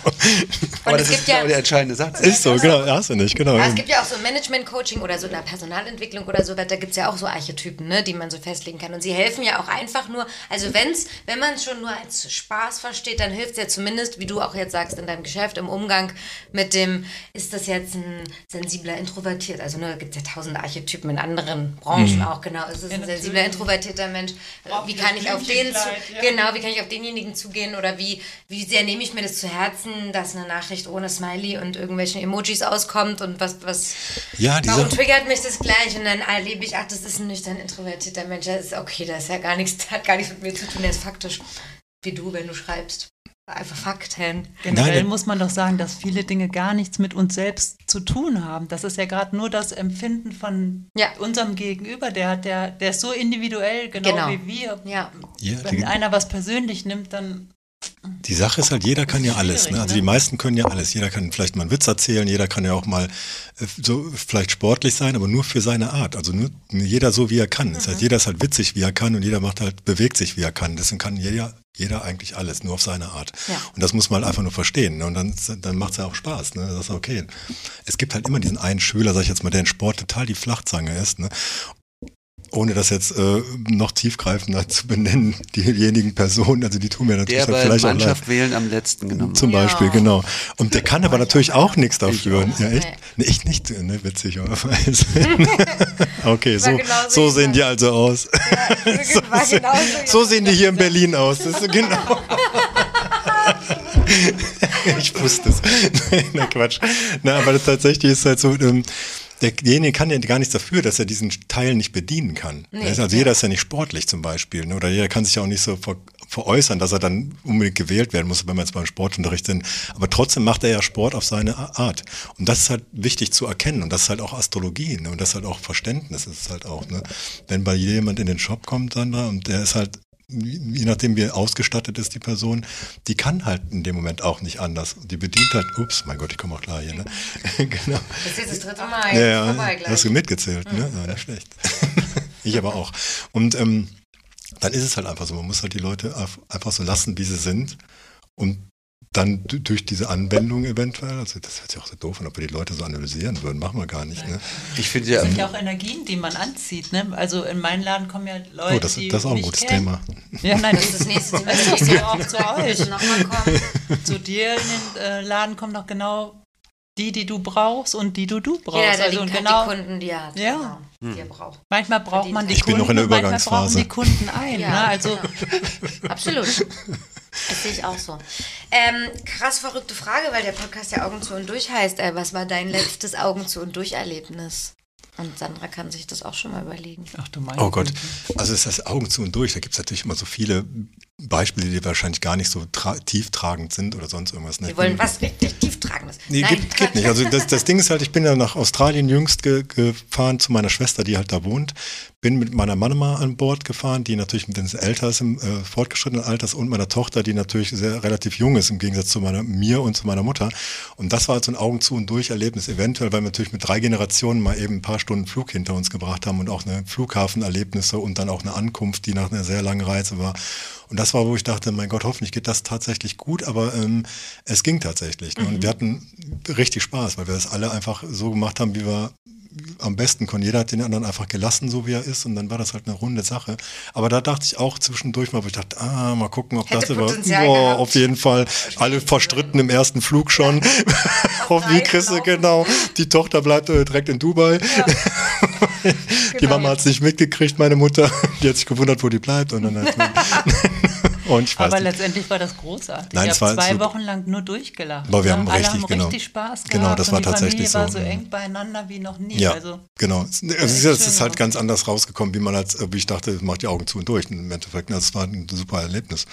Aber es das gibt ist ja, genau der entscheidende Satz. Ist so, genau, hast du nicht, genau. Ja, es gibt ja auch so Management-Coaching oder so in der Personalentwicklung oder so, da gibt es ja auch so Archetypen, ne, die man so festlegen kann. Und sie helfen ja auch einfach nur, also wenn's, wenn man es schon nur als Spaß versteht, dann hilft es ja zumindest, wie du auch jetzt sagst, in deinem Geschäft, im Umgang mit dem, ist das jetzt ein sensibler, introvertiert, also ne, gibt es ja tausend Archetypen in anderen Branchen auch, genau. Ist es Ja, ein natürlich. Introvertierter Mensch? Braucht Wie kann ich auf den zu, ja. genau, wie kann ich auf denjenigen zugehen oder wie, wie sehr nehme ich mir das zu Herzen, dass eine Nachricht ohne Smiley und irgendwelchen Emojis auskommt und was, was, Ja, diese, warum triggert mich das gleich und dann erlebe ich, ach, das ist ein nüchtern introvertierter Mensch, das ist okay, das ist ja gar nichts, hat gar nichts mit mir zu tun, der ist faktisch wie du, wenn du schreibst. Einfach Fakten. Generell Nein, muss man doch sagen, dass viele Dinge gar nichts mit uns selbst zu tun haben. Das ist ja gerade nur das Empfinden von Ja. unserem Gegenüber. Der, hat der, der ist so individuell, genau, Genau. wie wir. Ja. ja, Wenn die, einer was persönlich nimmt, dann Die Sache ist halt, jeder kann ja alles. Ne? Also ne? die meisten können ja alles. Jeder kann vielleicht mal einen Witz erzählen, jeder kann ja auch mal äh, so vielleicht sportlich sein, aber nur für seine Art. Also nur, jeder so, wie er kann. Das heißt, jeder ist halt witzig, wie er kann und jeder macht halt, bewegt sich, wie er kann. Deswegen kann jeder, jeder eigentlich alles, nur auf seine Art. Ja. Und das muss man halt einfach nur verstehen. Ne? Und dann, dann macht es ja auch Spaß. Ne? Das ist okay. Es gibt halt immer diesen einen Schüler, sag ich jetzt mal, der in Sport total die Flachzange ist. Ne? Ohne das jetzt äh, noch tiefgreifender zu benennen, diejenigen Personen, also die tun mir natürlich Der dann bei vielleicht auch leid. Mannschaft wählen am letzten genommen. Zum Ja. Beispiel, genau. Und der kann aber natürlich auch nichts dafür. Ja, echt? Nee. Ich nicht, ne, witzig, aber weiß. okay, so, genauso so wie sehen die also aus. War genauso, So sehen die hier in Berlin aus. Das ist so genau. ich wusste es. Nein, na Quatsch. Na, aber das tatsächlich ist halt so, ähm, derjenige kann ja gar nichts dafür, dass er diesen Teil nicht bedienen kann. Nee, also ja. jeder ist ja nicht sportlich zum Beispiel. Ne? Oder jeder kann sich ja auch nicht so ver veräußern, dass er dann unbedingt gewählt werden muss, wenn wir jetzt beim Sportunterricht sind. Aber trotzdem macht er ja Sport auf seine Art. Und das ist halt wichtig zu erkennen. Und das ist halt auch Astrologie. Ne? Und das ist halt auch Verständnis. Das ist halt auch, ne? wenn bei jemand in den Shop kommt, Sandra, und der ist halt je nachdem wie ausgestattet ist die Person, die kann halt in dem Moment auch nicht anders. Die bedient halt, ups, mein Gott, ich komme auch klar hier, ne? genau. Das ist jetzt das dritte Mal. Ja, ja, vorbei gleich. hast du mitgezählt, ne? Ja, nicht schlecht. ich aber auch. Und ähm, dann ist es halt einfach so, man muss halt die Leute einfach so lassen, wie sie sind. Und dann durch diese Anwendung eventuell, also das hört sich auch so doof an, ob wir die Leute so analysieren würden, machen wir gar nicht, ne? Ich finde ja, Das sind ja auch Energien, die man anzieht. Ne? Also in meinen Laden kommen ja Leute, Oh, das, die das ist auch ein gutes kennen. Thema. Ja, nein, Das ist das nächste Thema. Das ist ja auch zu euch. Nochmal kommen. Zu dir in den äh, Laden kommen doch genau die, die du brauchst und die du du brauchst. Jeder, der also die, genau, die Kunden, die er hat. Ja. Genau, die er braucht. manchmal braucht man die Ich bin Kunden noch in der und manchmal Übergangsphase. brauchen die Kunden ein. Ja, ne? Also genau. Absolut. Das sehe ich auch so. Ähm, krass verrückte Frage, weil der Podcast ja Augen zu und durch heißt. Äh, was war dein letztes Augen zu und durch Erlebnis? Und Sandra kann sich das auch schon mal überlegen. Ach du meine Oh Gott, also es ist Augen zu und durch. Da gibt es natürlich immer so viele Beispiele, die wahrscheinlich gar nicht so tra tieftragend sind oder sonst irgendwas. Ne? Wir wollen was tieftragendes. Nee, Nein, geht, geht nicht. Also das, das Ding ist halt, ich bin ja nach Australien jüngst ge gefahren zu meiner Schwester, die halt da wohnt. Bin mit meiner Mama an Bord gefahren, die natürlich bisschen älter ist im äh, fortgeschrittenen Alters und meiner Tochter, die natürlich sehr relativ jung ist im Gegensatz zu meiner mir und zu meiner Mutter. Und das war halt so ein Augen zu und durch Erlebnis eventuell, weil wir natürlich mit drei Generationen mal eben ein paar Stunden Flug hinter uns gebracht haben und auch eine Flughafenerlebnisse und dann auch eine Ankunft, die nach einer sehr langen Reise war. Und das war, wo ich dachte, mein Gott, hoffentlich geht das tatsächlich gut, aber ähm, es ging tatsächlich. Ne? Und wir hatten richtig Spaß, weil wir das alle einfach so gemacht haben, wie wir am besten konnten. Jeder hat den anderen einfach gelassen, so wie er ist, und dann war das halt eine runde Sache. Aber da dachte ich auch zwischendurch mal, wo ich dachte, ah, mal gucken, ob Hätte das über, Potenzial boah, auf jeden Fall alle verstritten im ersten Flug schon. Hoffentlich kriegst du, genau, die Tochter bleibt äh, direkt in Dubai. Die Genau. Mama hat es nicht mitgekriegt, meine Mutter. Die hat sich gewundert, wo die bleibt. Und dann hat und weiß Aber letztendlich war das großartig. Nein, ich habe war zwei super. Wochen lang nur durchgelacht. Aber wir ne? haben Alle richtig, haben genau. richtig Spaß gehabt. Genau, das und war die tatsächlich Familie war so, so ja. eng beieinander wie noch nie. Ja, Also, genau. Es, ist, es ist halt ganz anders rausgekommen, wie man als, wie ich dachte, macht die Augen zu und durch. Im Endeffekt, also es war ein super Erlebnis.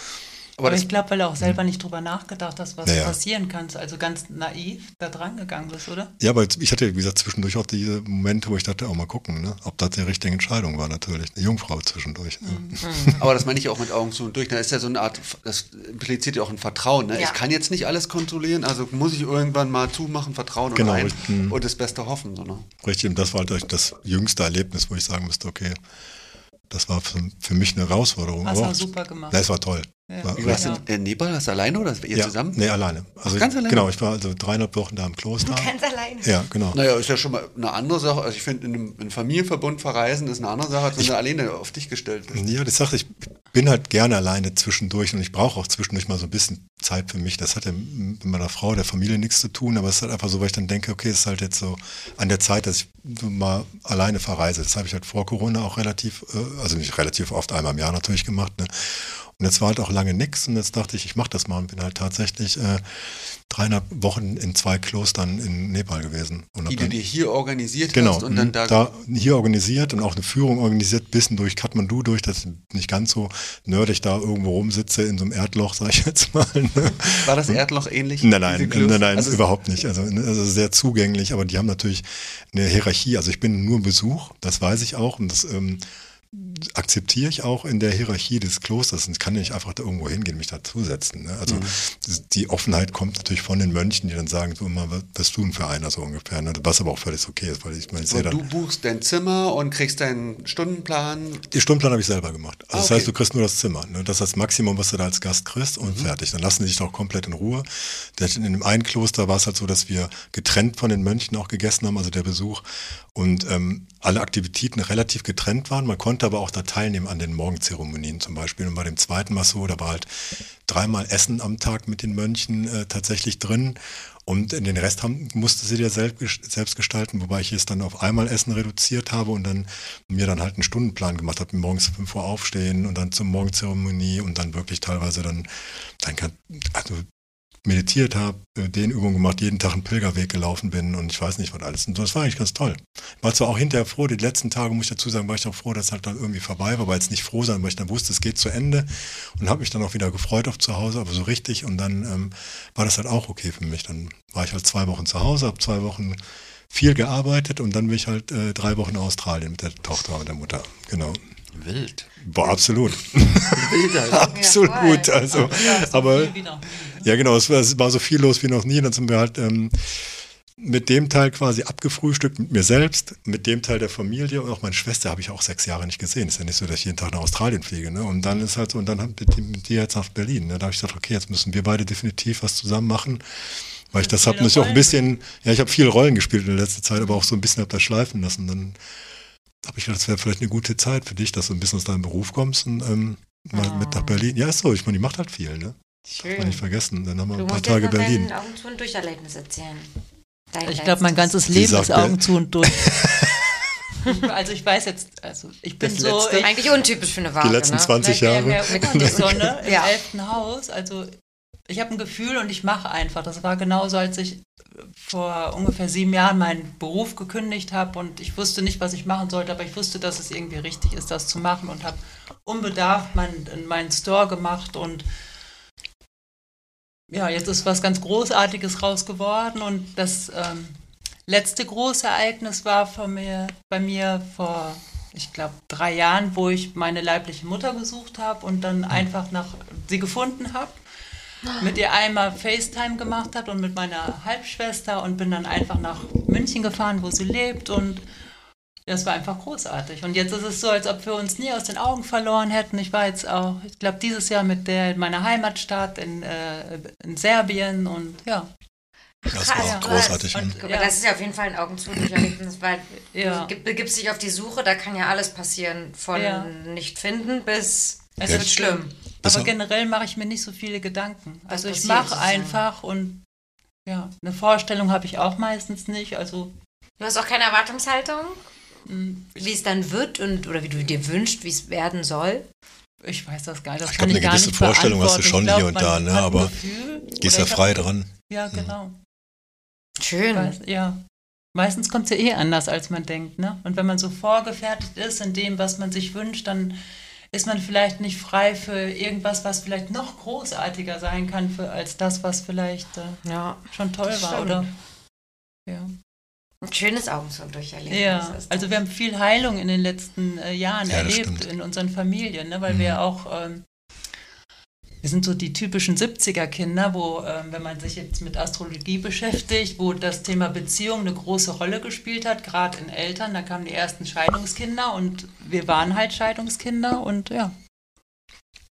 Aber aber das, ich glaube, weil du auch selber nicht drüber nachgedacht hast, was Ja, ja. passieren kann. Also ganz naiv da dran gegangen bist, oder? Ja, aber ich hatte, wie gesagt, zwischendurch auch diese Momente, wo ich dachte, auch mal gucken, ne? ob das die richtige Entscheidung war, natürlich. Eine Jungfrau zwischendurch. Ne? aber das meine ich auch mit Augen zu und durch. Das ist ja so eine Art, das impliziert ja auch ein Vertrauen. Ne? Ja. Ich kann jetzt nicht alles kontrollieren, also muss ich irgendwann mal zumachen, vertrauen Genau, und ein richtig. Mhm. und das Beste hoffen. So, ne? Richtig, und das war halt das jüngste Erlebnis, wo ich sagen müsste, okay, das war für, für mich eine Herausforderung. Aber auch super gemacht. Na, es war toll. Ja. War warst du in Nepal? Hast du alleine oder ihr ja, zusammen? Nee, alleine. Also ganz ich, alleine? Genau, ich war also dreieinhalb Wochen da im Kloster. Ganz alleine. Ja, genau. Naja, ist ja schon mal eine andere Sache. Also ich finde, in einem, in einem Familienverbund verreisen ist eine andere Sache, als wenn du alleine auf dich gestellt bist. Ja, das sagte ich, bin halt gerne alleine zwischendurch und ich brauche auch zwischendurch mal so ein bisschen Zeit für mich. Das hat ja mit meiner Frau, der Familie nichts zu tun, aber es ist halt einfach so, weil ich dann denke, okay, es ist halt jetzt so an der Zeit, dass ich mal alleine verreise. Das habe ich halt vor Corona auch relativ, äh, also nicht relativ oft, einmal im Jahr natürlich gemacht. Ne? Und jetzt war halt auch lange nix und jetzt dachte ich, ich mache das mal und bin halt tatsächlich äh, dreieinhalb Wochen in zwei Klostern in Nepal gewesen. Und Die du dir hier organisiert Genau, hast und dann da, da hier organisiert und auch eine Führung organisiert, bisschen durch Kathmandu durch, dass ich nicht ganz so nerdig da irgendwo rumsitze in so einem Erdloch, sag ich jetzt mal. Ne? war das Erdloch ähnlich? Nein, nein, nein, nein, Also, überhaupt nicht. Also, ne, also sehr zugänglich, aber die haben natürlich eine Hierarchie. Also ich bin nur Besuch, das weiß ich auch und das ähm, akzeptiere ich auch in der Hierarchie des Klosters. Und ich kann nicht einfach da irgendwo hingehen, mich dazusetzen. Ne? Also das- die Offenheit kommt natürlich von den Mönchen, die dann sagen, so immer, was, was tun für einer so ungefähr. Ne? Was aber auch völlig okay ist, weil ich meine, ich dann. du buchst dein Zimmer und kriegst deinen Stundenplan. Die Stundenplan habe ich selber gemacht. Also Ah, das okay. heißt, du kriegst nur das Zimmer. Ne? Das ist das Maximum, was du da als Gast kriegst und Mhm. fertig. Dann lassen die dich doch komplett in Ruhe. Denn In dem einen Kloster war es halt so, dass wir getrennt von den Mönchen auch gegessen haben, also der Besuch. Und ähm, alle Aktivitäten relativ getrennt waren. Man konnte aber auch da teilnehmen an den Morgenzeremonien zum Beispiel. Und bei dem zweiten war es so, da war halt dreimal Essen am Tag mit den Mönchen äh, tatsächlich drin. Und den Rest haben, musste sie dir selbst, gestalten, wobei ich es dann auf einmal Essen reduziert habe und dann mir dann halt einen Stundenplan gemacht habe, morgens um 5 Uhr aufstehen und dann zur Morgenzeremonie und dann wirklich teilweise dann, dann kann, also meditiert habe, äh, Dehnübungen gemacht, jeden Tag einen Pilgerweg gelaufen bin und ich weiß nicht was alles. Und das war eigentlich ganz toll. War zwar auch hinterher froh, die letzten Tage, muss ich dazu sagen, war ich auch froh, dass es halt dann irgendwie vorbei war, weil jetzt nicht froh sein, weil ich dann wusste, es geht zu Ende und habe mich dann auch wieder gefreut auf zu Hause, aber so richtig und dann ähm, war das halt auch okay für mich. Dann war ich halt zwei Wochen zu Hause, habe zwei Wochen viel gearbeitet und dann bin ich halt äh, drei Wochen in Australien mit der Tochter und der Mutter. Genau. Wild. Boah, absolut. Wild, Alter. absolut. Also, so aber. Ja, genau, es war, es war so viel los wie noch nie. Dann sind wir halt ähm, mit dem Teil quasi abgefrühstückt, mit mir selbst, mit dem Teil der Familie und auch meine Schwester habe ich auch sechs Jahre nicht gesehen. Ist ja nicht so, dass ich jeden Tag nach Australien fliege. Ne? Und dann ist halt so, und dann mit, mit dir jetzt nach Berlin. Ne? Da habe ich gesagt, okay, jetzt müssen wir beide definitiv was zusammen machen. Weil ich das habe natürlich auch ein bisschen, ja, ich habe viele Rollen gespielt in der letzten Zeit, aber auch so ein bisschen habe das schleifen lassen. Dann habe ich gedacht, das wäre vielleicht eine gute Zeit für dich, dass du ein bisschen aus deinem Beruf kommst und ähm, mal mit nach Berlin. Ja, ist so, ich meine, die macht halt viel, ne? Darf Schön. nicht vergessen. Dann haben wir Du ein paar Tage Berlin. dein Augen zu und Durcherlebnis erzählen. Dein Ich glaube, mein ganzes Sie Leben ist Augen zu und durch. also ich weiß jetzt, also ich bin Das so, Letzte? ich, Eigentlich untypisch für eine Waage, Die letzten ne? 20 der, Jahre. der Urkundessonne im Ja. elften Haus. Also ich habe ein Gefühl und ich mache einfach. Das war genauso, als ich vor ungefähr sieben Jahren meinen Beruf gekündigt habe und ich wusste nicht, was ich machen sollte, aber ich wusste, dass es irgendwie richtig ist, das zu machen und habe unbedarft meinen meinen Store gemacht und ja, jetzt ist was ganz Großartiges raus geworden und das ähm, letzte große Ereignis war von mir, bei mir vor, ich glaube, drei Jahren, wo ich meine leibliche Mutter gesucht habe und dann einfach nach sie gefunden habe, mit ihr einmal FaceTime gemacht habe und mit meiner Halbschwester und bin dann einfach nach München gefahren, wo sie lebt und das war einfach großartig. Und jetzt ist es so, als ob wir uns nie aus den Augen verloren hätten. Ich war jetzt auch, ich glaube, dieses Jahr mit der in meiner Heimatstadt in, äh, in Serbien und ja. Das war auch krass. großartig. Und- Ja. das ist ja auf jeden Fall ein Augen zu Durcherlebnis, weil Ja. du begibst dich auf die Suche, da kann ja alles passieren, von Ja. nicht finden bis Es wird schlimm. Bis Aber generell mache ich mir nicht so viele Gedanken. Also ich mache einfach und ja, eine Vorstellung habe ich auch meistens nicht. Also Du hast auch keine Erwartungshaltung, wie es dann wird und oder wie du dir wünschst, wie es werden soll. ich weiß das gar nicht. Das Ich ich eine gewisse nicht Vorstellung hast du schon glaub, hier und da, ne, aber Gefühl, Gehst ja ich hab- frei dran. Ja, genau. Schön. Weiß, ja. Meistens kommt es ja eh anders, als man denkt. Ne? Und wenn man so vorgefertigt ist in dem, was man sich wünscht, dann ist man vielleicht nicht frei für irgendwas, was vielleicht noch großartiger sein kann für, als das, was vielleicht äh, Ja. schon toll war. stimmt. Oder? Ja. Ein schönes Augen zu Durcherlebnis. ja, ist also wir haben viel Heilung in den letzten äh, Jahren Ja, erlebt stimmt. in unseren Familien, ne? weil Mhm. wir auch, ähm, wir sind so die typischen 70er-Kinder, wo, ähm, wenn man sich jetzt mit Astrologie beschäftigt, wo das Thema Beziehung eine große Rolle gespielt hat, gerade in Eltern, da kamen die ersten Scheidungskinder und wir waren halt Scheidungskinder und ja.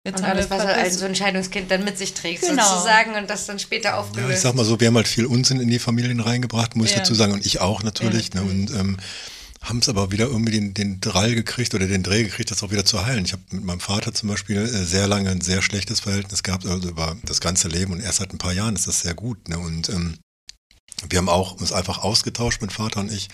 Jetzt und alles, was ein vergessen- so ein Scheidungskind dann mit sich trägt, Genau. sozusagen, und das dann später Ja, aufgelöst. ich sag mal so, wir haben halt viel Unsinn in die Familien reingebracht, muss ich Ja. dazu sagen, und ich auch natürlich. Ja, ne, und ähm, haben es aber wieder irgendwie den, den Drall gekriegt oder den Dreh gekriegt, das auch wieder zu heilen. Ich habe mit meinem Vater zum Beispiel äh, sehr lange ein sehr schlechtes Verhältnis gehabt, also über das ganze Leben und erst seit ein paar Jahren ist das sehr gut. Ne? Und ähm, wir haben auch uns einfach ausgetauscht, mein Vater und ich.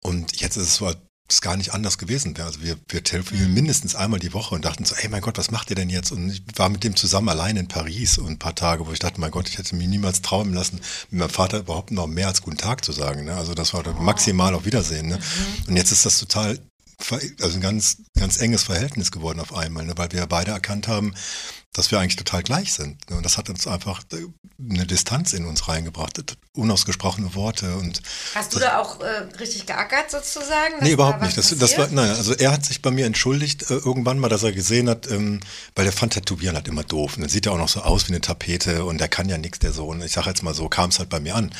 Und jetzt ist es so, als es gar nicht anders gewesen wäre. Also wir, wir telefonieren mindestens einmal die Woche und dachten so, ey mein Gott, was macht ihr denn jetzt? Und ich war mit dem zusammen allein in Paris und ein paar Tage, wo ich dachte, mein Gott, ich hätte mir niemals träumen lassen, mit meinem Vater überhaupt noch mehr als guten Tag zu sagen. Ne? Also das war dann maximal auf Wiedersehen. Ne? Und jetzt ist das total, also ein ganz, ganz enges Verhältnis geworden auf einmal, ne? weil wir beide erkannt haben, dass wir eigentlich total gleich sind. Und das hat uns einfach äh, eine Distanz in uns reingebracht, unausgesprochene Worte und Hast du da auch äh, richtig geackert, sozusagen? Nee, überhaupt nicht. Das, das war, nein, also er hat sich bei mir entschuldigt äh, irgendwann mal, dass er gesehen hat, ähm, weil er fand Tätowieren halt immer doof. Und dann sieht er auch noch so aus wie eine Tapete und der kann ja nichts, der Sohn. Ich sage jetzt mal so, kam es halt bei mir an.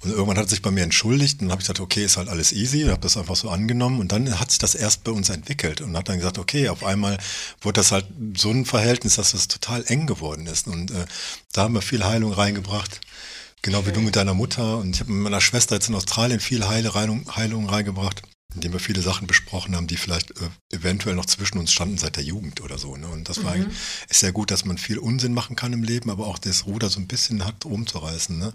Und irgendwann hat er sich bei mir entschuldigt und dann habe ich gesagt, okay, ist halt alles easy und habe das einfach so angenommen. Und dann hat sich das erst bei uns entwickelt und hat dann gesagt, okay, auf einmal wurde das halt so ein Verhältnis, dass das total eng geworden ist. Und äh, da haben wir viel Heilung reingebracht. Genau wie du mit deiner Mutter. Und ich habe mit meiner Schwester jetzt in Australien viel Heile, Heilung, Heilung reingebracht, indem wir viele Sachen besprochen haben, die vielleicht äh, eventuell noch zwischen uns standen seit der Jugend oder so. Ne? Und das war eigentlich- ist sehr gut, dass man viel Unsinn machen kann im Leben, aber auch das Ruder so ein bisschen hat rumzureißen. Ne?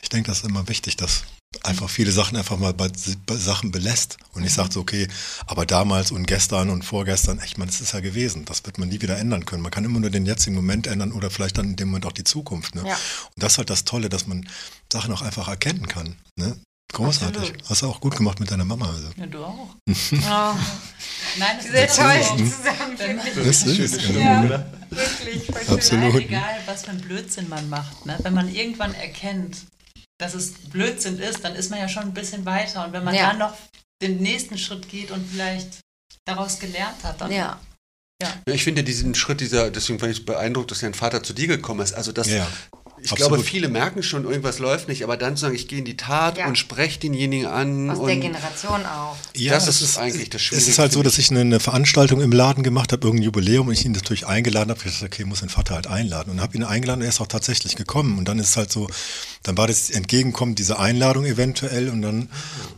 Ich denke, das ist immer wichtig, dass einfach viele Sachen einfach mal bei, bei Sachen belässt. Und ich sage so, okay, aber damals und gestern und vorgestern, echt, man, das ist ja gewesen. Das wird man nie wieder ändern können. Man kann immer nur den jetzigen Moment ändern oder vielleicht dann in dem Moment auch die Zukunft. Ne? Ja. Und das ist halt das Tolle, dass man Sachen auch einfach erkennen kann. Ne? Großartig. Absolut. Hast du auch gut gemacht mit deiner Mama. Also. Ja, du auch. Oh, Nein, das sehr toll so. zusammen. Das ist, Ja. ja. Wirklich, voll schön. Absolut. Egal, was für ein Blödsinn man macht. Ne? Wenn man irgendwann erkennt, dass es Blödsinn ist, dann ist man ja schon ein bisschen weiter. Und wenn man Ja. dann noch den nächsten Schritt geht und vielleicht daraus gelernt hat, dann Ja. Ja, ich finde diesen Schritt dieser, deswegen war ich beeindruckt, dass dein Vater zu dir gekommen ist. Also das, Ja, ich absolut. glaube, viele merken schon, irgendwas läuft nicht, aber dann zu sagen, ich gehe in die Tat Ja. und spreche denjenigen an. Aus und der Generation auch. Ja, Das es ist eigentlich das Es Schwierige, ist halt so, dass ich eine, eine Veranstaltung im Laden gemacht habe, irgendein Jubiläum, und ich ihn natürlich eingeladen habe. Ich dachte, okay, muss den Vater halt einladen. Und habe ihn eingeladen und er ist auch tatsächlich gekommen. Und dann ist es halt so, dann war das Entgegenkommen dieser Einladung eventuell. Und dann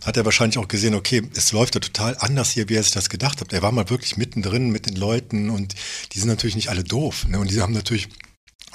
hat er wahrscheinlich auch gesehen, okay, es läuft ja total anders hier, wie er sich das gedacht hat. Er war mal wirklich mittendrin mit den Leuten und die sind natürlich nicht alle doof. Ne? Und die haben natürlich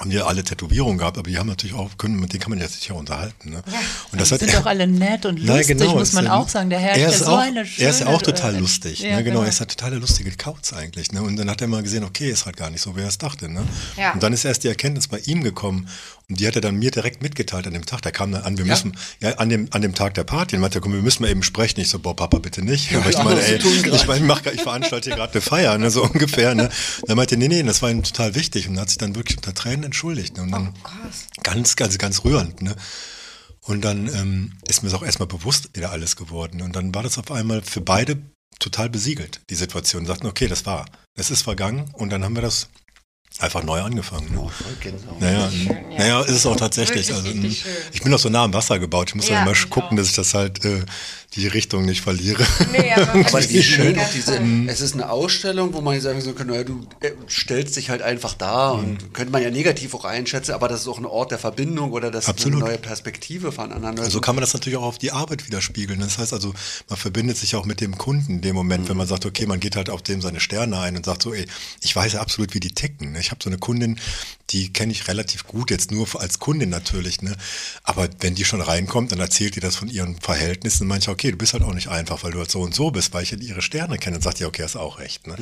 haben ja alle Tätowierungen gehabt, aber die haben natürlich auch, können, mit denen kann man ja sich ja unterhalten. Ne? Und das die hat sind doch alle nett und lustig, genau, muss man ja- auch sagen. Der Herr er ist ist ja so auch, eine schöne... Er ist ja auch total äh, lustig. Ja, ne? genau. er ist ja total der lustige Kauz eigentlich. Ne? Und dann hat er mal gesehen, okay, ist halt gar nicht so, wie er es dachte. Ne? Ja. Und dann ist erst die Erkenntnis bei ihm gekommen. Und die hat er dann mir direkt mitgeteilt an dem Tag. Da kam dann an, wir Ja. müssen, ja, an dem, an dem Tag der Party. Und meinte, komm, wir müssen mal eben sprechen. Ich so, boah, Papa, bitte nicht. Weil ich ja, meine, ey, ich, meine, ich, mach, ich veranstalte hier gerade eine Feier, ne? so ungefähr. Ne? Dann meinte er, nee, nee, das war ihm total wichtig. Und hat sich dann wirklich unter Tränen entschuldigt. Ne? Und dann, Oh, Krass. Ganz, ganz, ganz rührend. Ne? Und dann ähm, ist mir das auch erstmal bewusst wieder alles geworden. Und dann war das auf einmal für beide total besiegelt, die Situation. Sagten, okay, das war, es ist vergangen. Und dann haben wir das einfach neu angefangen. Ne? Oh. Naja, schön, ja. naja, ist es auch tatsächlich. Wirklich Also, ich bin auch so nah am Wasser gebaut. Ich muss Ja, dann immer gucken, dass ich das halt äh, die Richtung nicht verliere. Nee, aber, Aber wirklich wie schön diese, toll. es ist eine Ausstellung, wo man jetzt sagen so kann, naja, du äh, stellst dich halt einfach da und könnte man ja negativ auch einschätzen, aber das ist auch ein Ort der Verbindung oder das ist eine neue Perspektive voneinander. Also kann man das natürlich auch auf die Arbeit widerspiegeln. Das heißt also, man verbindet sich auch mit dem Kunden in dem Moment, wenn man sagt, okay, man geht halt auf dem seine Sterne ein und sagt so, ey, ich weiß ja absolut, wie die ticken. ne? Ich habe so eine Kundin, die kenne ich relativ gut, jetzt nur als Kundin natürlich, ne? Aber wenn die schon reinkommt, dann erzählt die das von ihren Verhältnissen, manche, okay, du bist halt auch nicht einfach, weil du halt so und so bist, weil ich halt ihre Sterne kenne und sagt ja, okay, hast auch recht. Ne?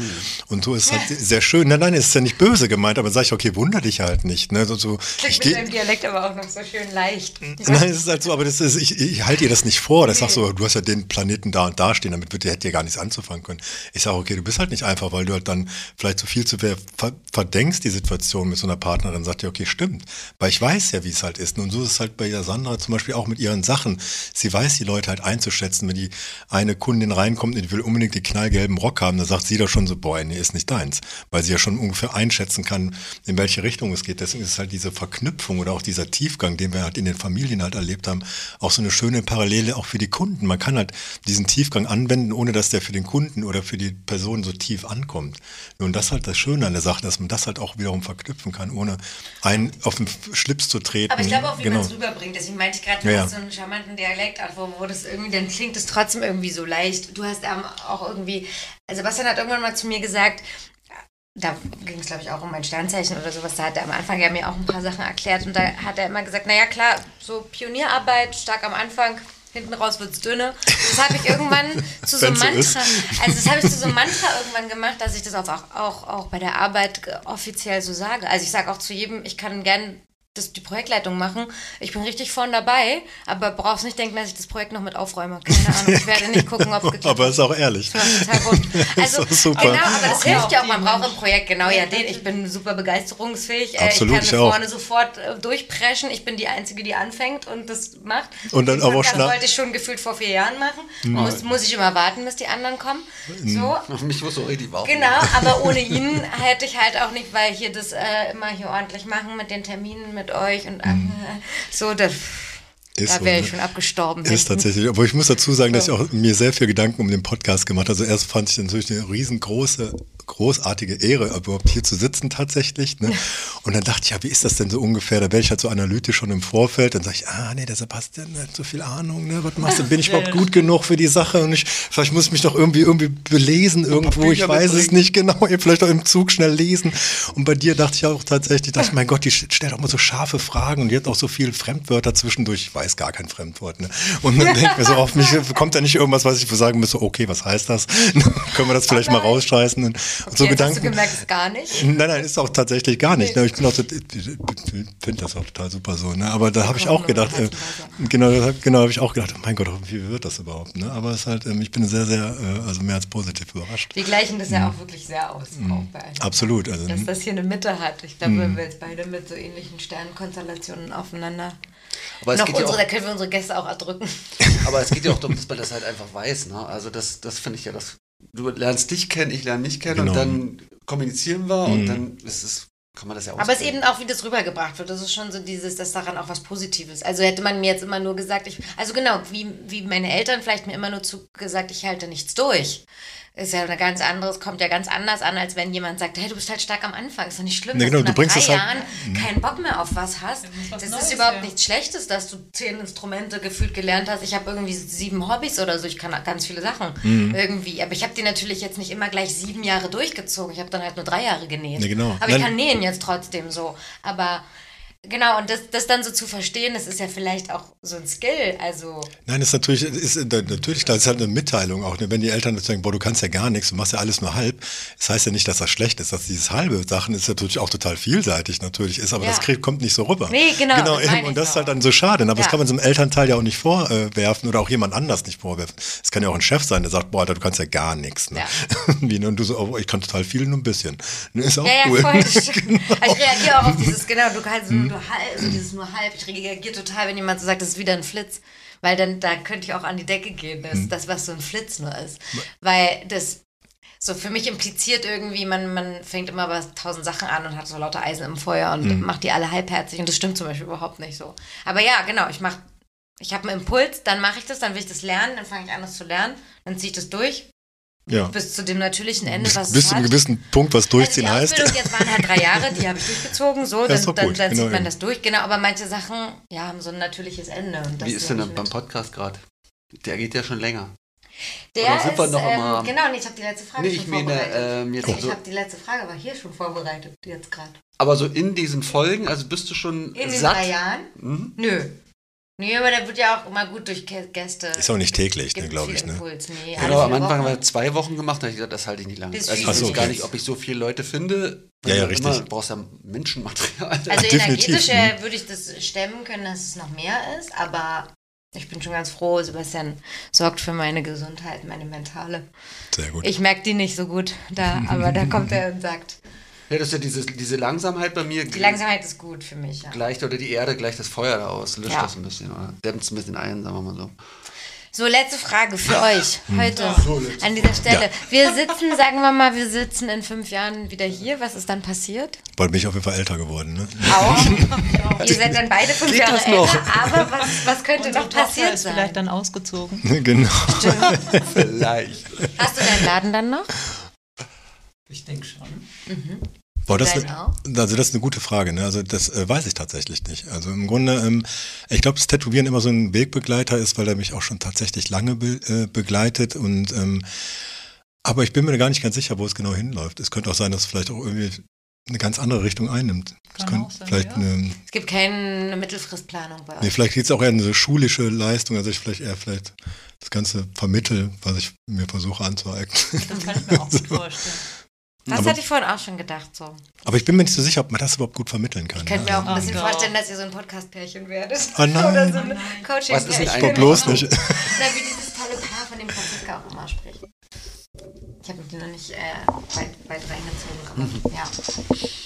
Und so ist es halt sehr schön. Nein, nein, es ist ja nicht böse gemeint, aber sag ich, okay, wunder dich halt nicht. Ne? So, so, ich Klingt mit deinem Dialekt aber auch noch so schön leicht. Nein, es ist halt so, aber das ist, ich, ich halte ihr das nicht vor. Das sagst so, du hast ja den Planeten da und da stehen, damit wird, hätte dir gar nichts anzufangen können. Ich sage, okay, du bist halt nicht einfach, weil du halt dann vielleicht zu viel zu ver, ver, verdenkst die Situation mit so einer Partnerin, sagt dir, okay, stimmt. Weil ich weiß ja, wie es halt ist. Und so ist es halt bei der Sandra zum Beispiel auch mit ihren Sachen. Sie weiß die Leute halt einzuschätzen, wenn die eine Kundin reinkommt und die will unbedingt den knallgelben Rock haben, dann sagt sie doch schon so, boah, nee, ist nicht deins. Weil sie ja schon ungefähr einschätzen kann, in welche Richtung es geht. Deswegen ist halt diese Verknüpfung oder auch dieser Tiefgang, den wir halt in den Familien halt erlebt haben, auch so eine schöne Parallele auch für die Kunden. Man kann halt diesen Tiefgang anwenden, ohne dass der für den Kunden oder für die Person so tief ankommt. Und das ist halt das Schöne an der Sache, dass man das halt auch wiederum verknüpfen kann, ohne einen auf den Schlips zu treten. Aber ich glaube auch, wie Genau. man es rüberbringt. Deswegen meinte ich gerade, du Ja, hast so einen charmanten Dialekt, wo, wo das irgendwie, dann klingt es trotzdem irgendwie so leicht. Du hast ähm, auch irgendwie, also Bastian hat irgendwann mal zu mir gesagt, da ging es glaube ich auch um mein Sternzeichen oder sowas, da hat er am Anfang ja mir auch ein paar Sachen erklärt und da hat er immer gesagt, naja klar, so Pionierarbeit, stark am Anfang, hinten raus wird's dünne. Das habe ich irgendwann zu so einem so Mantra, also das habe ich zu so einem Mantra irgendwann gemacht, dass ich das auch, auch, auch bei der Arbeit äh, offiziell so sage. Also ich sage auch zu jedem, ich kann gern das, die Projektleitung machen. Ich bin richtig vorn dabei, aber brauchst nicht denken, dass ich das Projekt noch mit aufräume. Keine Ahnung, ich werde nicht gucken, ob es geklappt Aber ist auch ehrlich. Das total wurscht. Also, super. genau, aber das Auch hilft ja auch. Man braucht im Projekt, genau, ja, den. Ich bin super begeisterungsfähig. Absolut, äh, ich ich kann auch. vorne sofort äh, durchpreschen. Ich bin die Einzige, die anfängt und das macht. Und dann aber auch schnell- wollte ich schon gefühlt vor vier Jahren machen. Muss, muss ich immer warten, bis die anderen kommen. So. Auf mich muss so richtig warten. Genau, aber ohne ihn hätte ich halt auch nicht, weil hier das äh, immer hier ordentlich machen mit den Terminen mit euch und äh, so, das, Ist da so, wäre ne? ich schon abgestorben. Ist hinten. tatsächlich, aber ich muss dazu sagen, dass ich auch mir sehr viel Gedanken um den Podcast gemacht habe. Also erst fand ich natürlich eine riesengroße großartige Ehre, überhaupt hier zu sitzen tatsächlich. Ne? Und dann dachte ich, ja, wie ist das denn so ungefähr? Da werde ich halt so analytisch schon im Vorfeld. Dann sage ich, ah, nee, der Sebastian hat so viel Ahnung. Ne? Was machst du? Bin ich überhaupt gut genug für die Sache? Und ich, vielleicht muss ich mich doch irgendwie, irgendwie belesen irgendwo. Ich weiß es nicht genau. Vielleicht auch im Zug schnell lesen. Und bei dir dachte ich auch tatsächlich, dachte ich, mein Gott, die stellt auch mal so scharfe Fragen und die hat auch so viel Fremdwörter zwischendurch. Ich weiß gar kein Fremdwort. Ne? Und dann denke ich mir so, auf mich kommt da nicht irgendwas, was ich sagen müsste, okay, was heißt das? Können wir das vielleicht mal rausscheißen? Und so Jetzt hast du Gedanken. gemerkt, ist gar nicht. Nein, nein, ist auch tatsächlich gar nicht. Ne? Ich bin auch so, finde das auch total super so. Ne? Aber da habe ich auch gedacht, äh, genau, genau habe ich auch gedacht, oh mein Gott, wie wird das überhaupt? Ne? Aber es ist halt, ähm, ich bin sehr, sehr, äh, also mehr als positiv überrascht. Wir gleichen das ja auch wirklich sehr aus. Auch bei einem. Mhm. Absolut. Also, Dass das hier eine Mitte hat. Ich glaube, wenn wir jetzt beide mit so ähnlichen Sternenkonstellationen aufeinander. Aber es, noch geht ja unsere, auch, da können wir unsere Gäste auch erdrücken. aber es geht ja auch darum, dass man das halt einfach weiß. Ne? Also das, das finde ich ja das. Du lernst dich kennen, ich lerne mich kennen Genau. und dann kommunizieren wir und dann ist es, kann man das ja auch. Aber es ist eben auch, wie das rübergebracht wird. Das ist schon so dieses, dass daran auch was Positives. Also hätte man mir jetzt immer nur gesagt, ich, also genau, wie, wie meine Eltern vielleicht mir immer nur zu gesagt, ich halte nichts durch. Ist ja eine ganz anderes, kommt ja ganz anders an, als wenn jemand sagt, hey, du bist halt stark am Anfang. Ist doch nicht schlimm, Nee, dass genau, du nach du bringst drei halt- Jahren keinen Bock mehr auf was hast. was Das Neues ist überhaupt her. nichts Schlechtes, dass du zehn Instrumente gefühlt gelernt hast. Ich habe irgendwie sieben Hobbys oder so. Ich kann ganz viele Sachen Mhm. irgendwie. Aber ich habe die natürlich jetzt nicht immer gleich sieben Jahre durchgezogen. Ich habe dann halt nur drei Jahre genäht. Nee, genau. Aber ich Nein. kann nähen jetzt trotzdem so. Aber genau, und das, das dann so zu verstehen, das ist ja vielleicht auch so ein Skill. Also, Nein, das ist natürlich, ist, natürlich klar, das ist halt eine Mitteilung auch. Ne? Wenn die Eltern jetzt sagen, boah, du kannst ja gar nichts, du machst ja alles nur halb. Das heißt ja nicht, dass das schlecht ist. Dass dieses halbe Sachen ist natürlich auch total vielseitig natürlich ist, aber Ja. das kriegt, kommt nicht so rüber. Nee, genau, Genau, das eben. und das ist halt dann so schade. Aber das Ja. kann man so einem Elternteil ja auch nicht vorwerfen oder auch jemand anders nicht vorwerfen. Es kann ja auch ein Chef sein, der sagt, boah, Alter, du kannst ja gar nichts. Ne? Ja. Ne? Und du so, oh, ich kann total viel, nur ein bisschen. Ne, Ist auch ja, ja, cool. voll. das. Also Ich reagiere auch auf dieses, genau, du kannst nur, nur halb, so dieses nur halb. Ich reagiere total, wenn jemand so sagt, das ist wieder ein Flitz. Weil dann, da könnte ich auch an die Decke gehen, dass das, was so ein Flitz nur ist. Weil das so für mich impliziert irgendwie, man, man fängt immer bei tausend Sachen an und hat so lauter Eisen im Feuer und macht die alle halbherzig. Und das stimmt zum Beispiel überhaupt nicht so. Aber ja, genau, ich mache, ich habe einen Impuls, dann mache ich das, dann will ich das lernen, dann fange ich an, das zu lernen, dann ziehe ich das durch Ja. bis zu dem natürlichen Ende, was Bis zu einem gewissen Punkt, was durchziehen also die heißt. Ausbildung jetzt waren halt drei Jahre, die habe ich durchgezogen, so, dann, dann, dann genau zieht man das durch, genau, aber manche Sachen, ja, haben so ein natürliches Ende. Und das Wie ist denn ich beim. Podcast gerade? Der geht ja schon länger. Der oder sind wir ist, noch ähm, immer- genau, nee, ich habe die letzte Frage Nee, schon ich meine, vorbereitet. ähm, jetzt ich so- habe die letzte Frage, war hier schon vorbereitet, jetzt gerade. Aber so in diesen Folgen, also bist du schon In den satt? drei Jahren? Mhm. Nö. Nee, aber der wird ja auch immer gut durch Gä- Gäste. Ist auch nicht täglich, ne, glaube ich. Ne? Impuls. Nee, Genau, alle am vier Anfang haben wir zwei Wochen gemacht, da habe ich gesagt, das halte ich nicht lange. Also ich ist weiß viel. gar Ach nicht, okay. ob ich so viele Leute finde. Ja, ja, Immer, richtig. Du brauchst ja Menschenmaterial. Also Definitiv, energetisch würde ich das stemmen können, dass es noch mehr ist, aber ich bin schon ganz froh, Sebastian sorgt für meine Gesundheit, meine mentale. Sehr gut. Ich merke die nicht so gut da, aber da kommt er und sagt, ja, das ist ja diese, diese Langsamkeit bei mir. die Langsamkeit ist gut für mich. Ja. Gleicht oder die Erde gleicht das Feuer da aus, löscht Ja. das ein bisschen oder dämmt es ein bisschen ein, sagen wir mal so. So, letzte Frage für euch heute so, letzte an dieser Stelle. Wir sitzen, sagen wir mal, wir sitzen in fünf Jahren wieder hier. Was ist dann passiert? Bald bin ich auf jeden Fall älter geworden. Ne? Auch. Ihr seid dann beide fünf Jahre das noch? älter, aber was, was könnte noch passiert ist sein? vielleicht dann ausgezogen. genau. Vielleicht. Hast du deinen Laden dann noch? Ich denke schon. Boah, das, auch? also das ist eine gute Frage. Ne? Also das äh, weiß ich tatsächlich nicht. Also im Grunde, ähm, ich glaube, das Tätowieren immer so ein Wegbegleiter ist, weil er mich auch schon tatsächlich lange be äh, begleitet. Und ähm, aber ich bin mir gar nicht ganz sicher, wo es genau hinläuft. Es könnte auch sein, dass es vielleicht auch irgendwie eine ganz andere Richtung einnimmt. Es Kann könnte auch sein, vielleicht ja. eine, Es gibt keine Mittelfristplanung bei euch. nee, vielleicht geht es auch eher in eine schulische Leistung, also ich vielleicht eher vielleicht das Ganze vermittel, was ich mir versuche anzueignen. Das kann ich mir auch gut vorstellen. Das aber- hatte ich vorhin auch schon gedacht. So. Aber ich bin mir nicht so sicher, ob man das überhaupt gut vermitteln kann. Ich könnte ne? mir auch ein Ach, bisschen doch. vorstellen, dass ihr so ein Podcast-Pärchen werdet. Ah, nein. Oder so ein coaching Was ist denn Aber bloß nicht. Na, wie dieses tolle Paar, von dem Franziska auch immer spricht. Ich habe mich noch nicht äh, weit, weit reingezogen, aber ja.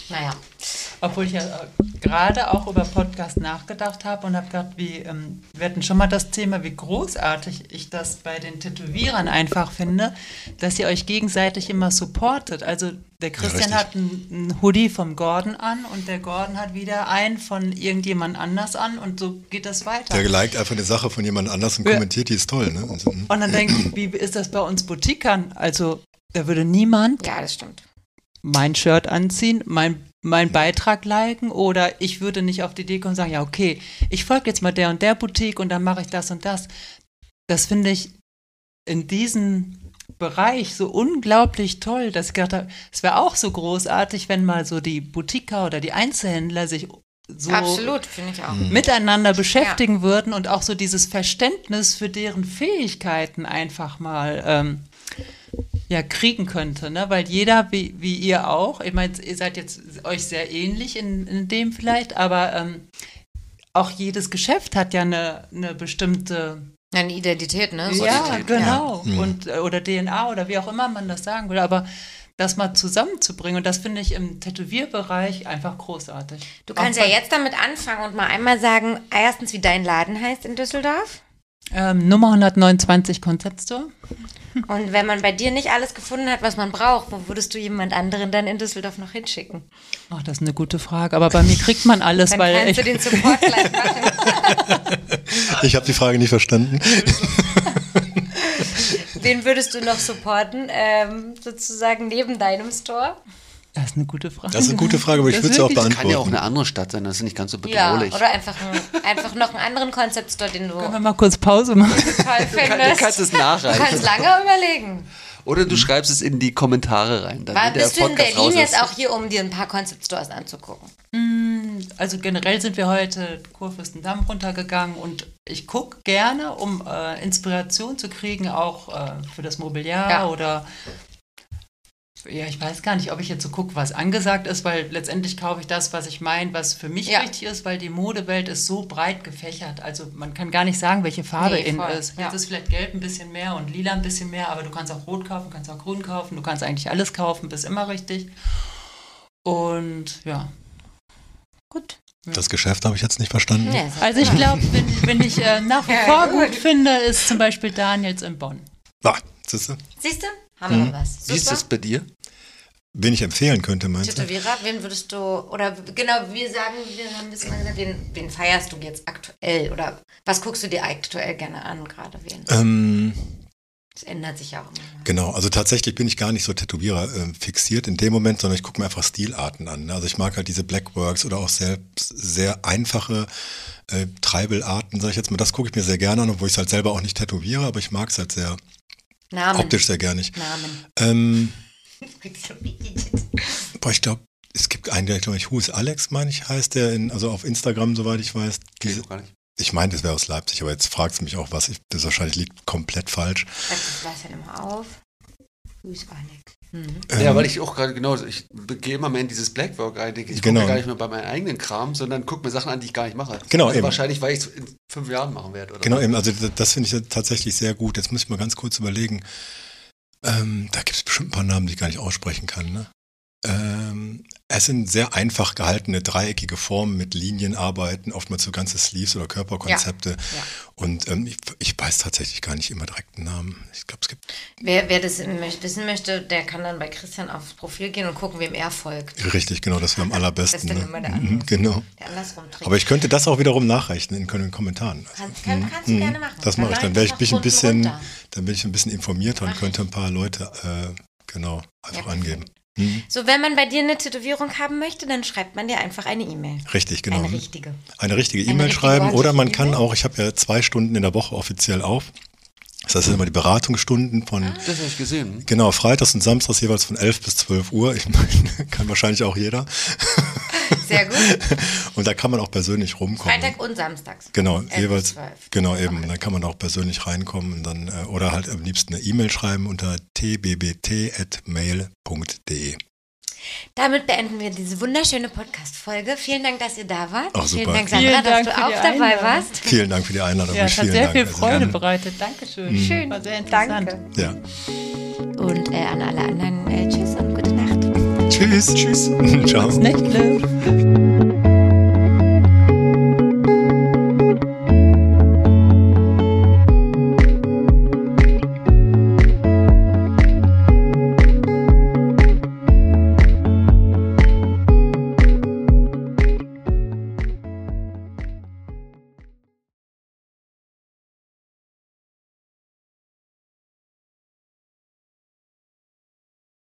Naja. Obwohl ich ja äh, gerade auch über Podcast nachgedacht habe und habe gedacht, wie, ähm, wir hatten schon mal das Thema, wie großartig ich das bei den Tätowierern einfach finde, dass ihr euch gegenseitig immer supportet. Also der Christian richtig. hat einen, Hoodie vom Gordon an und der Gordon hat wieder einen von irgendjemand anders an und so geht das weiter. Der liked einfach eine Sache von jemand anders und Ja. kommentiert, die ist toll. Ne? Also, hm. Und dann denke ich, wie ist das bei uns Butikern? Also da würde niemand Ja, das stimmt. mein Shirt anziehen, mein, mein Beitrag liken oder ich würde nicht auf die Idee kommen und sagen, ja, okay, ich folge jetzt mal der und der Boutique und dann mache ich das und das. Das finde ich in diesem Bereich so unglaublich toll, dass ich gedacht habe, es wäre auch so großartig, wenn mal so die Boutiquer oder die Einzelhändler sich so Absolut, auch. miteinander beschäftigen würden und auch so dieses Verständnis für deren Fähigkeiten einfach mal ähm, ja, kriegen könnte, ne? Weil jeder, wie, wie ihr auch, ich meine, ihr seid jetzt euch sehr ähnlich in, in dem vielleicht, aber ähm, auch jedes Geschäft hat ja eine, eine bestimmte Eine Identität, ne? So ja, die- genau. Und, äh, oder DNA oder wie auch immer man das sagen will. Aber das mal zusammenzubringen, und das finde ich im Tätowierbereich einfach großartig. Du kannst Auch ja jetzt damit anfangen und mal einmal sagen, erstens, wie dein Laden heißt in Düsseldorf. Ähm, Nummer 129 Concept Store. Und wenn man bei dir nicht alles gefunden hat, was man braucht, wo würdest du jemand anderen dann in Düsseldorf noch hinschicken? Ach, das ist eine gute Frage. Aber bei mir kriegt man alles, Dann weil kannst ich, du den Support gleich machen. Ich habe die Frage nicht verstanden. Wen würdest du noch supporten, ähm, sozusagen neben deinem Store? das ist eine gute Frage. Das ist eine gute Frage, aber ich Das würde sie auch beantworten. Kann ja auch eine andere Stadt sein, das ist nicht ganz so Ja, bedrohlich. oder einfach, ein, einfach noch einen anderen Concept Store, den du Können wir mal kurz Pause machen? toll kann- findest. du kannst es Du nachreichen. kannst lange überlegen. Oder du schreibst es in die Kommentare rein. Dann, War, bist du in Berlin jetzt ist. auch hier, um dir ein paar Concept Stores anzugucken? Also generell sind wir heute Kurfürstendamm runtergegangen und ich gucke gerne, um äh, Inspiration zu kriegen, auch äh, für das Mobiliar Ja. oder ja, ich weiß gar nicht, ob ich jetzt so gucke, was angesagt ist, weil letztendlich kaufe ich das, was ich meine, was für mich Ja. richtig ist, weil die Modewelt ist so breit gefächert. Also man kann gar nicht sagen, welche Farbe Nee, in ist. ja. Jetzt ist vielleicht gelb ein bisschen mehr und lila ein bisschen mehr, aber du kannst auch rot kaufen, kannst auch grün kaufen, du kannst eigentlich alles kaufen, bist immer richtig. Und ja, Gut. Das Geschäft habe ich jetzt nicht verstanden. Das Also ich glaube, wenn, wenn ich äh, nach wie vor gut. gut finde, ist zum Beispiel Daniels in Bonn. Ah, siehst du? Siehst du? Haben wir was. Wie ist Super. das bei dir? Wen ich empfehlen könnte, meinst du? Tätowierer, wen würdest du, oder genau, wir sagen, wir haben ein bisschen mal gesagt, wen, wen feierst du jetzt aktuell? Oder was guckst du dir aktuell gerne an, gerade wen? Ähm, Das ändert sich ja auch immer. Genau, also tatsächlich bin ich gar nicht so Tätowierer äh, fixiert in dem Moment, sondern ich gucke mir einfach Stilarten an. ne? Also ich mag halt diese Blackworks oder auch selbst sehr einfache äh, Treibelarten, sag ich jetzt mal. Das gucke ich mir sehr gerne an, obwohl ich es halt selber auch nicht tätowiere, aber ich mag es halt sehr Namen. optisch sehr gerne. Namen. Ähm, boah, ich glaube, es gibt einen, der glaube ich, Who is Alex, meine ich, heißt der, in, also auf Instagram, soweit ich weiß. Diese, Gar nicht. ich meine, das wäre aus Leipzig, aber jetzt fragt es mich auch was. Ich, das wahrscheinlich liegt komplett falsch. Das weiß ja immer auf. Grüß Alex. Mhm. Ja, Ähm, weil ich auch gerade genau, ich gehe immer mehr in dieses Blackwork rein, denke ich, Genau. gucke gar nicht mehr bei meinem eigenen Kram, sondern gucke mir Sachen an, die ich gar nicht mache. Genau, also eben. Wahrscheinlich, weil ich es in fünf Jahren machen werde. Oder Genau, was. eben, also das, finde ich ja tatsächlich sehr gut. Jetzt muss ich mal ganz kurz überlegen. Ähm, da gibt es bestimmt ein paar Namen, die ich gar nicht aussprechen kann. Ne? Ähm, es sind sehr einfach gehaltene dreieckige Formen mit Linienarbeiten, oftmals so ganze Sleeves oder Körperkonzepte. Ja. Und ähm, ich, ich weiß tatsächlich gar nicht immer direkt einen Namen. Ich glaube, es gibt Wer, wer das wissen möchte, der kann dann bei Christian aufs Profil gehen und gucken, wem er folgt. richtig, genau, das wäre am allerbesten. Das ist dann ne? immer der Mhm. Genau. Der andersrum trägt. Aber ich könnte das auch wiederum nachrechnen in den Kommentaren. Kann, kann, kannst du gerne machen. Mhm. Das mache ich. Dann wäre ich ein bisschen, runter. dann bin ich ein bisschen informierter und könnte ein paar Leute äh, genau einfach Ja, angeben. Mhm. So, wenn man bei dir eine Tätowierung haben möchte, dann schreibt man dir einfach eine E-Mail. Richtig, genau. Eine richtige. Eine richtige E-Mail richtige, schreiben oder man kann E-Mail? auch, ich habe ja zwei Stunden in der Woche offiziell auf. Das heißt, das sind immer die Beratungsstunden von, Ah. Das habe ich gesehen. genau, freitags und samstags jeweils von 11 bis 12 Uhr. Ich meine, kann wahrscheinlich auch jeder. Sehr gut. Und da kann man auch persönlich rumkommen. Freitag und samstags. Genau, 11 bis jeweils. 12. Genau, eben. Dann kann man auch persönlich reinkommen und dann, äh, oder halt am liebsten eine E-Mail schreiben unter tbbt.mail.de. Damit beenden wir diese wunderschöne Podcast-Folge. Vielen Dank, dass ihr da wart. Ach, Vielen. Dank, Sandra, Vielen dass Dank du für auch die dabei Einladung. warst. Vielen Dank für die Einladung. Ja, es hat sehr Dank. viel Also Freude gerne. bereitet. Dankeschön. Mhm. Schön. War sehr interessant. Danke. Ja. Und äh, an alle anderen, äh, tschüss und gute Nacht. Tschüss. Tschüss. Ciao. Nächtle.